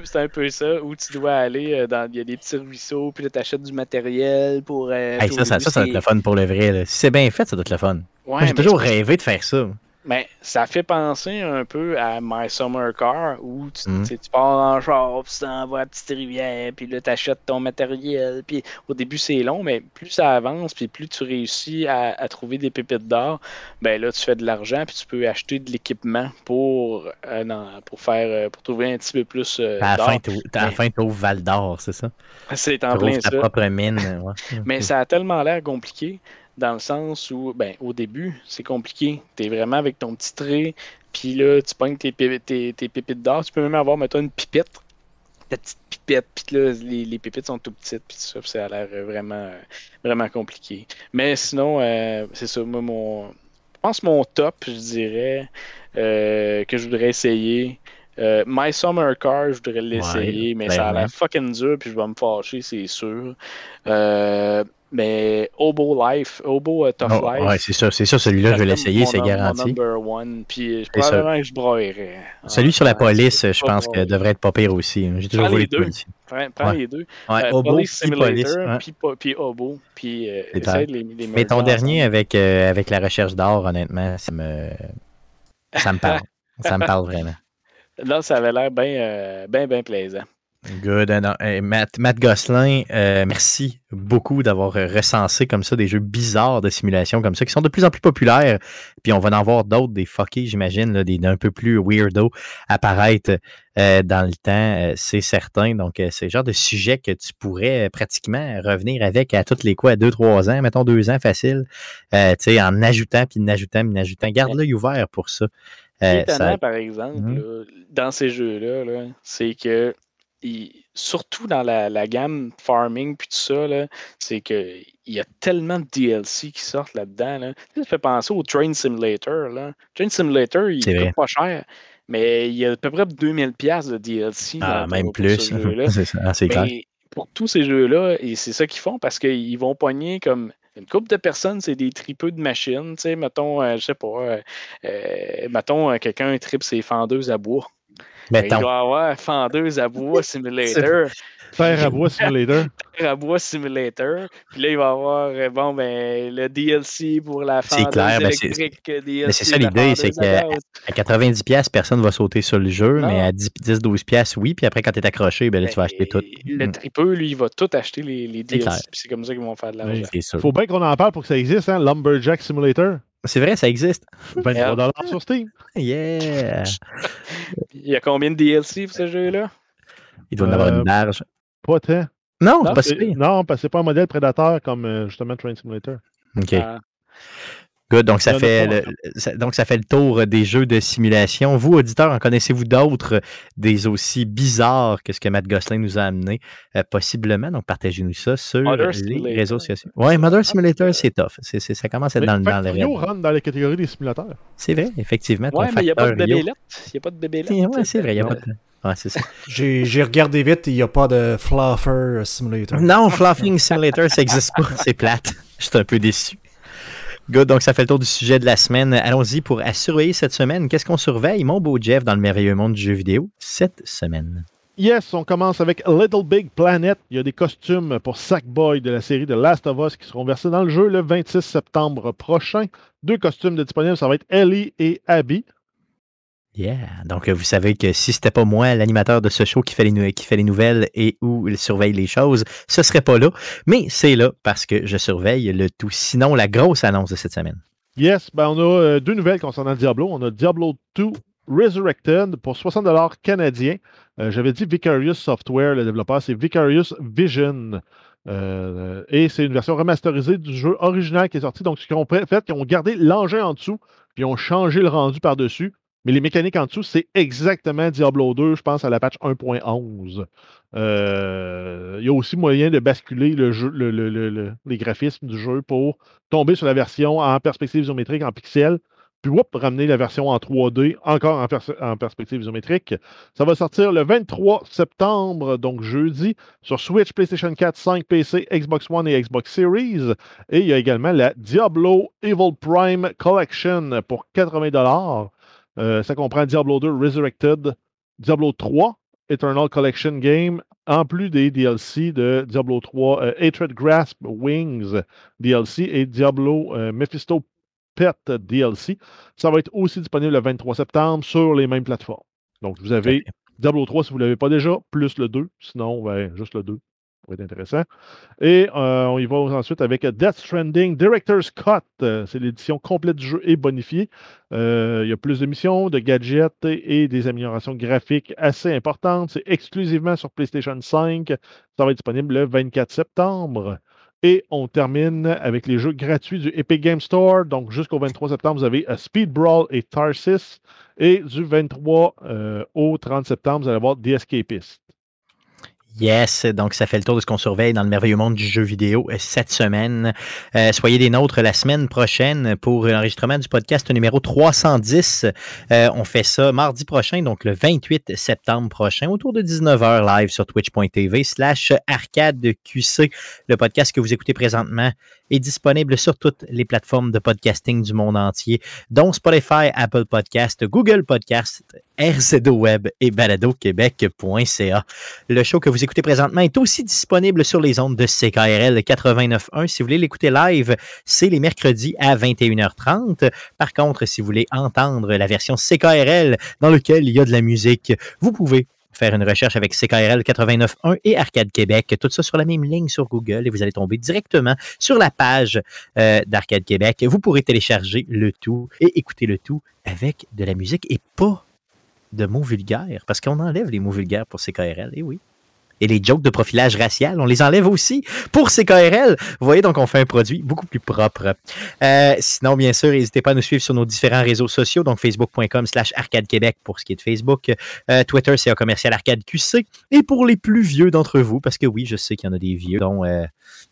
c'est un, peu ça, où tu dois aller euh, dans. Il y a des petits ruisseaux, puis là, tu achètes du matériel pour. euh, Hey, ça, ça, ça, ça doit être le fun pour le vrai. là. Si c'est bien fait, ça doit être le fun. Ouais, Moi, j'ai toujours rêvé de faire ça. Mais ça fait penser un peu à My Summer Car où tu, Mhm. tu tu pars en char, puis tu t'en vas à la petite rivière, puis là, tu achètes ton matériel. Puis au début, c'est long, mais plus ça avance, puis plus tu réussis à, à trouver des pépites d'or, ben là, tu fais de l'argent, puis tu peux acheter de l'équipement pour, euh, non, pour faire euh, pour trouver un petit peu plus euh, À la d'or. fin, la Mais- fin, t'ouvres Val d'Or, c'est ça? C'est Tu en plein ouvres ta ça. propre mine. ouais. Mais ça a tellement l'air compliqué dans le sens où, ben, au début, c'est compliqué. Tu es vraiment avec ton petit trait, puis là, tu pognes tes, tes, tes pépites d'or. Tu peux même avoir, mettons, une pipette. Ta petite pipette, puis là, les, les pépites sont tout petites, puis tout ça, puis ça a l'air vraiment, vraiment compliqué. Mais sinon, euh, c'est ça, moi, mon. Je pense mon top, je dirais, euh, que je voudrais essayer. Euh, My Summer Car, je voudrais l'essayer, mais ça a l'air fucking dur, puis je vais me fâcher, c'est sûr. Euh, mais Obo Life, Obo euh, Tough Oh, Life. ouais, c'est ça, c'est ça, celui-là, je vais l'essayer, c'est garanti. number one, puis je ça. probablement que je broyerais. Celui Ah, sur la police, je pense que devrait être pas pire aussi. J'ai toujours voulu les deux. Prends, prends Ouais. les deux. Ouais, Euh, Obo, Police. Simulator, puis, puis Obo, puis euh, essaye de les, les Mais ton dernier avec, euh, avec la recherche d'or, honnêtement, ça me, ça me parle. ça me parle vraiment. Là, ça avait l'air bien, bien, bien plaisant. Good. Matt, Matt Gosselin, euh, merci beaucoup d'avoir euh, recensé comme ça des jeux bizarres de simulation comme ça qui sont de plus en plus populaires. Puis on va en voir d'autres, des fuckés, j'imagine, des un peu plus weirdo apparaître euh, dans le temps, euh, c'est certain. Donc, c'est le genre de sujet que tu pourrais pratiquement revenir avec à toutes les quoi, à deux, trois ans, mettons deux ans facile, tu sais, en ajoutant, puis en ajoutant, puis en ajoutant. Garde l'œil ouvert pour ça. Ce qui est étonnant, ça- par exemple, Mhm. là, dans ces jeux-là, là, c'est que, il- surtout dans la, la gamme farming puis tout ça, c'est que il y a tellement de DLC qui sortent là-dedans. Là. Ça fait penser au Train Simulator. Là. Train Simulator, il coûte vrai. pas cher, mais il y a à peu près 2000$ piastres de DLC. ah, dans- même plus. c'est ah, clair. Pour tous ces jeux-là, et c'est ça qu'ils font parce qu'ils vont pogner comme une couple de personnes, c'est des tripeux de machines. Tu sais, mettons, euh, je sais pas, euh, euh, mettons, euh, quelqu'un tripe ses fendeuses à bois. Il doit avoir fendeuse à bois simulator, Terre à bois simulator. terre à bois simulator. Puis là, il va avoir euh, bon ben le DLC pour la C'est fendeuse clair, ben, c'est- électrique, DLC mais c'est ça l'idée, c'est fendeuse à que- gaz. À 90$, piastres, personne ne va sauter sur le jeu, Non. mais à 10-12$, piastres, oui. Puis après, quand tu es accroché, ben là, tu vas Ben, acheter tout. Le tripeux, lui, il va tout acheter les, DLC. clair. Puis c'est comme ça qu'ils vont faire de l'argent. Sûr. Faut bien qu'on en parle pour que ça existe, hein? Lumberjack Simulator. C'est vrai, ça existe. 23$ sur Steam. Yeah! Il y a combien de DLC pour ce jeu-là? Il doit en avoir Euh, une barge. Pas tant. Non, non, c'est pas C'est-. Non, parce que c'est pas un modèle prédateur comme euh, justement Train Simulator. OK. Ah, Good. Donc ça, fait pas le, ça- donc, ça fait le tour des jeux de simulation. Vous, auditeurs, en connaissez-vous d'autres, des aussi bizarres que ce que Matt Gosselin nous a amené? Euh, possiblement. Donc, partagez-nous ça sur Mother les Simulator. réseaux sociaux. Oui, Mother Simulator, c'est tough. Ça commence à être Mais dans, dans le raid. rentre dans la catégorie des simulateurs. C'est vrai, effectivement. Ouais, mais il n'y a pas de Rio. bébélette. Il n'y a pas de bébélette. Ouais, c'est vrai, il n'y a pas de... Ouais, c'est ça. J'ai j'ai regardé vite, il n'y a pas de Fluffer Simulator. Non, Fluffing Simulator, ça n'existe pas. C'est plate. Je suis un peu déçu. Good, donc ça fait le tour du sujet de la semaine. Allons-y pour à surveiller cette semaine. Qu'est-ce qu'on surveille, mon beau Jeff, dans le merveilleux monde du jeu vidéo cette semaine? Yes, on commence avec Little Big Planet. Il y a des costumes pour Sackboy de la série de Last of Us qui seront versés dans le jeu le 26 septembre prochain. Deux costumes disponibles, ça va être Ellie et Abby. Yeah. Donc, euh, vous savez que si c'était pas moi, l'animateur de ce show qui fait, les, nouvelles et où il surveille les choses, ce serait pas là. Mais c'est là parce que je surveille le tout. Sinon, la grosse annonce de cette semaine. Yes, ben on a euh, deux nouvelles concernant Diablo. On a Diablo 2 Resurrected pour 60$ canadiens. Euh, J'avais dit Vicarious Software, le développeur, c'est Vicarious Vision. Et c'est une version remasterisée du jeu original qui est sorti. Donc, ce qu'ils ont fait, ils ont gardé l'engin en dessous, puis ils ont changé le rendu par-dessus. Mais les mécaniques en dessous, c'est exactement Diablo 2, je pense, à la patch 1.11. Euh, il y a aussi moyen de basculer les graphismes du jeu pour tomber sur la version en perspective isométrique en pixels. puis whoop, ramener la version en 3D, encore en perspective isométrique. Ça va sortir le 23 septembre, donc jeudi, sur Switch, PlayStation 4, 5, PC, Xbox One et Xbox Series. Et il y a également la Diablo Evil Prime Collection pour 80 Euh, Ça comprend Diablo 2 Resurrected, Diablo 3 Eternal Collection Game, en plus des DLC de Diablo 3 euh, Hatred Grasp Wings DLC et Diablo euh, Mephisto Pet DLC. Ça va être aussi disponible le 23 septembre sur les mêmes plateformes. Donc, vous avez Diablo 3 si vous ne l'avez pas déjà, plus le 2. Sinon, ben, juste le 2. Va être intéressant. Et euh, on y va ensuite avec Death Stranding Director's Cut. Euh, C'est l'édition complète du jeu et bonifiée. Euh, il y a plus de missions, de gadgets et, des améliorations graphiques assez importantes. C'est exclusivement sur PlayStation 5. Ça va être disponible le 24 septembre. Et on termine avec les jeux gratuits du Epic Game Store. Donc, jusqu'au 23 septembre, vous avez Speed Brawl et Tarsis. Et du 23 euh, au 30 septembre, vous allez avoir The Escapist. Yes, donc ça fait le tour de ce qu'on surveille dans le merveilleux monde du jeu vidéo euh, cette semaine. Euh, soyez des nôtres la semaine prochaine pour l'enregistrement du podcast numéro 310. Euh, on fait ça mardi prochain, donc le 28 septembre prochain, autour de 19h live sur twitch.tv slash arcadeqc. Le podcast que vous écoutez présentement est disponible sur toutes les plateformes de podcasting du monde entier, dont Spotify, Apple Podcast, Google Podcast, RZO Web et baladoquebec.ca. Le show que vous écoutez présentement est aussi disponible sur les ondes de CKRL 89.1. Si vous voulez l'écouter live, c'est les mercredis à 21h30. Par contre, si vous voulez entendre la version CKRL dans laquelle il y a de la musique, vous pouvez faire une recherche avec CKRL 89.1 et Arcade Québec, tout ça sur la même ligne sur Google et vous allez tomber directement sur la page euh, d'Arcade Québec. Vous pourrez télécharger le tout et écouter le tout avec de la musique et pas de mots vulgaires, parce qu'on enlève les mots vulgaires pour CKRL, et oui. Et les jokes de profilage racial, on les enlève aussi pour CKRL. Vous voyez, donc on fait un produit beaucoup plus propre. Euh, sinon, bien sûr, n'hésitez pas à nous suivre sur nos différents réseaux sociaux, donc facebook.com slash arcade québec pour ce qui est de Facebook. Euh, Twitter, c'est un commercial arcade QC. Et pour les plus vieux d'entre vous, parce que oui, je sais qu'il y en a des vieux, dont, euh,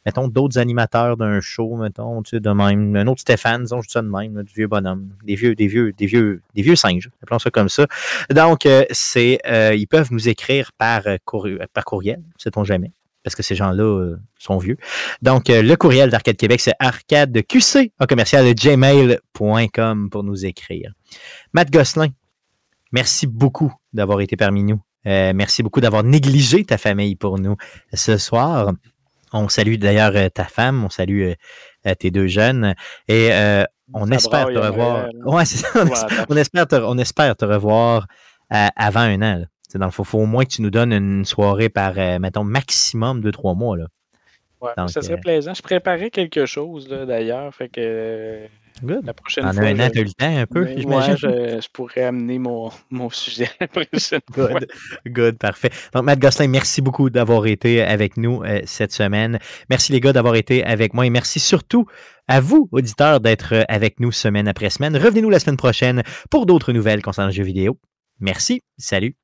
mettons, d'autres animateurs d'un show, mettons, tu sais, de même, un autre Stéphane, disons, je dis ça de même, du vieux bonhomme, des vieux, des vieux, des vieux, des vieux singes, appelons ça comme ça. Donc, c'est, ils peuvent nous écrire par, courrier, par courriel, sait-on jamais, parce que ces gens-là euh, sont vieux. Donc, euh, le courriel d'Arcade Québec, c'est arcadeqc, en commercial, gmail.com pour nous écrire. Matt Gosselin, merci beaucoup d'avoir été parmi nous. Euh, merci beaucoup d'avoir négligé ta famille pour nous ce soir. On salue d'ailleurs ta femme, on salue tes deux jeunes et on espère revoir. Ouais, on, espère, on espère te, on espère te revoir avant un an. là. C'est dans le faut, faut au moins que tu nous donnes une soirée par, euh, mettons, maximum de trois mois. Là. Ouais, Donc, ça serait euh, plaisant. Je préparais quelque chose d'ailleurs. Fait que Good. la prochaine En fois. un an, je- tu as eu le temps un peu, Ouais, je, je pourrais amener mon, mon sujet la prochaine fois. Good, good, parfait. Donc, Matt Gosselin, merci beaucoup d'avoir été avec nous euh, cette semaine. Merci les gars d'avoir été avec moi et merci surtout à vous, auditeurs, d'être avec nous semaine après semaine. Revenez-nous la semaine prochaine pour d'autres nouvelles concernant le jeu vidéo. Merci, salut.